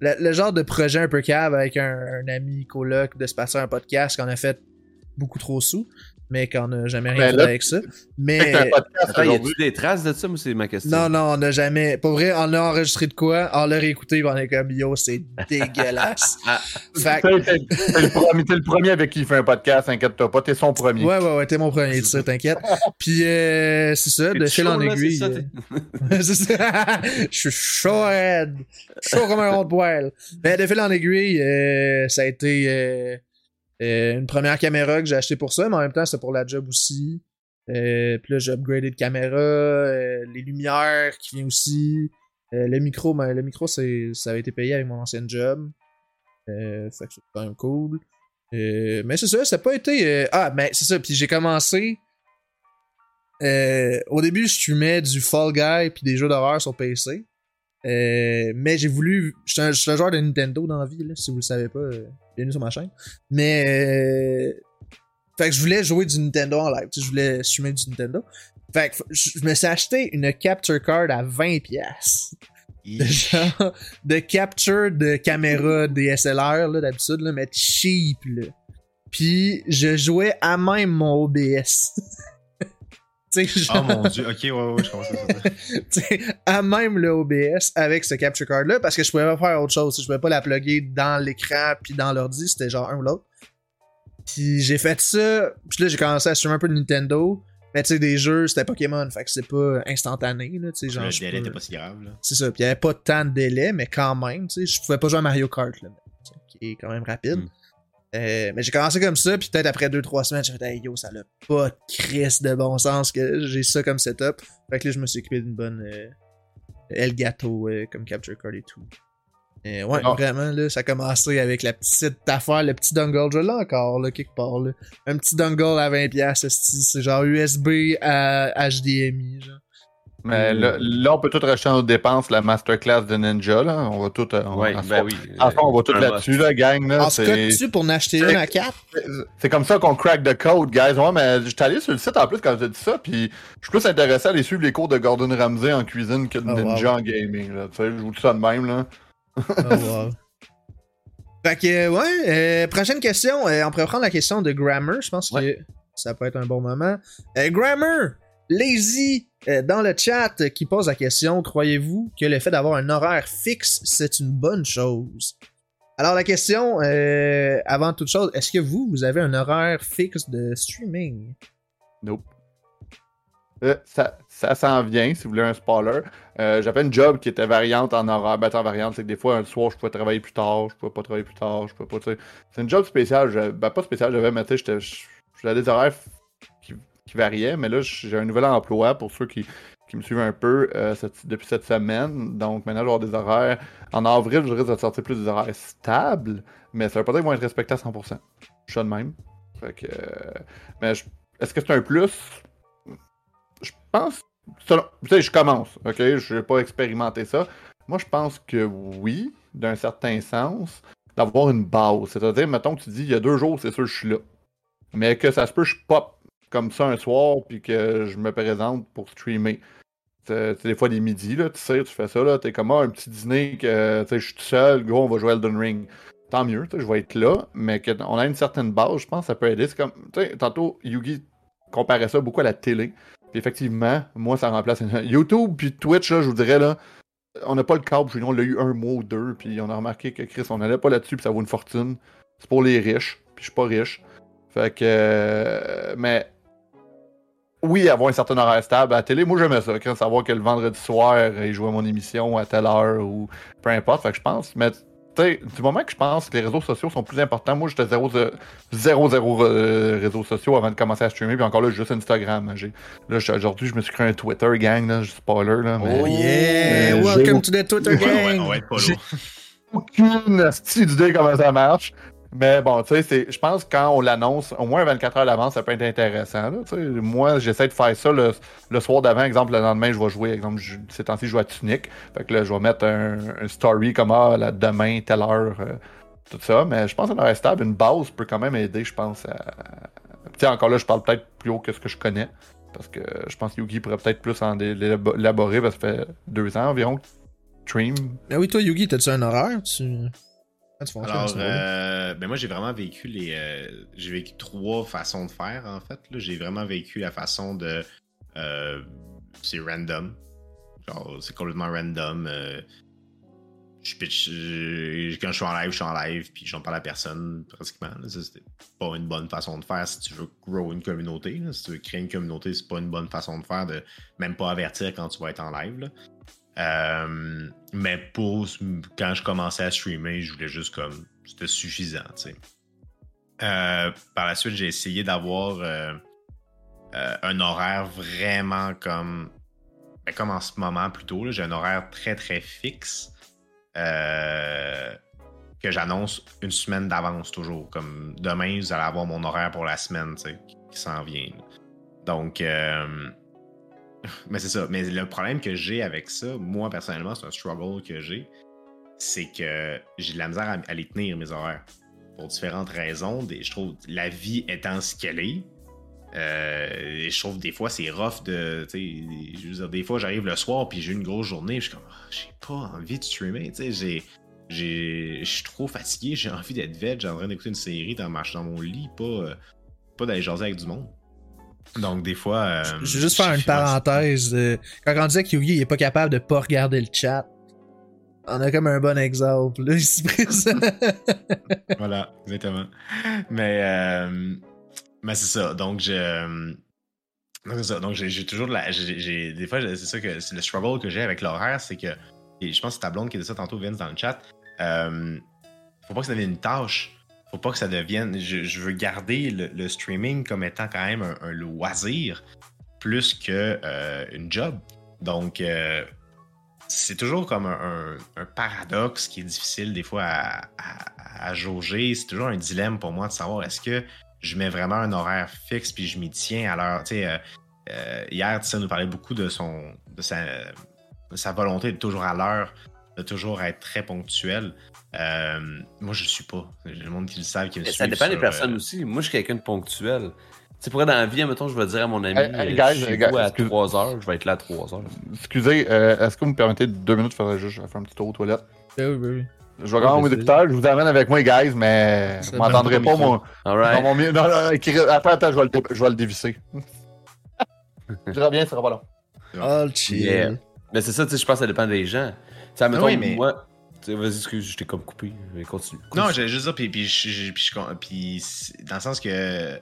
Le genre de projet un peu cave avec un, un ami coloc de se passer un podcast qu'on a fait beaucoup trop sous, mais qu'on n'a jamais rien Ben fait avec ça. Mais. Attends, y a-tu des traces de ça, moi, c'est ma question. Non, non, on n'a jamais. Pour vrai, on a enregistré de quoi, on l'a réécouté, on est comme yo, c'est [laughs] dégueulasse. Ah. fait que- T'es t'es- t'es le le premier avec qui il fait un podcast, inquiète-toi pas, t'es son premier. Ouais, ouais, ouais, t'es mon premier de ça, t'inquiète. Puis euh, c'est ça, de fil en aiguille. c'est ça, euh, [laughs] c'est ça. Je suis chaud. Chaud comme un rond de poêle. Ben, de fil en aiguille, euh, ça a été euh, euh, une première caméra que j'ai acheté pour ça, mais en même temps, c'était pour la job aussi. Euh, puis là, j'ai upgradé de caméra, euh, les lumières qui viennent aussi. Euh, le micro, ben, le micro, c'est, ça avait été payé avec mon ancien job. Fait que c'est quand même cool. Mais c'est ça, ça n'a pas été. Ah, mais c'est ça. Puis j'ai commencé. au début, je streamais du Fall Guy puis des jeux d'horreur sur PC. Euh, mais j'ai voulu. Je suis un, je suis un joueur de Nintendo dans la vie, là, si vous le savez pas. euh, bienvenue sur ma chaîne. Mais. euh, fait que je voulais jouer du Nintendo en live. tu sais, Je voulais streamer du Nintendo. Fait que je me suis acheté une capture card à 20$. pièces de genre de capture de caméra DSLR là d'habitude là, mais cheap là. Puis je jouais à même mon OBS. [laughs] Oh genre, mon dieu, ok, ouais, ouais, je comprends [laughs] ça. tu sais, à même le OBS avec ce capture card là parce que je pouvais pas faire autre chose. Je pouvais pas la plugger dans l'écran puis dans l'ordi, c'était genre un ou l'autre. Puis j'ai fait ça, puis là j'ai commencé à streamer un peu de Nintendo. Mais tu sais, des jeux, c'était Pokémon, fait que c'est pas instantané, là, tu sais, genre. Le délai était pas si grave, là. C'est ça, puis il y avait pas tant de délai, mais quand même, tu sais, je pouvais pas jouer à Mario Kart, là, qui est quand même rapide. Mm. Euh, mais j'ai commencé comme ça, puis peut-être après 2-3 semaines, j'ai fait, hey yo, ça n'a pas de crise de bon sens que j'ai ça comme setup. Fait que là, je me suis occupé d'une bonne euh, Elgato euh, comme capture card et tout. Euh, ouais, vraiment, là, ça a commencé avec la petite affaire, le petit dongle, je l'ai encore, là, quelque part, là. Un petit dongle à 20$, esti, c'est genre USB à HDMI, genre. Mais là, là, on peut tout racheter en nos dépenses la masterclass de Ninja. Là. On va tout. euh, On, Ouais, en ben oui. en on va tout là-dessus, la gang. Là, En se c'est- tu pour en acheter une à 4? C'est comme ça qu'on crack the code, guys. Ouais, mais j'étais allé sur le site en plus quand j'ai dit ça, puis je suis plus intéressé à aller suivre les cours de Gordon Ramsay en cuisine que de Oh, Ninja wow. en gaming. Là. Tu sais, je vous dis ça de même. Là. Oh, wow. [laughs] Fait que, euh, ouais, euh, prochaine question. euh, on pourrait prendre la question de Grammar. Je pense Ouais. que ça peut être un bon moment. Euh, Grammar, Lazy, euh, dans le chat, euh, qui pose la question Croyez-vous que le fait d'avoir un horaire fixe, c'est une bonne chose? Alors, la question, euh, avant toute chose, est-ce que vous, vous avez un horaire fixe de streaming? Nope. Ça ça s'en vient, si vous voulez un spoiler. J'avais une job qui était variante en horaire. Ben, en variante, c'est que des fois, un soir, je pouvais travailler plus tard, je pouvais pas travailler plus tard, je pouvais pas. C'est une job spéciale. je- Ben, pas spéciale, j'avais, mais tu sais, j'avais des horaires qui, variaient, mais là, j'ai un nouvel emploi pour ceux qui, qui me suivent un peu euh, depuis cette semaine. Donc, maintenant, je vais avoir des horaires. En avril, je risque de sortir plus des horaires stables, mais ça veut pas dire qu'ils vont être respectés à 100%. Je suis de même. Fait que. euh, mais est-ce que c'est un plus? Je pense. Tu sais, je commence, ok? Je n'ai pas expérimenté ça. Moi, je pense que oui, d'un certain sens, d'avoir une base. C'est-à-dire, mettons que tu dis, il y a deux jours, c'est sûr, je suis là. Mais que ça se peut, je pop comme ça un soir, puis que je me présente pour streamer. C'est des fois des midis, là, tu sais, tu fais ça, là, t'es comme ah, un petit dîner que, je suis tout seul, gros, on va jouer Elden Ring. Tant mieux, je vais être là, mais qu'on a une certaine base, je pense que ça peut aider. C'est comme, tantôt, Yugi comparait ça beaucoup à la télé. Puis effectivement, moi, ça remplace [laughs] YouTube puis Twitch, là, je vous dirais, là, on n'a pas le câble nous, on l'a eu un mois ou deux, puis on a remarqué que Chris, on n'allait pas là-dessus, puis ça vaut une fortune. C'est pour les riches, puis je suis pas riche. Fait que. euh, mais. Oui, avoir un certain horaire stable à la télé, moi j'aimais ça, quand savoir que le vendredi soir, il jouait mon émission à telle heure ou peu importe. Fait que je pense. Mais tu sais, du moment que je pense que les réseaux sociaux sont plus importants, moi j'étais zéro, zéro, zéro euh, réseaux sociaux avant de commencer à streamer, puis encore là, juste Instagram. J'ai- Là, aujourd'hui, je me suis créé un Twitter gang, là, spoiler, là. Mais Oh yeah! Welcome to the Twitter Ouais, ouais, gang! aucune astuce d'idée comment ça marche. Mais bon, tu sais, je pense que quand on l'annonce, au moins 24 heures d'avance, ça peut être intéressant. là, moi, j'essaie de faire ça le, le soir d'avant. Exemple, le lendemain, je vais jouer. Exemple, je- ces temps-ci, je joue à Tunic. Fait que là, je vais mettre un, story comme ah, demain, telle heure, euh, tout ça. Mais je pense qu'un horaire stable, une base peut quand même aider, je pense. À... Tu sais, encore là, je parle peut-être plus haut que ce que je connais. Parce que je pense que Yugi pourrait peut-être plus en l'élaborer parce que ça fait deux ans environ. Stream. Ah oui, toi, Yugi, t'as-tu un horaire? Tu... Fonctionnes, Alors, euh, ben moi, j'ai vraiment vécu les. euh, j'ai vécu trois façons de faire, en fait. là. J'ai vraiment vécu la façon de. euh, c'est random. Genre, c'est complètement random. je pitch, quand je suis en live, je suis en live, puis j'en parle à personne, pratiquement. c'était pas une bonne façon de faire si tu veux grow une communauté. là. Si tu veux créer une communauté, c'est pas une bonne façon de faire de même pas avertir quand tu vas être en live. là. Euh, mais pour quand je commençais à streamer, je voulais juste comme c'était suffisant, tu sais. Euh, par la suite, j'ai essayé d'avoir euh, un horaire vraiment comme ben, comme en ce moment plutôt. J'ai un horaire très très fixe que j'annonce une semaine d'avance toujours. Comme demain, vous allez avoir mon horaire pour la semaine, qui, s'en vient. Donc, mais c'est ça. Mais le problème que j'ai avec ça, moi personnellement, c'est un struggle que j'ai, c'est que j'ai de la misère à, les tenir, mes horaires. Pour différentes raisons. Je trouve la vie étant ce qu'elle est, Euh, je trouve des fois c'est rough de. des fois j'arrive le soir puis j'ai une grosse journée, je suis comme Ah, j'ai pas envie de streamer. J'ai. Je suis trop fatigué, j'ai [laughs] envie d'être veg, j'ai en train d'écouter une série dans, ma, dans mon lit, pas, euh, pas d'aller jaser avec du monde. Donc des fois. euh, Je vais juste faire une parenthèse. euh, Quand on disait que Yugi il est pas capable de pas regarder le chat, on a comme un bon exemple là [laughs] ici présent. Voilà, exactement. Mais, euh, mais c'est ça. Donc, je. euh, donc, c'est ça. Donc, j'ai toujours de la. des fois, c'est ça que c'est le struggle que j'ai avec l'horaire, c'est que. et je pense que c'est ta blonde qui disait ça tantôt, Vince, dans le chat. euh, faut pas que ça devienne une tâche. Faut pas que ça devienne. Je, veux garder le, streaming comme étant quand même un, loisir plus que euh, une job. Donc, euh, c'est toujours comme un, paradoxe qui est difficile des fois à, jauger. C'est toujours un dilemme pour moi de savoir est-ce que je mets vraiment un horaire fixe puis je m'y tiens à l'heure. Tu euh, hier, ça nous parlait beaucoup de son de sa volonté de toujours à l'heure, de toujours être très ponctuel. Euh, moi, je le suis pas. J'ai le monde qui le savent, qui me Ça dépend des personnes euh, aussi. Moi, je suis quelqu'un de ponctuel. Tu sais, pour être dans la vie, mettons, je vais dire à mon ami, Hey, hey, euh, guys, guys, à excuse- 3 heures, je vais être là à 3 heures. Excusez, euh, est-ce que vous me permettez deux minutes, je faudrait juste faire un petit tour aux toilettes? Oui, oui. Je vais regarder Ouais, mes écouteurs, je vous amène avec moi, guys, mais Ça vous m'entendrez pas, pas mon. Non, mon non, attends, attends, je vais le, dé- je vais le dévisser. [laughs] je reviens, ça sera pas long. Oh, le chill. Yeah. Mais c'est ça, tu sais, je pense que ça dépend des gens. Tu sais, mettons, Ah oui, mais- moi. Vas-y, excuse, je t'ai comme coupé. Mais Continue. Non, Continue. j'allais juste dire, puis, puis, puis puis dans le sens que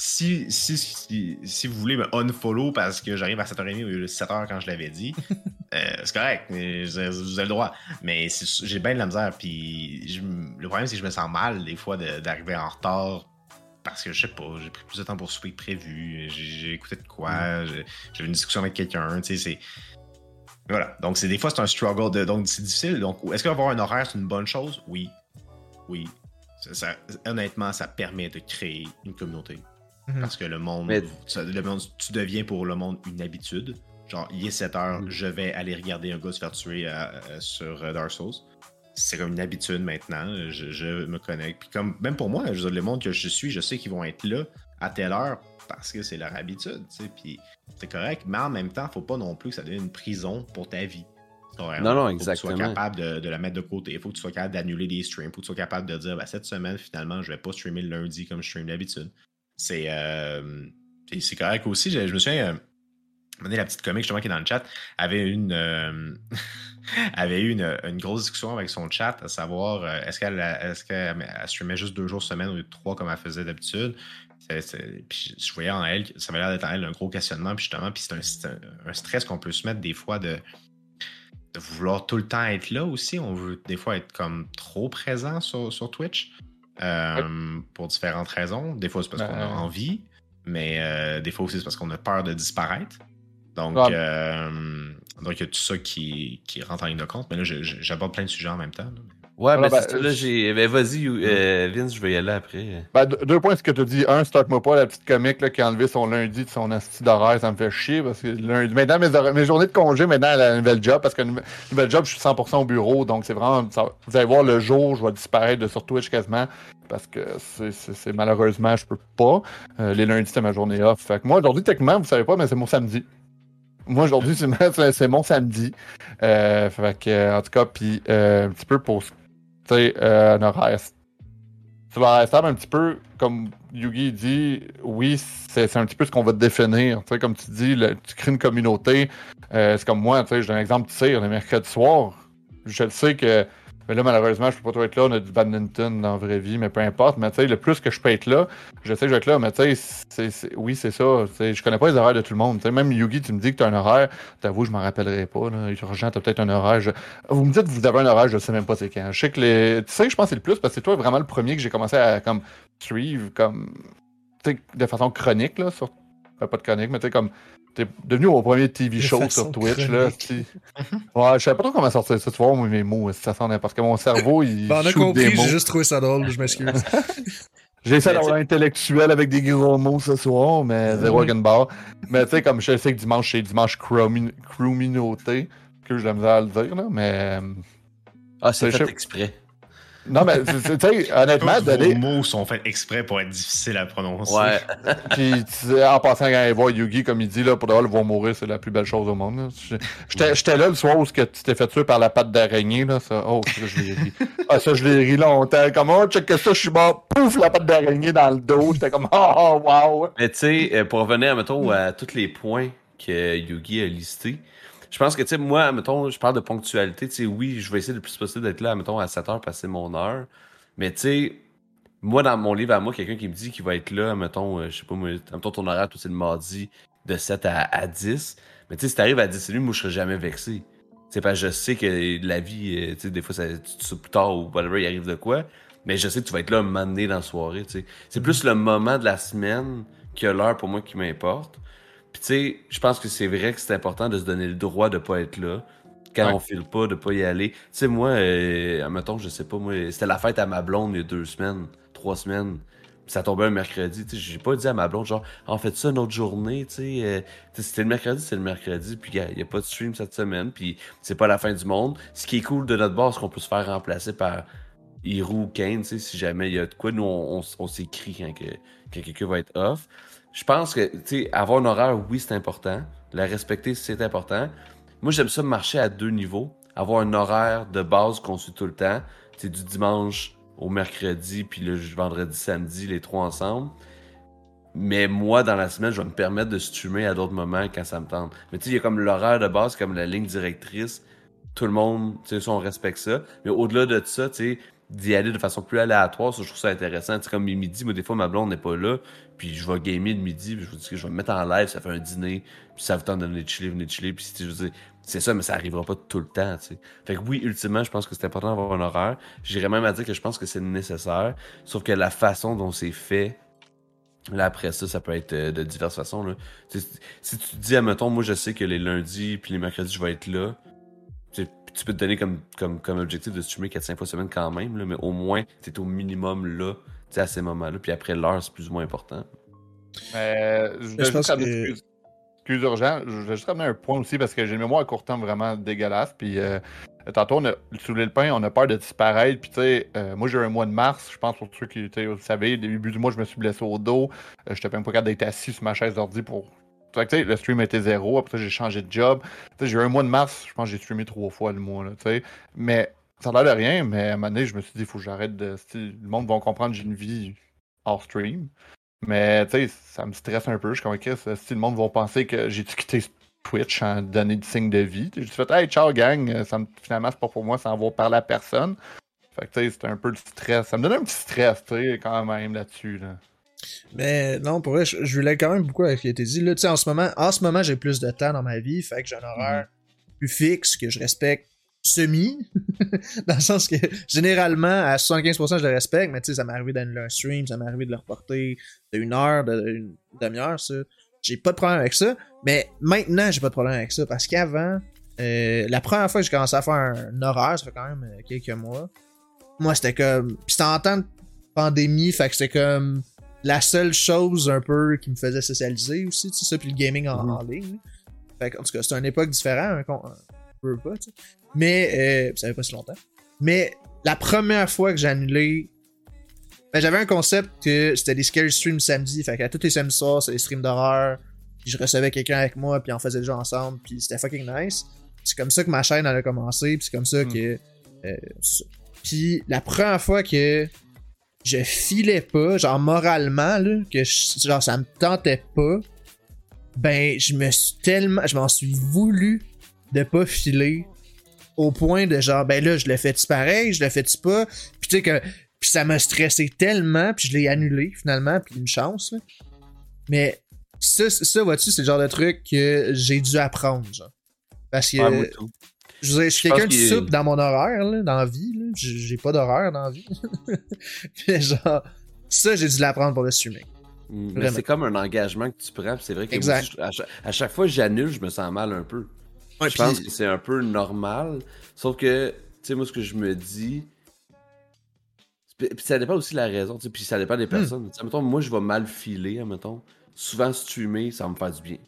si, si, si, si vous voulez me unfollow parce que j'arrive à 7h30 au lieu de 7h quand je l'avais dit, [laughs] euh, c'est correct, vous avez, vous avez le droit. Mais j'ai bien de la misère, puis je le problème, c'est que je me sens mal des fois d'arriver en retard parce que je sais pas, j'ai pris plus de temps pour souper que prévu, j'ai écouté de quoi, j'ai j'ai eu une discussion avec quelqu'un, tu sais, c'est. Voilà. Donc, c'est des fois, c'est un struggle. De, donc, c'est difficile. Donc, est-ce qu'avoir un horaire, c'est une bonne chose? Oui. Oui. Ça- ça- honnêtement, ça permet de créer une communauté. Mhm. Parce que le monde, Mais- ça- le monde, tu deviens pour le monde une habitude. Genre, il est 7 heures, Mhm. je vais aller regarder un gars se faire tuer à- à- sur euh, Dark Souls. C'est comme une habitude maintenant. Je, je me connecte. Puis comme, même pour moi, je veux dire, le monde que je suis, je sais qu'ils vont être là à telle heure parce que c'est leur habitude. tu sais, Puis c'est correct. Mais en même temps, faut pas non plus que ça devienne une prison pour ta vie. Non, non, faut que tu sois exactement. capable de, de la mettre de côté. Il faut que tu sois capable d'annuler des streams. Il faut que tu sois capable de dire, ben, cette semaine, finalement, je vais pas streamer le lundi comme je stream d'habitude. C'est euh, c'est correct aussi. Je, je me souviens, euh, un moment donné, la petite comique justement qui est dans le chat avait une euh, [laughs] avait eu une, une grosse discussion avec son chat à savoir euh, est-ce qu'elle est-ce qu'elle elle streamait juste deux jours semaine de trois comme elle faisait d'habitude. Puis je voyais en elle, ça avait l'air d'être en elle un gros questionnement, puis justement, puis c'est un, stress qu'on peut se mettre des fois de, de vouloir tout le temps être là aussi. On veut des fois être comme trop présent sur, sur Twitch euh, pour différentes raisons. Des fois, c'est parce qu'on a Ben- envie, mais des fois aussi, c'est parce qu'on a peur de disparaître. Donc, Ouais. euh, donc il y a tout ça qui, qui rentre en ligne de compte. Mais là, j'aborde plein de sujets en même temps. là. Ouais, Voilà, mais ben, c'est ça, là, j'ai. Ben, vas-y, euh, Vince, je vais y aller après. Ben, deux points, ce que tu dis. Un, start-moi pas la petite comique là, qui a enlevé son lundi de son asti d'horaire, ça me fait chier parce que lundi. Maintenant, mes, mes journées de congé, maintenant, elle a un nouvel job parce que nou- nouvel job, je suis 100% au bureau, donc c'est vraiment. ça- vous allez voir le jour, je vais disparaître de sur Twitch quasiment parce que c'est- malheureusement, je peux pas. Euh, les lundis, c'est ma journée off. Fait que moi, aujourd'hui, techniquement, vous savez pas, mais c'est mon samedi. Moi, aujourd'hui, c'est mon samedi. Euh, fait que, en tout cas, puis euh, un petit peu pour, tu sais, euh, un horaire ça va rester un petit peu, comme Yugi dit, oui, c'est un petit peu ce qu'on va te définir. Tu comme tu dis, tu crées une communauté. C'est comme moi, tu je donne un exemple, tu sais, le mercredi soir, je le sais que, mais là, malheureusement, je peux pas trop être là, on a du badminton dans la vraie vie, mais peu importe. Mais tu sais, le plus que je peux être là, je sais que je vais être là, mais tu sais, oui, c'est ça. Tu sais, je connais pas les horaires de tout le monde. Même Yugi, tu me dis que tu as un horaire, t'avoue, je m'en rappellerai pas. Là. Urgent, t'as peut-être un horaire. Vous me dites que vous avez un horaire, je sais même pas c'est quand. Je sais que les. Tu sais, je pense que c'est le plus parce que c'est toi vraiment le premier que j'ai commencé à comme suivre comme de façon chronique là sur ben, pas de chronique mais tu sais comme t'es devenu mon premier TV show sur Twitch là tu- ouais je savais pas trop comment sortir ça tu vois moi, mes mots ça sent parce que mon cerveau il Ben, on a compris, j'ai juste trouvé ça drôle, je m'excuse. [laughs] j'ai essayé Mais d'avoir un intellectuel avec des gros mots ce soir mais zéro mm bar mais tu sais comme je sais que dimanche c'est dimanche crewminauté que j'ai la misère à le dire là mais Ah, c'est C'est fait exprès. Non, mais tu sais, [laughs] honnêtement, donner. mots sont faits exprès pour être difficiles à prononcer. Ouais. [laughs] Puis, en passant, quand il voit Yugi, comme il dit, là, pour de voir mourir, c'est la plus belle chose au monde. J'étais là le soir où ce que tu t'es fait tuer par la patte d'araignée, là. Ça, oh, ça, je l'ai ri. Ah, ça, je l'ai ri longtemps. Comme, oh, check ça, je suis mort. Pouf, la patte d'araignée dans le dos. J'étais comme, oh, oh, wow. Mais tu sais, euh, pour revenir, mettons, à tous les points que Yugi a listés, je pense que, tu sais, moi, mettons, je parle de ponctualité. Tu sais, oui, je vais essayer le plus possible d'être là, mettons, à 7 heures, passer mon heure. Mais tu sais, moi, dans mon livre à moi, quelqu'un qui me dit qu'il va être là, mettons, euh, je sais pas, moi, mettons, ton horaire, tout c'est le mardi de 7 à, à 10. Mais tu sais, si t'arrives à 10 et demi, moi, je serais jamais vexé. C'est parce que je sais que la vie, euh, tu sais, des fois, ça, tu te plus tard ou whatever, il arrive de quoi. Mais je sais que tu vas être là un moment donné dans la soirée, tu sais. C'est plus le moment de la semaine que l'heure pour moi qui m'importe. Puis tu sais, je pense que c'est vrai que c'est important de se donner le droit de pas être là. Quand Ouais. on file pas, de pas y aller. Tu sais, moi, euh, admettons, je sais pas, moi, c'était la fête à ma blonde il y a deux semaines, trois semaines. Puis ça tombait un mercredi, tu sais, j'ai pas dit à ma blonde, genre, Ah, on fait ça une autre journée, tu sais. euh, c'était le mercredi, c'est le mercredi, puis il y a pas de stream cette semaine, puis c'est pas la fin du monde. Ce qui est cool de notre base, c'est qu'on peut se faire remplacer par Hiro ou Kane, tu sais, si jamais il y a de quoi, nous, on, on, on s'écrit quand, que, quand quelqu'un va être off. Je pense que, tu sais, avoir un horaire, oui, c'est important. La respecter, c'est important. Moi, j'aime ça marcher à deux niveaux. Avoir un horaire de base qu'on suit tout le temps. C'est du dimanche au mercredi, puis le vendredi, samedi, les trois ensemble. Mais moi, dans la semaine, je vais me permettre de streamer à d'autres moments quand ça me tente. Mais tu sais, il y a comme l'horaire de base, comme la ligne directrice. Tout le monde, tu sais, on respecte ça. Mais au-delà de ça, tu sais, d'y aller de façon plus aléatoire, ça, je trouve ça intéressant. Tu sais, comme les midis, moi, des fois, ma blonde n'est pas là, puis je vais gamer le midi, puis je vous dis que je vais me mettre en live, ça fait un dîner, puis ça vous tente de venir chiller, venir chiller, puis je veux dire, c'est ça, mais ça arrivera pas tout le temps, tu sais. Fait que oui, ultimement, je pense que c'est important d'avoir un horaire. J'irais même à dire que je pense que c'est nécessaire, sauf que la façon dont c'est fait, Là, après ça, ça peut être euh, de diverses façons. Là. Si tu te dis, admettons, moi, je sais que les lundis puis les mercredis, je vais être là, tu, peux te donner comme, comme, comme objectif de streamer 4-5 fois semaine quand même, là, mais au moins, tu es au minimum là, à ces moments-là. Puis après, l'heure, c'est plus ou moins important. Mais je je pense que- excuse, excuse urgent, je voulais juste ramener un point aussi parce que j'ai une mémoire à court terme vraiment dégueulasse. Puis euh, tantôt, on a soulevé le pain, on a peur de disparaître. Puis tu sais, euh, moi j'ai eu un mois de mars, je pense pour ceux qui tu sais, vous savez, au début du mois, je me suis blessé au dos. Euh, J'étais même pas capable d'être assis sur ma chaise d'ordi pour. Que, tu sais, le stream était zéro. Après ça, j'ai changé de job. Tu sais, j'ai eu un mois de mars, je pense que j'ai streamé trois fois le mois. Là, tu sais. Mais ça a l'air de rien, mais à un moment donné, je me suis dit, il faut que j'arrête de. Le monde va comprendre que j'ai une vie hors stream. Mais tu sais, ça me stresse un peu. Je suis comme, si le monde va penser que j'ai quitté Twitch en donner du signe de vie. J'ai fait, hey, ciao gang, ça me, finalement, c'est pas pour moi, ça en va parler à personne. Fait que tu sais, c'était un peu de stress. Ça me donnait un petit stress, tu sais, quand même là-dessus. Là. Mais non, pour vrai, je, je voulais quand même beaucoup avec ce qui a été dit. Là, tu sais, en ce moment, en ce moment, j'ai plus de temps dans ma vie, fait que j'ai un horaire plus fixe que je respecte semi. [laughs] dans le sens que généralement, à 75%, je le respecte, mais tu sais, ça m'est arrivé d'annuler un stream, ça m'est arrivé de le reporter de une heure, de une demi-heure, ça. J'ai pas de problème avec ça. Mais maintenant, j'ai pas de problème avec ça. Parce qu'avant, euh, la première fois que j'ai commencé à faire un horaire, ça fait quand même euh, quelques mois. Moi, c'était comme. Puis c'était en temps de pandémie, fait que c'était comme la seule chose un peu qui me faisait socialiser aussi, tu sais, ça, puis le gaming en, Mhm. en ligne. Fait que, en tout cas, c'était une époque différente, un, con- un peu pas, tu sais. Mais, euh, ça fait pas si longtemps. Mais la première fois que j'ai annulé, ben, j'avais un concept que c'était des scary streams samedi, fait qu'à tous les samedis soirs, c'était des streams d'horreur, puis je recevais quelqu'un avec moi, puis on faisait le jeu ensemble, puis c'était fucking nice. C'est comme ça que ma chaîne elle a commencé, puis c'est comme ça Mm. que... euh, puis la première fois que je filais pas, genre moralement, là, que je- genre ça me tentait pas, ben je me suis tellement, je m'en suis voulu de pas filer au point de genre, ben là, je l'ai fait pareil, je l'ai fait pas, puis tu sais que, puis ça m'a stressé tellement, puis je l'ai annulé finalement, puis une chance, là. Mais ça, ça vois-tu, c'est le genre de truc que j'ai dû apprendre, genre. Parce que, Ouais, moi, tout. je je suis quelqu'un de souple dans mon horaire, là, dans la vie. J'ai pas d'horaire dans la vie. [laughs] Puis genre, ça, j'ai dû l'apprendre pour le streaming. Mm, Mais c'est comme un engagement que tu prends, c'est vrai que Exact. aussi, je- à, chaque, à chaque fois que j'annule, je me sens mal un peu. Ouais, je pense que c'est un peu normal. Sauf que, tu sais, moi, ce que je me dis. Puis ça dépend aussi de la raison, tu sais, puis ça dépend des personnes. Tu sais, mettons, moi, je vais mal filer, mettons. Souvent, streamer, ça va me faire du bien.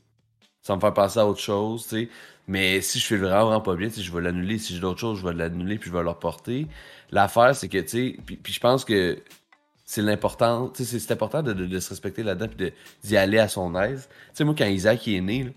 Ça va me faire penser à autre chose, tu sais. Mais si je fais vraiment, vraiment pas bien, je vais l'annuler. Si j'ai d'autres choses, je vais l'annuler puis je vais le reporter. L'affaire, c'est que, tu sais, puis, puis je pense que c'est l'important, tu sais, c'est- important de, de- de se respecter là-dedans puis d'y aller à son aise. Tu sais, moi, quand Isaac est né, là,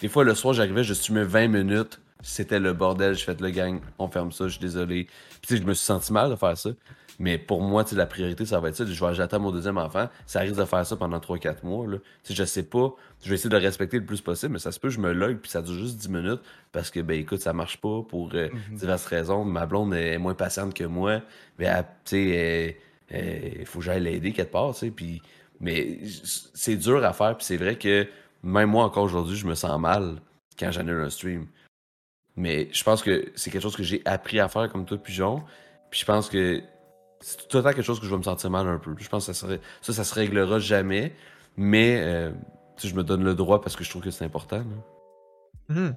des fois, le soir, j'arrivais, je streamais 20 minutes. C'était le bordel. Je fais le gang, on ferme ça, je suis désolé. Puis, je me suis senti mal de faire ça. Mais pour moi, tu sais, la priorité, ça va être ça. Je vais j'attends mon deuxième enfant. Ça risque de faire ça pendant 3-4 mois. Là. Je sais pas. Je vais essayer de le respecter le plus possible, mais ça se peut, je me log, puis ça dure juste 10 minutes. Parce que, ben écoute, ça marche pas pour euh, diverses raisons. Ma blonde est moins patiente que moi. Mais, tu sais, il faut que j'aille l'aider quelque part, tu sais. Puis, mais c'est dur à faire, puis c'est vrai que même moi, encore aujourd'hui, je me sens mal quand j'annule un stream. Mais je pense que c'est quelque chose que j'ai appris à faire comme toi, pigeon. Puis je pense que c'est tout le temps quelque chose que je vais me sentir mal un peu. Je pense que ça, serait, ça, ça se réglera jamais. Mais euh, je me donne le droit parce que je trouve que c'est important. là. Mhm.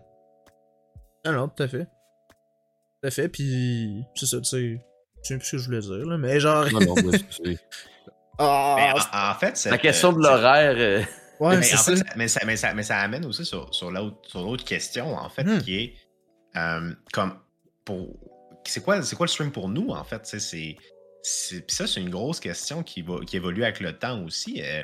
Non, non, tout à fait. Tout à fait, puis c'est ça, tu sais. Je sais plus ce que je voulais dire, là, mais genre. Non, non, Mais [laughs] Ah, en, en fait, c'est la question de l'horaire. Euh, ouais, mais, en ça. fait, ça- mais, ça, mais, ça, mais ça amène aussi sur, sur l'autre question, en fait, Hmm. qui est euh, comme pour. C'est quoi, quoi le stream pour nous, en fait? C'est, ça, c'est une grosse question qui, va, qui évolue avec le temps aussi. euh,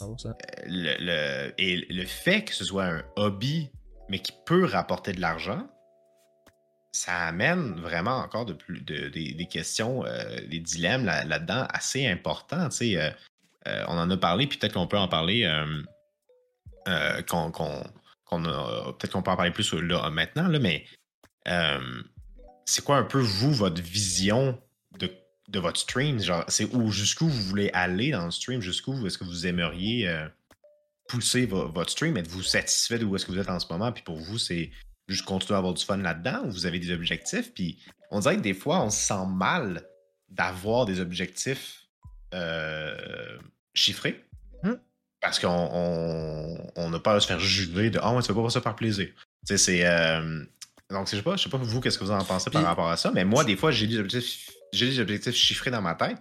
Oh, ça. le, le- et le fait que ce soit un hobby, mais qui peut rapporter de l'argent, ça amène vraiment encore de plus, de- des- des questions, euh, des dilemmes là- là-dedans assez importants. tu sais, euh, euh, on en a parlé, puis peut-être qu'on peut en parler. euh, euh, qu'on, a- peut-être qu'on peut en parler plus là, maintenant, mais euh, c'est quoi un peu, vous, votre vision de, votre stream? Genre, c'est où, jusqu'où vous voulez aller dans le stream? Jusqu'où est-ce que vous aimeriez euh, pousser vo- votre stream? Êtes-vous satisfait de où est-ce que vous êtes en ce moment? Puis pour vous, c'est juste continuer à avoir du fun là-dedans ou vous avez des objectifs? Puis on dirait que des fois, on se sent mal d'avoir des objectifs euh, chiffrés. Hmm. Parce qu'on on, on a peur de se faire juger de Ah, ouais, tu fais pas ça par plaisir. Tu sais, c'est. euh, donc, je sais pas, je sais pas vous, qu'est-ce que vous en pensez par rapport à ça, mais moi, des fois, j'ai des objectifs, j'ai des objectifs chiffrés dans ma tête,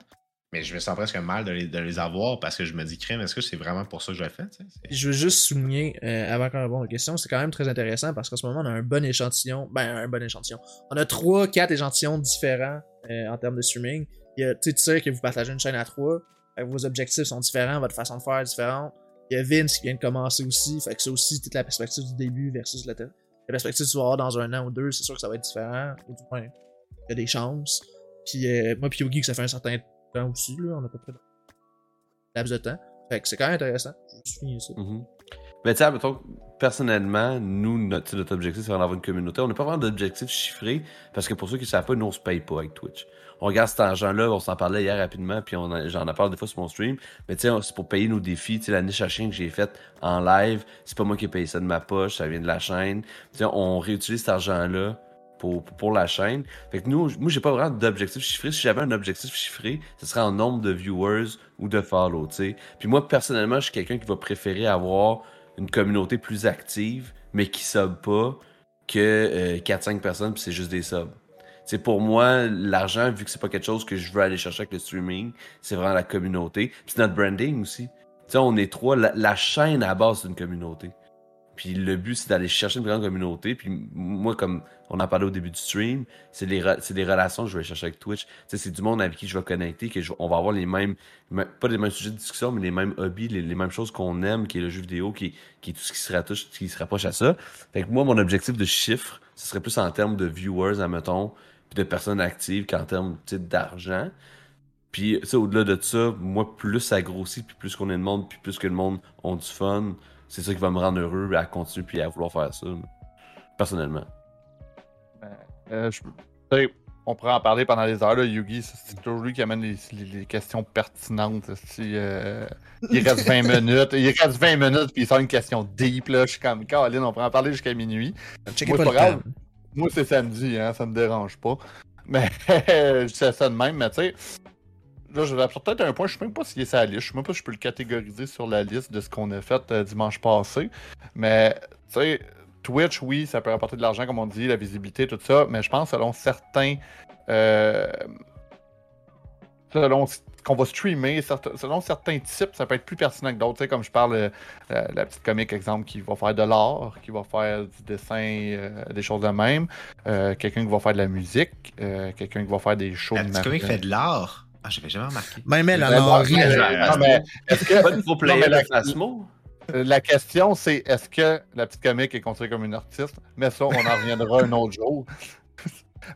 mais je me sens presque mal de les, de les avoir parce que je me dis, crème, est-ce que c'est vraiment pour ça que je le fais? tu sais? C'est- Je veux juste souligner, euh, avant qu'on réponde aux questions, c'est quand même très intéressant parce qu'en ce moment, on a un bon échantillon. Ben, un bon échantillon. On a trois, quatre échantillons différents euh, en termes de streaming. Il y a, tu sais, tu sais que vous partagez une chaîne à trois. Vos objectifs sont différents, votre façon de faire est différente. Il y a Vince qui vient de commencer aussi. Fait que ça aussi, toute la perspective du début versus la, la perspective que tu vas avoir dans un an ou deux, c'est sûr que ça va être différent. Ou du moins, il y a des chances. Puis euh, moi, puis Yogi, ça fait un certain temps aussi, là, on a à peu près laps de temps. Fait que c'est quand même intéressant. Je finir ça. Mhm. Mais tu sais, personnellement, nous, notre objectif, c'est d'avoir une communauté. On n'a pas vraiment d'objectif chiffré, parce que pour ceux qui ne savent pas, nous, on se paye pas avec Twitch. On regarde cet argent-là, on s'en parlait hier rapidement, puis j'en ai parlé des fois sur mon stream. Mais tu c'est pour payer nos défis. Tu sais, la niche à que j'ai faite en live, c'est pas moi qui ai payé ça de ma poche, ça vient de la chaîne. Tu sais, on réutilise cet argent-là pour, pour la chaîne. Fait que nous, moi, j'ai pas vraiment d'objectif chiffré. Si j'avais un objectif chiffré, ce serait en nombre de viewers ou de follow, tu sais. Puis moi, personnellement, je suis quelqu'un qui va préférer avoir une communauté plus active, mais qui sub pas que euh, 4-5 personnes, puis c'est juste des subs. C'est pour moi, l'argent, vu que c'est pas quelque chose que je veux aller chercher avec le streaming, c'est vraiment la communauté. Puis c'est notre branding aussi. Tu sais, on est trois, la, la chaîne à la base, c'est une communauté. Puis le but, c'est d'aller chercher une grande communauté. Puis moi, comme on en parlait au début du stream, c'est des relations que je vais chercher avec Twitch. C'est du monde avec qui je vais connecter, que on va avoir les mêmes, me- pas les mêmes sujets de discussion, mais les mêmes hobbies, les, mêmes choses qu'on aime, qui est le jeu vidéo, qui, qui est tout ce qui se, qui se rapproche à ça. Fait que moi, mon objectif de chiffre, ce serait plus en termes de viewers, admettons, de personnes actives qu'en termes d'argent. Puis, tu sais, au-delà de ça, moi, plus ça grossit, puis plus qu'on est de monde, puis plus que le monde ont du fun, c'est ça qui va me rendre heureux à continuer puis à vouloir faire ça. Personnellement. Euh, je- tu sais, on pourrait en parler pendant des heures. Là. Yugi, c'est toujours lui qui amène les, les- les questions pertinentes. Euh, il reste 20 [laughs] minutes. Il reste 20 minutes, puis il sort une question deep. Là. Je suis comme, Caroline, on pourrait en parler jusqu'à minuit. Checkez Moi, pas le pas grave. temps. Moi, c'est samedi, hein, ça me dérange pas. Mais [laughs] je ça de même, mais tu sais. Là, je vais peut-être un point, je sais même pas s'il est la liste. Je sais même pas si je peux le catégoriser sur la liste de ce qu'on a fait euh, dimanche passé. Mais, tu sais, Twitch, oui, ça peut rapporter de l'argent, comme on dit, la visibilité, tout ça. Mais je pense, selon certains. euh, selon ce qu'on va streamer, certes- selon certains types, ça peut être plus pertinent que d'autres. Tu sais, comme je parle, euh, la, la petite comique, exemple, qui va faire de l'art, qui va faire du dessin, euh, des choses de même. Euh, quelqu'un qui va faire de la musique, euh, quelqu'un qui va faire des shows La de petite comique fait de l'art. Ah, j'avais jamais remarqué. Même elle, elle non, mais est-ce que- Pas de pro Non, mais la- La question, c'est est-ce que la petite comique est considérée comme une artiste? Mais ça, on en reviendra un autre jour.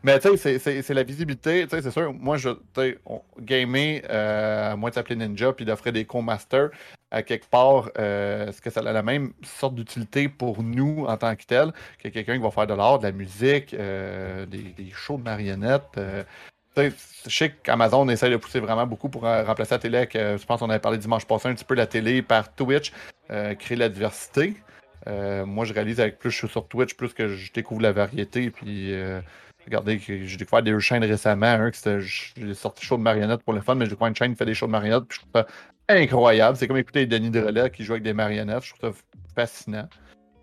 Mais tu sais, c'est- la visibilité. Tu sais, c'est sûr, moi, je, gamer, euh, à moins de s'appeler Ninja, puis d'offrir des co-masters, à quelque part, euh, est-ce que ça a la même sorte d'utilité pour nous en tant que tel que quelqu'un qui va faire de l'art, de la musique, euh, des, des shows de marionnettes? euh, je sais qu'Amazon essaie de pousser vraiment beaucoup pour remplacer la télé. euh, je pense qu'on avait parlé dimanche passé un petit peu la télé par Twitch, créer la diversité. Moi, je réalise avec plus je suis sur Twitch, plus que je découvre la variété. Puis, regardez, j'ai découvert des chaînes récemment. C'était, j'ai sorti show de marionnettes pour le fun, mais j'ai découvert une chaîne qui fait des shows de marionnettes. Puis, je trouve ça incroyable. C'est comme écouter Denis Drolet qui joue avec des marionnettes. Je trouve ça fascinant.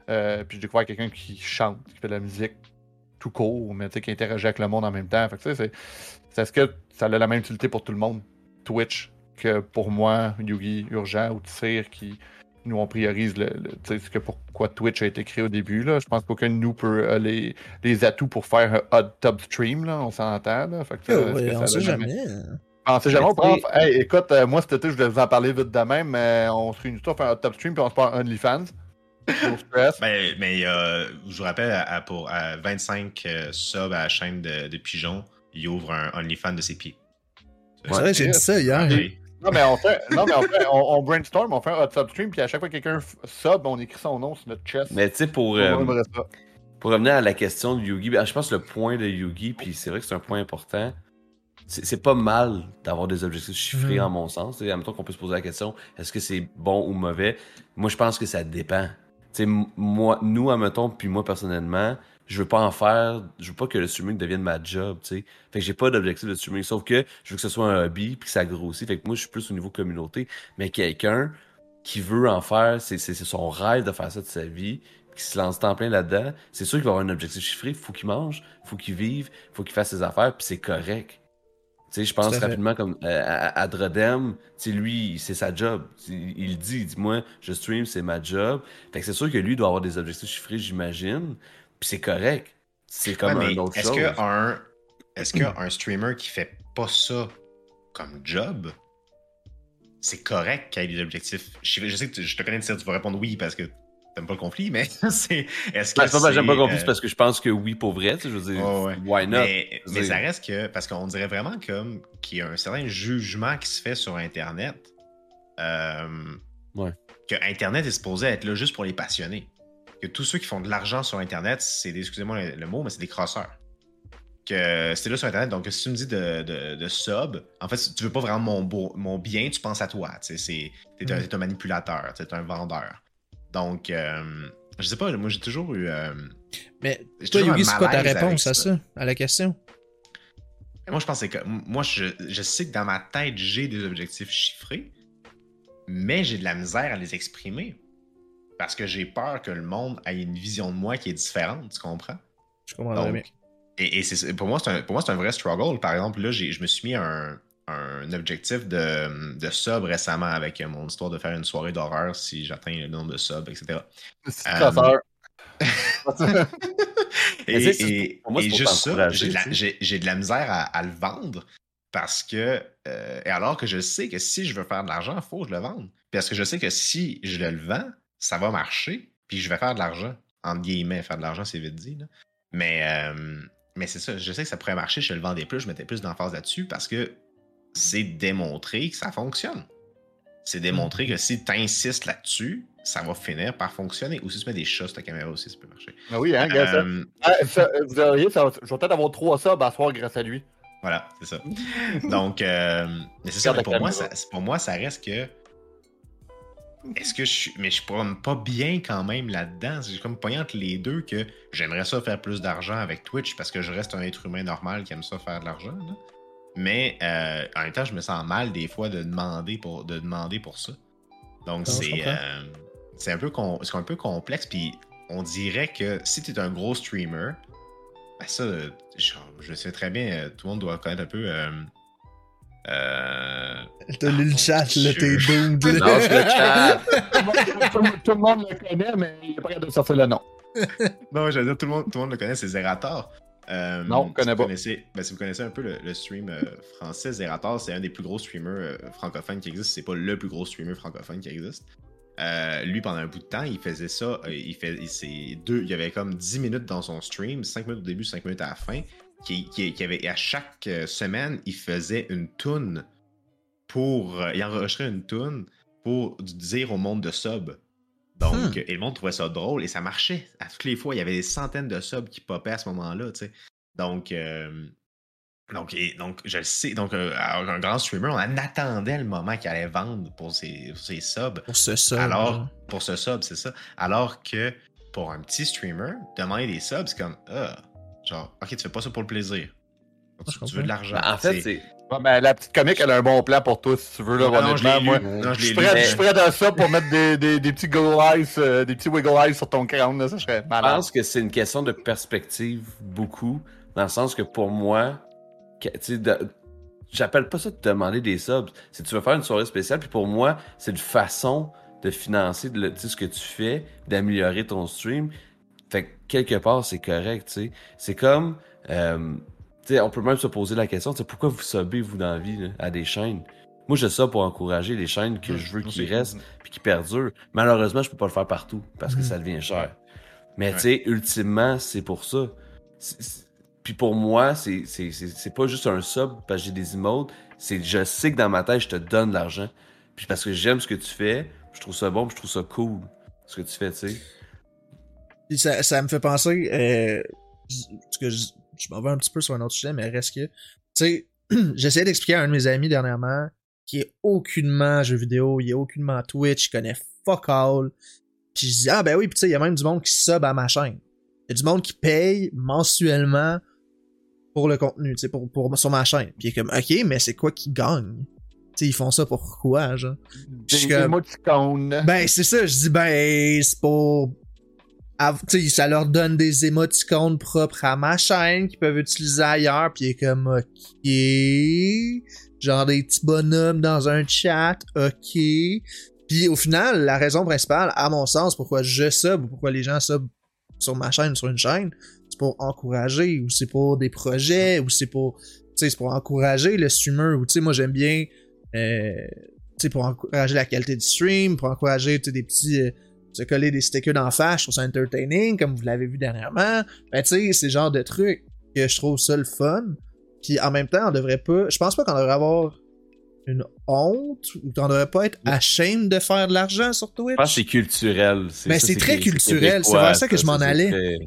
Euh, puis, j'ai découvert quelqu'un qui chante, qui fait de la musique tout court, mais qui interagit avec le monde en même temps. Fait que, tu sais, c'est, c'est est-ce que ça a la même utilité pour tout le monde, Twitch, que pour moi, Yugi, Urgent ou Tsir, qui nous on priorise le, le- tu sais, ce que pourquoi Twitch a été créé au début. Là. Je pense qu'aucun de nous peut euh, les, les atouts pour faire un hot top stream, là, on s'entend. Là. Fait que, Oh, euh, ouais, que on ça sait jamais. Ah, on sait jamais, on Mais prend- Hey, écoute, euh, moi cet été, je voulais vous en parler vite de même, mais on se réunit tous, on fait un hot top stream, puis on se part un OnlyFans. [laughs] Ben, mais euh, je vous rappelle, à, à- pour à 25 euh, subs à la chaîne de, de Pigeon, il ouvre un OnlyFans de ses pieds. C'est vrai, j'ai dit ça hier. Oui. Non, mais on fait, non, mais on, fait on, on brainstorm, on fait un hot sub stream, puis à chaque fois que quelqu'un sub, on écrit son nom sur notre chest. Mais tu sais, pour, euh, pour revenir à la question de Yugi, ben, je pense que le point de Yugi, puis c'est vrai que c'est un point important, c'est pas mal d'avoir des objectifs chiffrés, Mhm. en mon sens. Tu sais, Admettons qu'on peut se poser la question, est-ce que c'est bon ou mauvais? Moi, je pense que ça dépend. Tu sais, m- moi, nous, admettons, puis moi, personnellement, je veux pas en faire, je veux pas que le streaming devienne ma job, tu sais. Fait que j'ai pas d'objectif de streaming, sauf que je veux que ce soit un hobby, puis que ça grossit. Fait que moi, je suis plus au niveau communauté. Mais quelqu'un qui veut en faire, c'est son rêve de faire ça de sa vie, qui se lance en plein là-dedans, c'est sûr qu'il va avoir un objectif chiffré, faut qu'il mange, faut qu'il vive, faut qu'il fasse ses affaires, puis c'est correct. Tu sais, je pense rapidement comme euh, à, à Drodem, tu sais, lui, c'est sa job. Il, il dit, il dit, moi, je stream, c'est ma job. Fait que c'est sûr que lui doit avoir des objectifs chiffrés, j'imagine, puis c'est correct. C'est comme Ouais, un autre est-ce chose. que un est-ce qu'un streamer qui fait pas ça comme job, c'est correct qu'il ait des objectifs? Je sais que tu- je te connais, tu vas répondre oui parce que t'aimes pas le conflit, mais [laughs] c'est est-ce que Ben, c'est pas que j'aime pas c'est, compris, euh, c'est parce que je pense que oui, pour vrai, tu sais, je veux dire, Ouais, ouais. why not? Mais, ça reste que, parce qu'on dirait vraiment comme qu'il y a un certain jugement qui se fait sur Internet. euh, Ouais. Que Internet est supposé être là juste pour les passionnés. Que tous ceux qui font de l'argent sur Internet, c'est des, excusez-moi le, le mot, mais c'est des crosseurs. Que c'est là sur Internet, donc si tu me dis de, de, de sub, en fait, tu veux pas vraiment mon, beau- mon bien, tu penses à toi. Tu sais, c'est- t'es un, Mm. t'es un manipulateur, t'es un vendeur. Donc, euh, je sais pas, moi j'ai toujours eu. euh, Mais toi, Yugi, c'est quoi ta réponse à ça, à la question? Moi, je pensais que. Moi, je, je sais que dans ma tête, j'ai des objectifs chiffrés, mais j'ai de la misère à les exprimer. Parce que j'ai peur que le monde ait une vision de moi qui est différente, tu comprends? Je comprends Donc, bien. et, et c'est- pour moi, c'est un, pour moi, c'est un vrai struggle. Par exemple, là, j'ai- je me suis mis un, un objectif de, de sub récemment avec mon histoire de faire une soirée d'horreur si j'atteins le nombre de subs, etc. C'est Euh. [laughs] Et, et- pour moi, et juste ça, j'ai de, de la misère à, à le vendre parce que, euh, et alors que je sais que si je veux faire de l'argent, il faut que je le vende. Parce que je sais que si je le vends, ça va marcher, puis je vais faire de l'argent. Entre guillemets, faire de l'argent, c'est vite dit. là. Mais, euh, mais c'est ça, je sais que ça pourrait marcher, je le vendais plus, je mettais plus d'emphase là-dessus parce que c'est démontré que ça fonctionne. C'est démontré que si tu insistes là-dessus, ça va finir par fonctionner. Ou si tu mets des chats sur ta caméra aussi, ça peut marcher. Ah oui, hein, ça. Euh, Ah, ça, vous auriez, ça, je vais peut-être avoir trois subs à soir grâce à lui. Voilà, c'est ça. [laughs] Donc, euh, mais c'est ça, pour moi, ça, pour moi, ça reste que. Est-ce que je suis. Mais je suis pas- pas bien quand même là-dedans? J'ai comme pogné entre les deux que j'aimerais ça faire plus d'argent avec Twitch parce que je reste un être humain normal qui aime ça faire de l'argent. là. Mais euh, en même temps, je me sens mal des fois de demander pour, de demander pour ça. Donc, c'est. euh, c'est un, peu com- c'est un peu complexe. Puis, on dirait que si tu es un gros streamer, ben ça, je, je sais très bien, euh, tout le monde doit connaître un peu euh, Euh... T'as lu le chat, là, t'es doomed. le chat. tout, le monde- tout le monde le connaît, mais il est pas capable de sortir le nom. Non, j'allais dire, tout le monde, tout le monde le connaît, c'est Zerator. Euh, Non, je connais si vous pas. Connaissez, ben, si vous connaissez un peu le, le stream euh, français, Zerator, c'est un des plus gros streamers euh, francophones qui existe. C'est pas le plus gros streamer francophone qui existe. Euh, lui, pendant un bout de temps, il faisait ça. euh, il, fait, il, deux, il y avait comme 10 minutes dans son stream, 5 minutes au début, 5 minutes à la fin. Qui, qui, qui avait, à chaque euh, semaine, il faisait une tune pour. euh, il enregistrait une tune pour dire au monde de sub. Donc, Hmm. et le monde trouvait ça drôle et ça marchait. À toutes les fois, il y avait des centaines de subs qui popaient à ce moment-là, tu sais. Donc, euh, donc, et, donc, je le sais. Donc, euh, un grand streamer, on en attendait le moment qu'il allait vendre pour ses, pour ses subs. Pour ce ça. Alors, pour ce sub, c'est ça. Alors que pour un petit streamer, demander des subs, c'est comme, ah, genre, ok, tu fais pas ça pour le plaisir. je Tu, veux de l'argent. Ben, en fait, C'est-. Ouais, mais la petite comique, elle a un bon plan pour toi, si tu veux. Là, Non, je honnêtement, moi. Non, je je suis prêt, mais- je suis prêt à ça pour mettre des, des, des petits go eyes, euh, des petits wiggle eyes sur ton crâne, là, ça serait Je malade. pense que c'est une question de perspective beaucoup, dans le sens que pour moi, que- tu sais, de- j'appelle pas ça de demander des subs. C'est tu veux faire une soirée spéciale, puis pour moi, c'est une façon de financer de le- ce que tu fais, d'améliorer ton stream. Quelque part, c'est correct, tu sais. C'est comme, euh, tu sais, on peut même se poser la question, tu sais, pourquoi vous subez, vous, dans la vie, là, à des chaînes? Moi, je sub pour encourager les chaînes que je veux qu'ils restent puis qui perdurent. Malheureusement, je peux pas le faire partout parce que Mhm. ça devient cher. Mais Ouais. tu sais, ultimement, c'est pour ça. Puis pour moi, c'est pas juste un sub parce que j'ai des emotes. C'est je sais que dans ma tête, je te donne de l'argent. Puis parce que j'aime ce que tu fais, je trouve ça bon, puis je trouve ça cool ce que tu fais, tu sais. Puis ça, ça me fait penser, euh, parce que je, je m'en vais un petit peu sur un autre sujet, mais reste que, tu sais, [clears throat] j'essayais d'expliquer à un de mes amis dernièrement qui est aucunement jeu vidéo, il est aucunement Twitch, il connaît fuck all. Puis je dis, ah ben oui, puis tu sais, il y a même du monde qui sub à ma chaîne. Il y a du monde qui paye mensuellement pour le contenu, tu sais, pour, pour, sur ma chaîne. Puis il est comme, ok, mais c'est quoi qu'ils gagnent? Tu sais, ils font ça pourquoi, genre? je suis Des comme- émoticônes. Ben, c'est ça, je dis, ben, c'est pour. Ça leur donne des émoticônes propres à ma chaîne qu'ils peuvent utiliser ailleurs, puis il est comme, ok. Genre des petits bonhommes dans un chat, ok. Puis au final, la raison principale, à mon sens, pourquoi je sub ou pourquoi les gens sub sur ma chaîne, sur une chaîne, c'est pour encourager, ou c'est pour des projets, ou c'est pour. C'est pour encourager le streamer, ou tu sais, moi j'aime bien. Euh, tu sais, pour encourager la qualité du stream, pour encourager des petits. euh, se coller des stickers d'en face, je trouve ça entertaining, comme vous l'avez vu dernièrement. Ben, tu sais, c'est le genre de truc que je trouve ça le fun. Puis en même temps, on devrait pas. Je pense pas qu'on devrait avoir une honte ou qu'on devrait pas être ashamed de faire de l'argent sur Twitch. Je pense que c'est culturel. Mais ça, c'est très culturel, c'est vers ça que je m'en allais.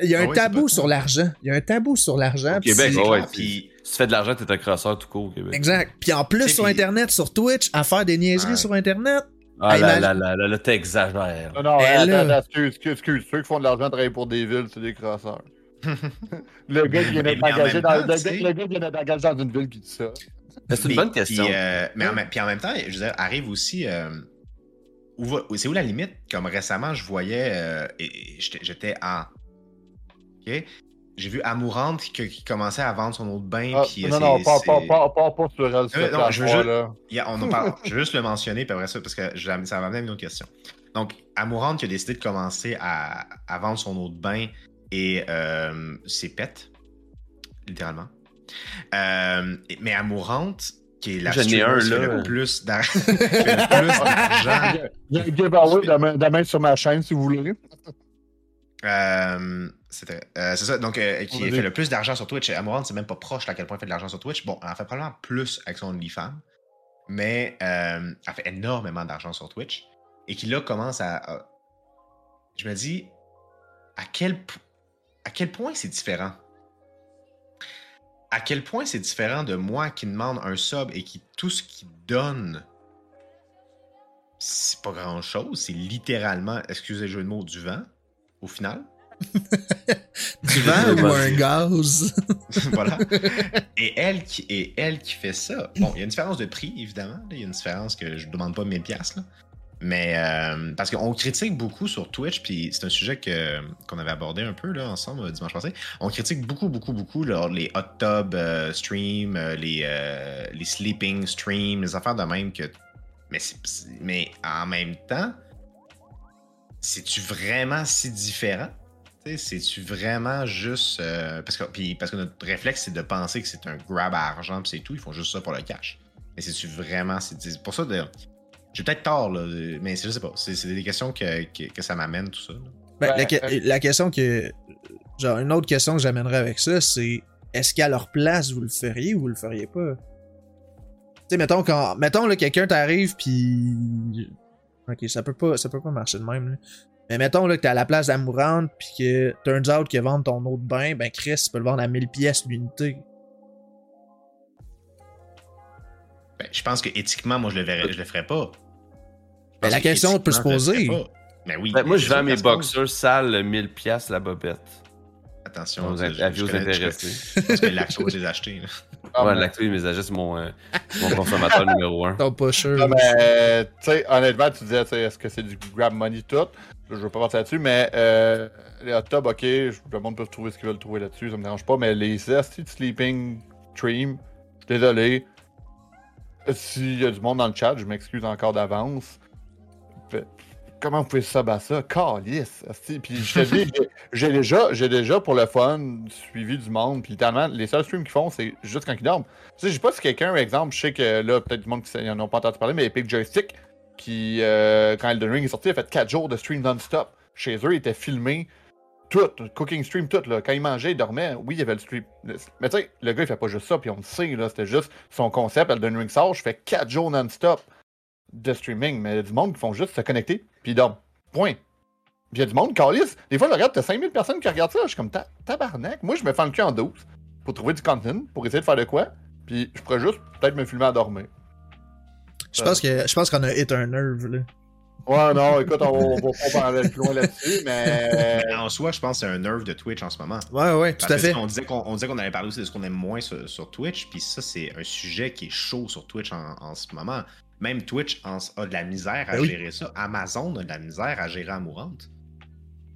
Il y a un Ah oui, tabou sur l'argent. Il y a un tabou sur l'argent. Au Québec, ouais, puis- Si tu fais de l'argent, t'es un crosseur tout court au Québec. Exact. Puis en plus sur Internet, sur Twitch, à faire des niaiseries sur Internet. Ah là là là là, là, t'exagères. Non, non, attends, excuse, excuse, excuse. Ceux qui font de l'argent travaillent pour des villes, c'est des crosseurs. le gars qui vient d'être engagé dans, une ville qui dit ça. C'est une bonne question. Puis, euh, mais en, même- puis en même temps, je veux dire, arrive aussi. euh, c'est où la limite? Comme récemment, je voyais. euh, et- et j'étais- J'étais en. OK? J'ai vu Amourante qui, qui commençait à vendre son de bain. Ah, puis, euh, non, non, pas, pas, pas, pas, pas sur elle, Euh, non, je veux juste- là. On en parle. [laughs] je juste le mentionner, puis après ça, parce que je- ça va amener à une autre question. Donc, Amourante qui a décidé de commencer à, à vendre son eau de bain et euh, ses pets, littéralement. Euh, mais Amourante, qui est la un, qui fait là. [laughs] le plus d'argent. Il y a un giveaway sur ma chaîne si vous voulez. Euh, euh, c'est ça, donc euh, qui fait le plus d'argent sur Twitch. Amourante, c'est même pas proche à quel point elle fait de l'argent sur Twitch. Bon, elle en fait probablement plus avec son OnlyFans, mais euh, elle fait énormément d'argent sur Twitch. Et qui là commence à. à- je me dis, à quel, à quel point c'est différent? À quel point c'est différent de moi qui demande un sub et qui tout ce qu'il donne, c'est pas grand chose. C'est littéralement, excusez le jeu de mots, du vent, au final. Du vent ou un gaz? [laughs] voilà. Et elle, qui, et elle qui fait ça. Bon, il y a une différence de prix, évidemment. Il y a une différence que je ne demande pas 1000 pièces. Mais euh, parce qu'on critique beaucoup sur Twitch, puis c'est un sujet que, qu'on avait abordé un peu là, ensemble euh, dimanche passé. On critique beaucoup, beaucoup, beaucoup là, les hot tub euh, streams, euh, les, euh, les sleeping streams, les affaires de même que. Mais, mais en même temps, c'est-tu vraiment si différent? C'est-tu vraiment juste. euh, parce, que, puis, parce que notre réflexe, c'est de penser que c'est un grab à argent, puis c'est tout. Ils font juste ça pour le cash. Mais c'est-tu vraiment. C'est pour ça, j'ai peut-être tort, là, mais c'est- je sais pas. C'est c'est des questions que, que, que ça m'amène, tout ça. Ben, Ouais, la, que- la question que. Genre, une autre question que j'amènerais avec ça, c'est est-ce qu'à leur place, vous le feriez ou vous le feriez pas? Tu sais, mettons, quand. Mettons, là, quelqu'un t'arrive, puis. Ok, ça peut pas, ça peut pas marcher de même, là. Mais mettons, là, que t'es à la place d'Amourante, puis que turns out que vendre ton autre bain, ben Chris, tu peux le vendre à 1000 pièces l'unité. Ben, je pense que éthiquement, moi, je le, verrais, je le ferais pas. Ben, la que question peut se poser. Ben oui. Ben, moi, je vends mes boxers sales 1000$ piastres la bobette. Attention, Aux avis je aux intéressés. Pense que Lacto, je les ai achetés. là. Ah, ouais, mais- l'actuel mes agents, c'est mon, euh, mon consommateur [laughs] numéro un. T'as pas sûr. Ah, mais, tu sais, honnêtement, tu disais, est-ce que c'est du grab money tout? Je veux pas passer là-dessus, mais euh, les hot tubs, ok, le monde peut trouver ce qu'ils veulent trouver là-dessus, ça me dérange pas, mais les esti de sleeping stream, je suis désolé. S'il y a du monde dans le chat, je m'excuse encore d'avance. Comment vous pouvez sub à ça? Calice! Puis je te dis, [laughs] j'ai- déjà, j'ai déjà pour le fun suivi du monde. Puis littéralement, les seuls streams qu'ils font, c'est juste quand ils dorment. Tu sais, je sais pas si quelqu'un, exemple, je sais que là, peut-être du monde qui n'en ont pas entendu parler, mais Epic Joystick, qui, euh, quand Elden Ring est sorti, a fait 4 jours de stream non-stop. Chez eux, il était filmé tout, cooking stream, tout. Là. Quand il mangeait, il dormait. Oui, il y avait le stream. Mais tu sais, le gars, il fait pas juste ça, puis on le sait. C'était juste son concept. Elden Ring sort, je fais 4 jours non-stop de streaming. Mais il y a du monde qui font juste se connecter, puis ils dorment. Point. Puis il y a du monde, Calis. Des fois, je regarde, t'as 5000 personnes qui regardent ça. Je suis comme, Ta- tabarnak. Moi, je me fais le cul en 12 pour trouver du content, pour essayer de faire de quoi. Puis je pourrais juste peut-être me filmer à dormir. Je pense que je pense qu'on a hit un nerve, là. Ouais, non, écoute, on, on va pas parler plus loin là-dessus, mais. Mais [laughs] en soi, je pense que c'est un nerve de Twitch en ce moment. Ouais, ouais, tout Parce à fait. On disait qu'on on disait qu'on allait parler aussi de ce qu'on aime moins sur, sur Twitch, puis ça, c'est un sujet qui est chaud sur Twitch en, en ce moment. Même Twitch en- a de la misère à Ben oui. gérer ça. Amazon a de la misère à gérer Amourante.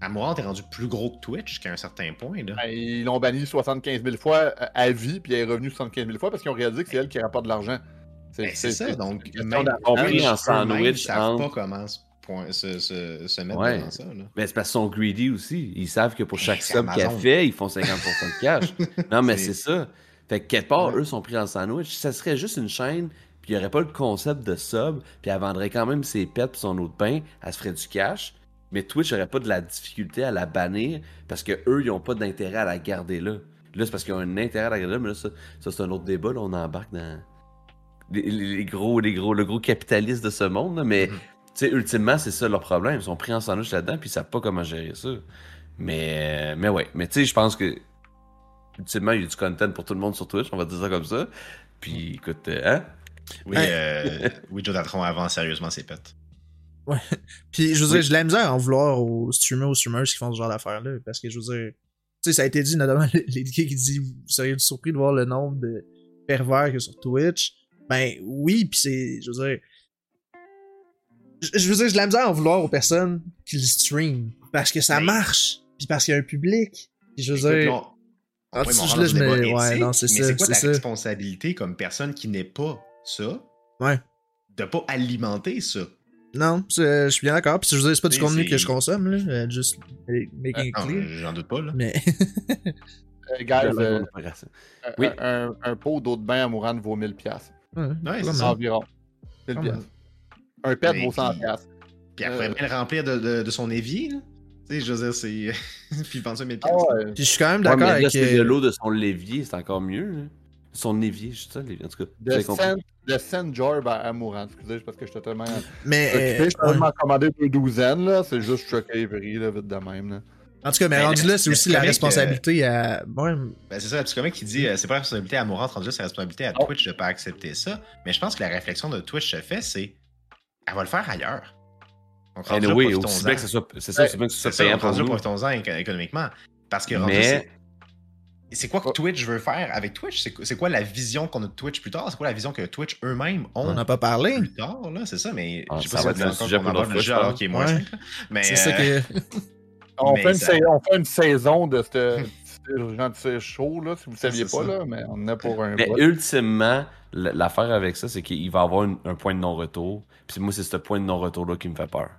Amourante est rendu plus gros que Twitch jusqu'à un certain point. Là. Ben, ils l'ont banni 75 000 fois euh, à vie, puis elle est revenue 75 000 fois parce qu'ils ont réalisé que c'est elle qui rapporte de l'argent. Ben, c'est ça, donc même compris en sandwich savent entre- pas comment se, point- se, se- se mettre Ouais. dans ça. Là. Ben, c'est parce qu'ils sont greedy aussi. Ils savent que pour Ben, chaque sub qu'elle fait, ils font 50% de cash. [laughs] non, mais C'est- ça. Fait que quelque part, Ouais. eux sont pris dans le sandwich. Ça serait juste une chaîne, puis il n'y aurait pas le concept de sub, puis elle vendrait quand même ses pets puis son autre pain, elle se ferait du cash. Mais Twitch n'aurait pas de la difficulté à la bannir parce que eux ils n'ont pas d'intérêt à la garder là. Là, c'est parce qu'ils ont un intérêt à la garder là, mais là, ça, ça, c'est un autre débat. Là, on embarque dans les, les- les gros, les gros, le gros capitaliste de ce monde. là, mais tu sais, ultimement, c'est ça leur problème. Ils sont pris en sandwich là-dedans, puis ils savent pas comment gérer ça. Mais, mais ouais. Mais tu sais, je pense que ultimement, il y a du content pour tout le monde sur Twitch, on va dire ça comme ça. Puis écoute, euh, hein? Oui, Ouais. euh, oui, Joe Datron avance sérieusement ses pets. [laughs] Puis je veux Oui. dire, j'ai de la misère à en vouloir aux streamers, aux streamers qui font ce genre d'affaires-là. Parce que je veux dire, tu sais, ça a été dit, notamment [laughs] Lady K qui dit Vous seriez surpris de voir le nombre de pervers qu'il y a sur Twitch. Ben oui, puis c'est. Je veux dire. Je veux dire, j'ai de la misère à en vouloir aux personnes qui le stream. Parce que ça Mais- marche. Puis parce qu'il y a un public. Puis je veux Écoute, dire. là, Ah, oui, je me- ouais, non, c'est mais ça, c'est quoi ça. responsabilité comme personne qui n'est pas ça Ouais. de pas alimenter ça? Non, c'est- je suis bien d'accord. Puis je veux dire, c'est pas du contenu que je consomme, là. euh, Juste making it Non, clear. J'en doute pas, là. Mais. Euh, guys, euh, un- Oui. un, un pot d'eau de bain amourante vaut 1000 piastres. Ouais, Ouais, c'est ça. Environ. 1000 Pas mal. piastres. Un pet Mais vaut 100 puis- piastres. Puis après, Euh. bien le remplir de, de, de son évier, là. Tu sais, je veux dire, c'est. [laughs] Puis vendre ça 1000 Ah piastres. ouais. Puis je suis quand même Ouais, d'accord là, avec. c'est de euh, l'eau de son lévier, c'est encore mieux. là. Son évier, je sais ça, l'évier, en tout cas. De. Saint, de Saint George à Amourant. Excusez, c'est parce que je suis tellement Mais. occupé. euh, Je peux ouais. m'en commander deux douzaines, là. C'est juste choqué Avery, là, vite de même, là. En tout cas, mais Mais rendu le- là, c'est le aussi la comique, responsabilité à. Ouais, Ben, c'est ça, la psychomique qui dit euh, c'est pas la responsabilité à Mourant, rendu là, c'est la responsabilité à. Twitch de pas accepter ça. Mais je pense que la réflexion de Twitch se fait, c'est elle va le faire ailleurs. Donc, rendu là, oui, profitons-en. aussi bien que ce soit, c'est ça, Ouais, aussi bien que ce C'est soit ça, payant pour rendu là, nous. profitons-en éco- économiquement. Parce que rendu là, Mais, c'est- c'est quoi que Oh. Twitch veut faire avec Twitch? C'est, c'est quoi la vision qu'on a de Twitch plus tard? C'est quoi la vision que Twitch eux-mêmes ont On n'a pas parlé. plus tard, là? C'est ça, mais Ah, je sais ça pas si va on être voulait un encore sujet qu'on aborde le jeu je alors qu'il est moins là. Mais, C'est ça euh, que. [laughs] On, fait une ça- sa- on fait une saison de ce [laughs] genre de show, là, si vous ne saviez pas, ça. là, mais on en a pour un Mais ultimement, l'affaire avec ça, c'est qu'il va avoir une- un point de non-retour. Puis moi, c'est ce point de non-retour-là qui me fait peur.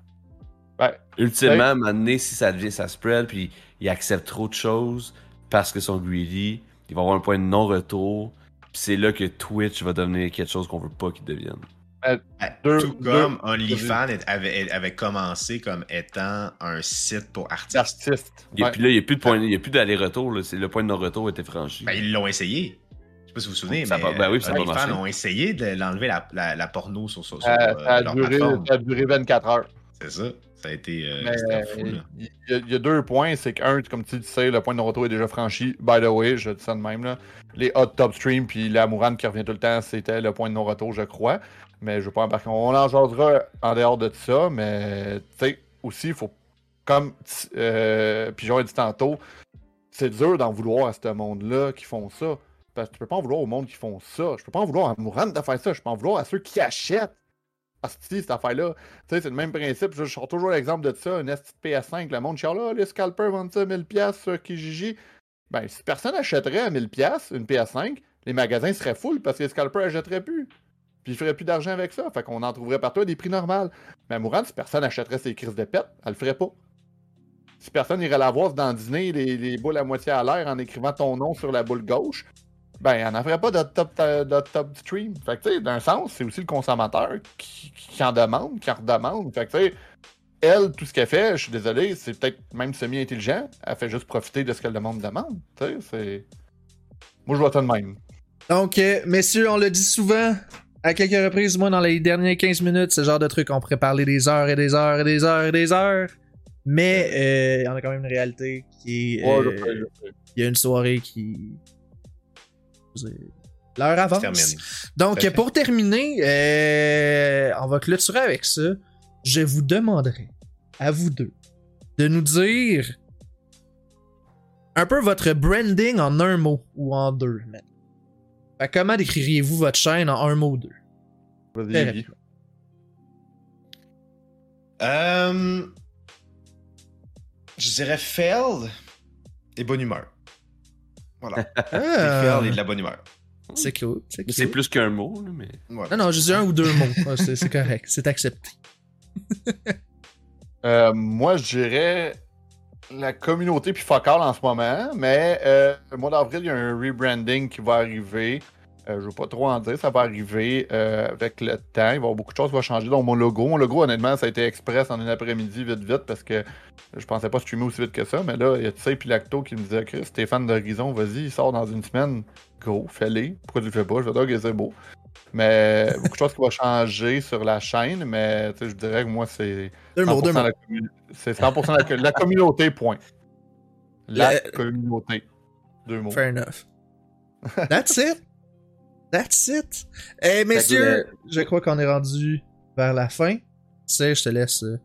Ouais. Ultimement, à un moment donné, si ça devient ça spread, puis il accepte trop de choses parce qu'ils sont greedy, il va avoir un point de non-retour. Puis c'est là que Twitch va devenir quelque chose qu'on veut pas qu'il devienne. Ben, Deux- tout deux- comme OnlyFans avait, avait commencé comme étant un site pour artistes. Artiste. Et puis là, il n'y a plus de point, il y a plus d'aller-retour. là. C'est le point de non-retour été franchi. Ben, ils l'ont essayé. Je sais pas si vous vous souvenez, Ça mais va- ben oui, ça OnlyFans ont essayé de l'enlever la, la, la porno sur, sur, sur, Euh, euh, ça, a leur duré, ça a duré 24 heures. C'est ça. Ça a été euh, fou, là. il y, a- il y a deux points. C'est qu'un, comme tu le sais, le point de retour est déjà franchi. By the way, je dis ça de même. Là. Les hot top stream puis la Mourane qui revient tout le temps, c'était le point de non-retour, je crois. Mais je veux pas embarquer. On en en dehors de ça. Mais tu sais, aussi, il faut. Comme euh, Pigeon a dit tantôt, c'est dur d'en vouloir à ce monde-là qui font ça. Parce que tu peux pas en vouloir au monde qui font ça. Je peux pas en vouloir à Mourane de faire ça. Je peux en vouloir à ceux qui achètent. Que cette affaire-là, tu sais, c'est le même principe. Je, sors toujours l'exemple de ça. Une petite PS5, le monde chiale là, les scalpers vendent ça 1000$ sur Kijiji. Ben, si personne achèterait à 1000$ une PS5, les magasins seraient full parce que les scalpers achèteraient plus. Puis ils feraient plus d'argent avec ça. Fait qu'on en trouverait partout à des prix normaux. Mais Mourant, si personne achèterait ses crises de pète, elle le ferait pas. Si personne irait la voir se dandiner les, les boules à moitié à l'air en écrivant ton nom sur la boule gauche, ben, elle n'en ferait pas de top, de top stream. Fait que, tu sais, d'un sens, c'est aussi le consommateur qui, en demande, qui en redemande. Fait que, tu sais, elle, tout ce qu'elle fait, je suis désolé, c'est peut-être même semi-intelligent. Elle fait juste profiter de ce que le monde demande. Tu sais, c'est. Moi, je vois ça de même. Donc, messieurs, on le dit souvent, à quelques reprises, moi, dans les dernières 15 minutes, ce genre de truc, on pourrait parler des heures et des heures et des heures et des heures. Mais euh, il y en a quand même une réalité qui est. Euh. Il y a une soirée qui. L'heure Ça se avance. Donc, pour terminer, euh, on va clôturer avec ça. Je vous demanderai, à vous deux, de nous dire un peu votre branding en un mot ou en deux. maintenant. Fait comment décririez-vous votre chaîne en un mot ou deux? Vas-y. Euh, je dirais failed et bonne humeur. Voilà. [laughs] Ah, failed et de la bonne humeur. c'est cool. C'est cool. plus qu'un mot, là, mais. Voilà. Non, non, je dis un ou deux mots. C'est c'est correct. C'est accepté. Euh, moi, je dirais la communauté puis focal en ce moment, mais euh, le mois d'avril, il y a un rebranding qui va arriver. Euh, je veux pas trop en dire, ça va arriver euh, avec le temps. Il va y avoir beaucoup de choses qui vont changer. Donc, mon logo, mon logo, honnêtement, ça a été express en une après-midi, vite, vite, parce que je pensais pas streamer aussi vite que ça. Mais là, il y a Tsai puis Lacto qui me disait Chris, Stéphane d'Horizon, vas-y, il sort dans une semaine. Go, fais-les. Pourquoi tu le fais pas? Je vais dire, ok, c'est beau. Mais beaucoup de choses qui vont changer sur la chaîne, mais tu sais, je dirais que moi, c'est Deux mots, deux 100% mots. la C'est 100% la, la communauté, point. La Le- communauté. Deux mots. Fair enough. That's it. That's it. Eh, messieurs, je crois qu'on est rendu vers la fin. Tu sais, je te laisse. euh,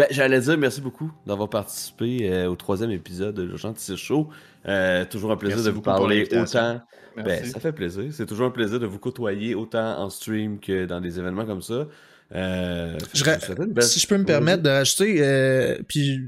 Ben, j'allais dire merci beaucoup d'avoir participé euh, au troisième épisode de Tissé Show. Euh, toujours un plaisir Merci de vous parler autant. Ben, ça fait plaisir. C'est toujours un plaisir de vous côtoyer autant en stream que dans des événements comme ça. Euh, Je ra- belle- Si je peux me permettre de rajouter, euh, puis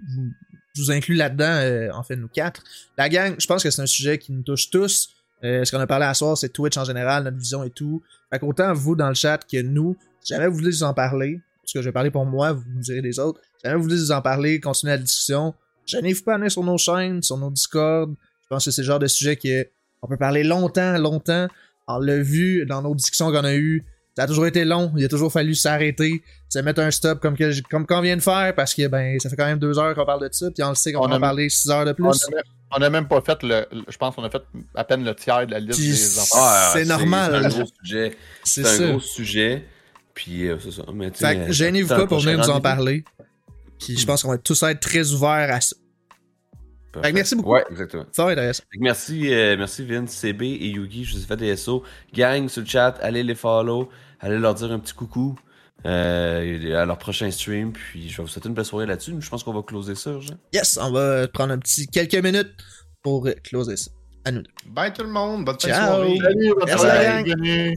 je vous inclus là-dedans, euh, en fait, nous quatre. La gang, je pense que c'est un sujet qui nous touche tous. Euh, ce qu'on a parlé à soir, c'est Twitch en général, notre vision et tout. Fait qu'autant vous dans le chat que nous, si jamais vous voulez vous en parler, parce que je vais parler pour moi, vous me direz des autres. Si jamais vous voulez vous en parler, continuer la discussion, gênez-vous pas à venir sur nos chaînes, sur nos Discord. Je pense que c'est le genre de sujet que on peut parler longtemps, longtemps. On l'a vu dans nos discussions qu'on a eues. Ça a toujours été long. Il a toujours fallu s'arrêter, se mettre un stop comme que comme qu'on vient de faire parce que ben ça fait quand même deux heures qu'on parle de ça, puis on le sait qu'on On va en a- parler six heures de plus. on a même pas fait le. le- Je pense qu'on a fait à peine le tiers de la liste Puis des enfants. Ah, c'est normal. C'est un gros sujet. C'est C'est un ça. gros sujet. Puis euh, c'est ça. Mais, Fait que euh, gênez-vous pas pour venir nous en parler. Puis je pense qu'on va tous être très ouverts à ça. Fait que merci beaucoup. Ouais, exactement. Ça va être intéressant. Fait que Merci, euh, merci Vince, CB et Yugi. Je vous ai fait des SO. Gang sur le chat, allez les follow. Allez leur dire un petit coucou euh, à leur prochain stream. Puis je vais vous souhaiter une belle soirée là-dessus. Je pense qu'on va closer ça, Jean. Yes, on va prendre un petit quelques minutes pour closer ça. À nous deux. Bye tout le monde. Bonne Ciao. soirée. Salut, bonne Merci, soirée.